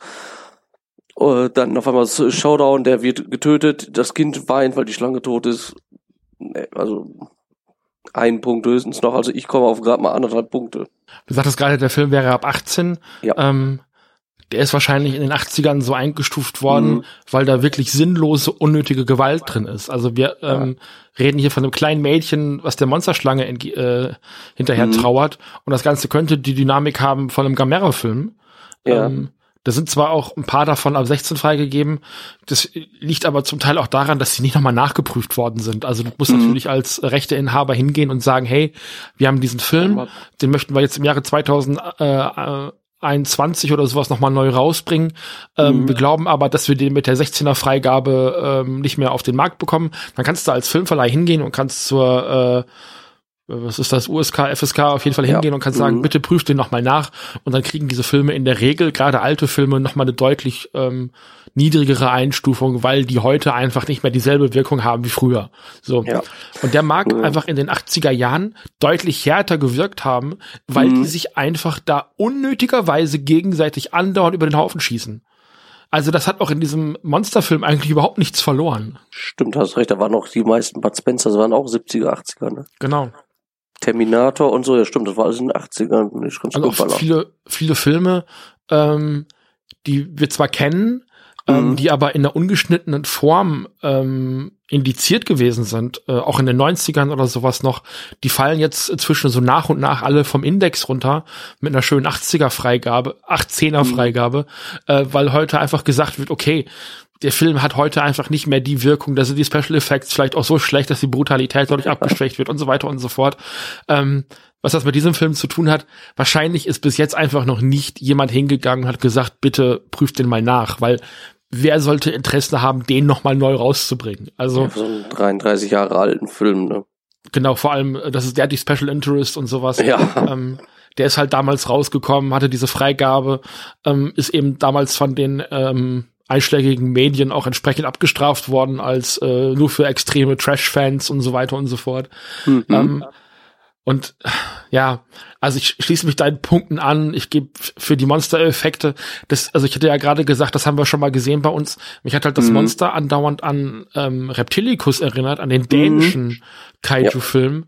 Uh, dann auf einmal Showdown, der wird getötet, das Kind weint, weil die Schlange tot ist. Nee, also ein Punkt höchstens noch. Also ich komme auf gerade mal anderthalb Punkte. Du sagtest gerade, der Film wäre ab 18. Ja. Ähm, der ist wahrscheinlich in den 80ern so eingestuft worden, mhm. weil da wirklich sinnlose, unnötige Gewalt drin ist. Also wir ähm, reden hier von einem kleinen Mädchen, was der Monsterschlange äh, hinterher mhm. trauert. Und das Ganze könnte die Dynamik haben von einem Gamera-Film. Ja. Ähm, da sind zwar auch ein paar davon ab 16 freigegeben, das liegt aber zum Teil auch daran, dass sie nicht nochmal nachgeprüft worden sind. Also du musst mhm. natürlich als Rechteinhaber hingehen und sagen, hey, wir haben diesen Film, den möchten wir jetzt im Jahre 2021 oder sowas nochmal neu rausbringen. Ähm, mhm. Wir glauben aber, dass wir den mit der 16er Freigabe ähm, nicht mehr auf den Markt bekommen. Dann kannst du als Filmverleih hingehen und kannst zur äh, was ist das, USK, FSK auf jeden Fall hingehen ja. und kann sagen, mhm. bitte prüft den nochmal nach. Und dann kriegen diese Filme in der Regel, gerade alte Filme, nochmal eine deutlich ähm, niedrigere Einstufung, weil die heute einfach nicht mehr dieselbe Wirkung haben wie früher. So. Ja. Und der mag mhm. einfach in den 80er Jahren deutlich härter gewirkt haben, weil mhm. die sich einfach da unnötigerweise gegenseitig andauernd über den Haufen schießen. Also das hat auch in diesem Monsterfilm eigentlich überhaupt nichts verloren. Stimmt, hast recht, da waren auch die meisten Bud Spencer, das waren auch 70er, 80er, ne? Genau. Terminator und so, ja stimmt, das war alles in den 80ern. Nicht ganz also auch viele, viele Filme, ähm, die wir zwar kennen, ähm, mhm. die aber in der ungeschnittenen Form ähm, indiziert gewesen sind, äh, auch in den 90ern oder sowas noch, die fallen jetzt inzwischen so nach und nach alle vom Index runter mit einer schönen 80er Freigabe, 18er Freigabe, mhm. äh, weil heute einfach gesagt wird, okay, der Film hat heute einfach nicht mehr die Wirkung, da sind die Special Effects vielleicht auch so schlecht, dass die Brutalität dadurch abgeschwächt wird und so weiter und so fort. Ähm, was das mit diesem Film zu tun hat, wahrscheinlich ist bis jetzt einfach noch nicht jemand hingegangen und hat gesagt, bitte prüft den mal nach, weil wer sollte Interesse haben, den nochmal neu rauszubringen? Also ja, so einen 33 Jahre alten Film, ne? Genau, vor allem, das ist der die Special Interest und sowas. Ja. Ähm, der ist halt damals rausgekommen, hatte diese Freigabe, ähm, ist eben damals von den ähm, einschlägigen Medien auch entsprechend abgestraft worden als äh, nur für extreme Trash-Fans und so weiter und so fort. Mhm. Ähm, und ja, also ich schließe mich deinen Punkten an. Ich gebe für die Monster-Effekte, das, also ich hatte ja gerade gesagt, das haben wir schon mal gesehen bei uns. Mich hat halt das mhm. Monster andauernd an ähm, Reptilicus erinnert, an den dänischen mhm. Kaiju-Film.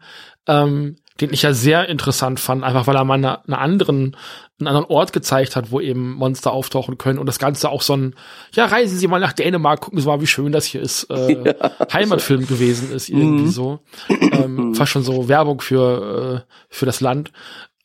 Ja. Ähm, den ich ja sehr interessant fand, einfach weil er mal eine, eine anderen, einen anderen Ort gezeigt hat, wo eben Monster auftauchen können und das Ganze auch so ein, ja, reisen Sie mal nach Dänemark, gucken Sie mal, wie schön das hier ist, äh, ja, Heimatfilm gewesen ist, irgendwie mhm. so. Ähm, fast schon so Werbung für, äh, für das Land.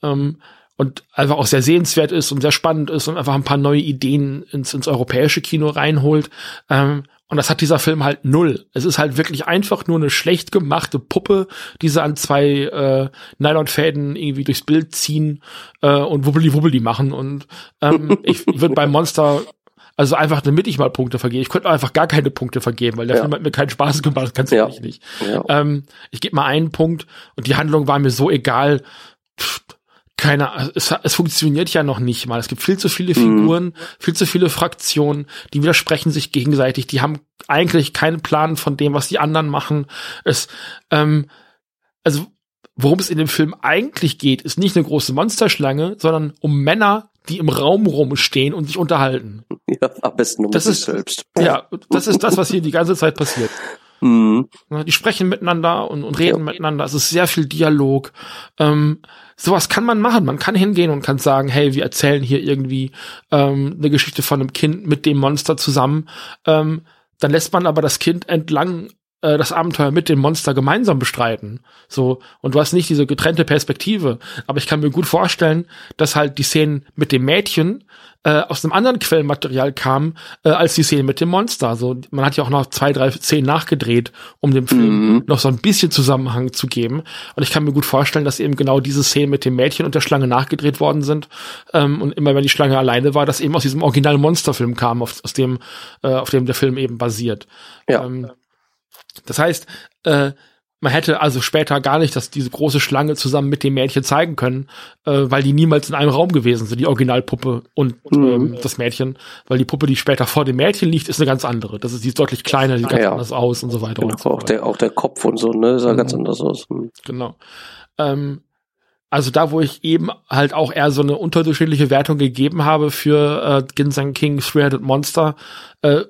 Ähm, und einfach auch sehr sehenswert ist und sehr spannend ist und einfach ein paar neue Ideen ins, ins europäische Kino reinholt. Ähm, und das hat dieser Film halt null. Es ist halt wirklich einfach nur eine schlecht gemachte Puppe, die sie an zwei äh, Nylonfäden irgendwie durchs Bild ziehen äh, und wubbeli wubbeli machen. Und ähm, ich würde beim Monster also einfach, damit ich mal Punkte vergebe. Ich könnte einfach gar keine Punkte vergeben, weil der ja. Film hat mir keinen Spaß gemacht, ganz ja. ehrlich nicht. Ja. Ähm, ich gebe mal einen Punkt und die Handlung war mir so egal. Pff, keine, es, es funktioniert ja noch nicht mal. Es gibt viel zu viele Figuren, mhm. viel zu viele Fraktionen, die widersprechen sich gegenseitig. Die haben eigentlich keinen Plan von dem, was die anderen machen. Es, ähm, also worum es in dem Film eigentlich geht, ist nicht eine große Monsterschlange, sondern um Männer, die im Raum rumstehen und sich unterhalten. Ja, am besten um das sich ist, selbst. Ja, das ist das, was hier die ganze Zeit passiert. Mhm. Die sprechen miteinander und, und reden ja. miteinander. Es ist sehr viel Dialog. Ähm, sowas kann man machen. Man kann hingehen und kann sagen, hey, wir erzählen hier irgendwie ähm, eine Geschichte von einem Kind mit dem Monster zusammen. Ähm, dann lässt man aber das Kind entlang äh, das Abenteuer mit dem Monster gemeinsam bestreiten. So, und du hast nicht diese getrennte Perspektive. Aber ich kann mir gut vorstellen, dass halt die Szenen mit dem Mädchen äh, aus einem anderen Quellenmaterial kamen, äh, als die Szenen mit dem Monster. So, man hat ja auch noch zwei, drei Szenen nachgedreht, um dem Film mhm. noch so ein bisschen Zusammenhang zu geben. Und ich kann mir gut vorstellen, dass eben genau diese Szenen mit dem Mädchen und der Schlange nachgedreht worden sind. Ähm, und immer wenn die Schlange alleine war, das eben aus diesem originalen Monsterfilm kam, auf, aus dem, äh, auf dem der Film eben basiert. Ja. Ähm, das heißt, äh, man hätte also später gar nicht dass diese große Schlange zusammen mit dem Mädchen zeigen können, äh, weil die niemals in einem Raum gewesen sind, die Originalpuppe und mhm. ähm, das Mädchen. Weil die Puppe, die später vor dem Mädchen liegt, ist eine ganz andere. Das ist, die ist deutlich kleiner, die sieht ah, ganz ja. anders aus und so weiter. Genau, und so auch, der, auch der Kopf und so, ne, sah mhm. ganz anders aus. Mhm. Genau. Ähm, also da, wo ich eben halt auch eher so eine unterdurchschnittliche Wertung gegeben habe für äh, Ginseng King Three-Headed Monster, äh,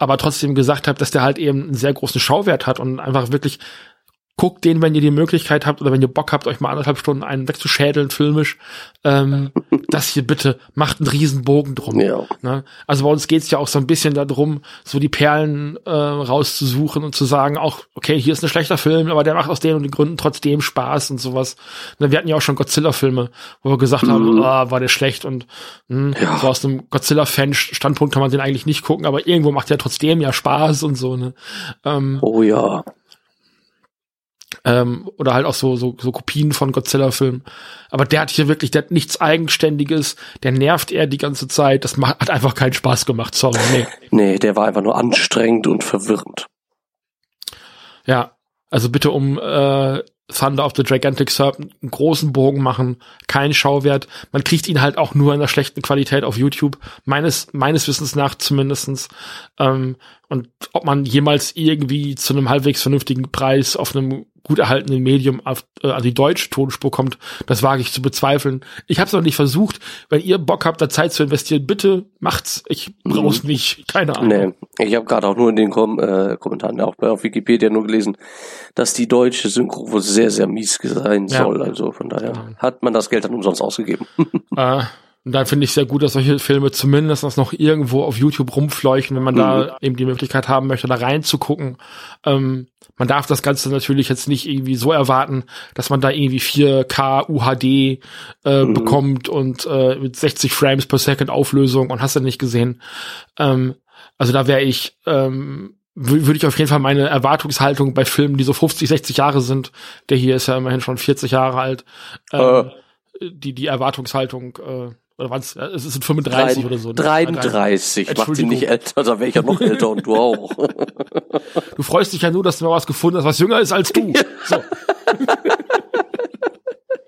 aber trotzdem gesagt habe, dass der halt eben einen sehr großen Schauwert hat und einfach wirklich guckt den, wenn ihr die Möglichkeit habt oder wenn ihr Bock habt, euch mal anderthalb Stunden einen wegzuschädeln, filmisch, ähm, das hier bitte, macht einen riesen Bogen drum. Ja. Ne? Also bei uns geht's ja auch so ein bisschen darum, so die Perlen äh, rauszusuchen und zu sagen, auch, okay, hier ist ein schlechter Film, aber der macht aus den und den Gründen trotzdem Spaß und sowas. Ne, wir hatten ja auch schon Godzilla-Filme, wo wir gesagt mhm. haben, oh, war der schlecht und mh, hm, ja. so aus einem Godzilla-Fan-Standpunkt kann man den eigentlich nicht gucken, aber irgendwo macht der trotzdem ja Spaß und so. Ne? Ähm, oh ja ähm, oder halt auch so, so, so Kopien von Godzilla-Filmen. Aber der hat hier wirklich, der hat nichts Eigenständiges, der nervt er die ganze Zeit, das macht, hat einfach keinen Spaß gemacht, sorry. Nee. nee, der war einfach nur anstrengend und verwirrend. Ja, also bitte um äh, Thunder of the Gigantic Serpent einen großen Bogen machen, kein Schauwert. Man kriegt ihn halt auch nur in der schlechten Qualität auf YouTube, meines meines Wissens nach zumindestens. Ähm, und ob man jemals irgendwie zu einem halbwegs vernünftigen Preis auf einem gut erhaltenen Medium auf, äh, an die deutsche Tonspur kommt, das wage ich zu bezweifeln. Ich habe es noch nicht versucht. Wenn ihr Bock habt, da Zeit zu investieren, bitte macht's. Ich brauch's mhm. nicht. Keine Ahnung. Nee, ich habe gerade auch nur in den Kom äh, Kommentaren, auch bei auf Wikipedia nur gelesen, dass die deutsche Synchro wohl sehr, sehr mies sein ja. soll. Also von daher ja. hat man das Geld dann umsonst ausgegeben. Äh, und dann finde ich sehr gut, dass solche Filme zumindest noch irgendwo auf YouTube rumfleuchen, wenn man mhm. da eben die Möglichkeit haben möchte, da reinzugucken. Ähm, man darf das Ganze natürlich jetzt nicht irgendwie so erwarten, dass man da irgendwie 4K UHD äh, mhm. bekommt und äh, mit 60 Frames per Second Auflösung und hast du nicht gesehen. Ähm, also da wäre ich ähm, würde ich auf jeden Fall meine Erwartungshaltung bei Filmen, die so 50, 60 Jahre sind, der hier ist ja immerhin schon 40 Jahre alt, ähm, äh. die die Erwartungshaltung äh, oder waren es, es sind 35 Drei, oder so. Ne? 33, macht sie nicht älter, da wäre ich ja noch älter und du auch. Du freust dich ja nur, dass du mal was gefunden hast, was jünger ist als du. So.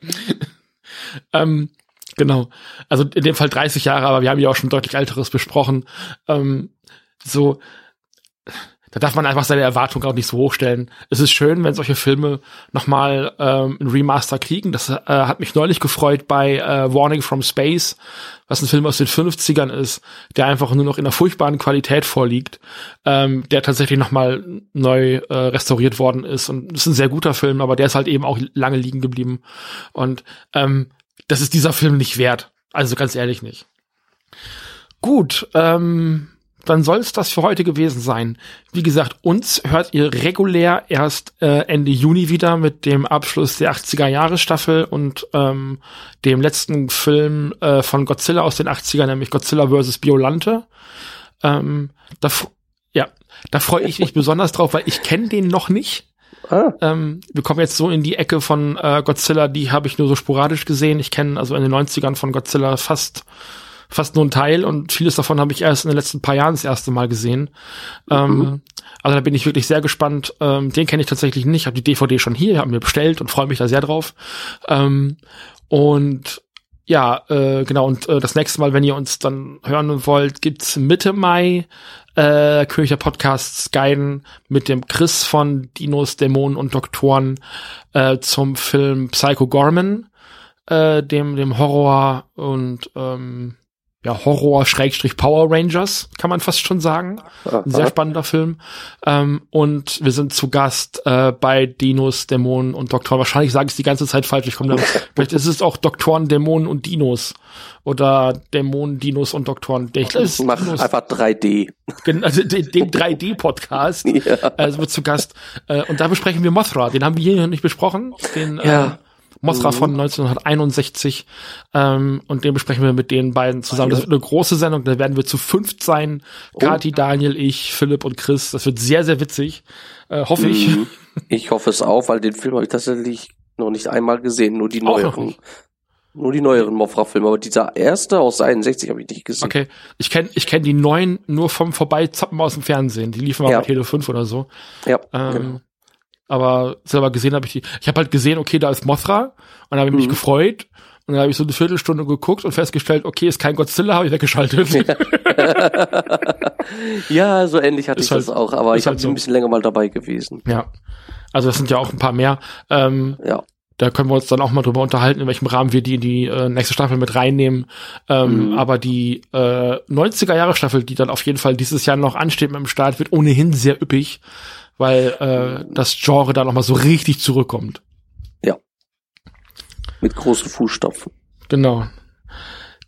ähm, genau. Also in dem Fall 30 Jahre, aber wir haben ja auch schon deutlich älteres besprochen. Ähm, so, da darf man einfach seine Erwartungen auch nicht so hochstellen. Es ist schön, wenn solche Filme nochmal ähm, ein Remaster kriegen. Das äh, hat mich neulich gefreut bei äh, Warning from Space, was ein Film aus den 50ern ist, der einfach nur noch in einer furchtbaren Qualität vorliegt, ähm, der tatsächlich nochmal neu äh, restauriert worden ist. Und ist ein sehr guter Film, aber der ist halt eben auch lange liegen geblieben. Und ähm, das ist dieser Film nicht wert. Also ganz ehrlich nicht. Gut, ähm, dann soll es das für heute gewesen sein. Wie gesagt, uns hört ihr regulär erst äh, Ende Juni wieder mit dem Abschluss der 80er Jahre Staffel und ähm, dem letzten Film äh, von Godzilla aus den 80ern, nämlich Godzilla vs. Biolante. Ähm, da, ja, da freue ich mich besonders drauf, weil ich kenne den noch nicht. Ah. Ähm, wir kommen jetzt so in die Ecke von äh, Godzilla, die habe ich nur so sporadisch gesehen. Ich kenne also in den 90ern von Godzilla fast fast nur ein Teil und vieles davon habe ich erst in den letzten paar Jahren das erste Mal gesehen. Ähm, mhm. Ähm, also da bin ich wirklich sehr gespannt. Ähm, den kenne ich tatsächlich nicht. Ich habe die DVD schon hier, habe mir bestellt und freue mich da sehr drauf. Ähm, und ja, äh, genau, und äh, das nächste Mal, wenn ihr uns dann hören wollt, gibt's Mitte Mai äh, Kircher Podcasts Guiden mit dem Chris von Dinos, Dämonen und Doktoren äh, zum Film Psycho Gorman, äh, dem, dem Horror und ähm, ja, Horror-Power Rangers, kann man fast schon sagen. Ein sehr spannender Film. Ähm, und wir sind zu Gast äh, bei Dinos, Dämonen und Doktoren. Wahrscheinlich sage ich es die ganze Zeit falsch. Ich komme da, vielleicht ist es auch Doktoren, Dämonen und Dinos. Oder Dämonen, Dinos und Doktoren. Ich mach Dinos. einfach 3D. Also den, den 3D-Podcast. ja. Also wird zu Gast. Äh, und da besprechen wir Mothra. Den haben wir hier noch nicht besprochen. Den, ja. Äh, Mothra mhm. von 1961. Ähm, und den besprechen wir mit den beiden zusammen. Das wird eine große Sendung, da werden wir zu fünft sein. Oh. Kati, Daniel, ich, Philipp und Chris. Das wird sehr, sehr witzig. Äh, hoffe ich. Mhm. Ich hoffe es auch, weil den Film habe ich tatsächlich noch nicht einmal gesehen, nur die neueren. Nur die neueren Mothra-Filme, aber dieser erste aus 61 habe ich nicht gesehen. Okay, ich kenne ich kenn die neuen nur vom Vorbeizappen aus dem Fernsehen. Die liefen mal ja. bei Tele 5 oder so. Ja. Ähm, genau aber selber gesehen habe ich die. Ich habe halt gesehen, okay, da ist Mothra und habe mhm. mich gefreut und dann habe ich so eine Viertelstunde geguckt und festgestellt, okay, ist kein Godzilla, habe ich weggeschaltet. ja, so ähnlich hatte ist ich halt, das auch, aber ich halt so. ein bisschen länger mal dabei gewesen. Ja, also das sind ja auch ein paar mehr. Ähm, ja. Da können wir uns dann auch mal drüber unterhalten, in welchem Rahmen wir die in die äh, nächste Staffel mit reinnehmen. Ähm, mhm. Aber die äh, 90er Jahre Staffel, die dann auf jeden Fall dieses Jahr noch ansteht mit dem Start, wird ohnehin sehr üppig weil äh, das Genre da nochmal so richtig zurückkommt. Ja. Mit großen Fußstapfen. Genau.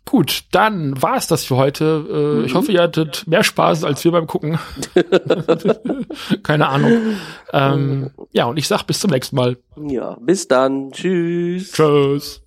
Gut, dann war es das für heute. Äh, mhm. Ich hoffe, ihr hattet mehr Spaß als wir beim Gucken. Keine Ahnung. Ähm, ja, und ich sag bis zum nächsten Mal. Ja, bis dann. Tschüss. Tschüss.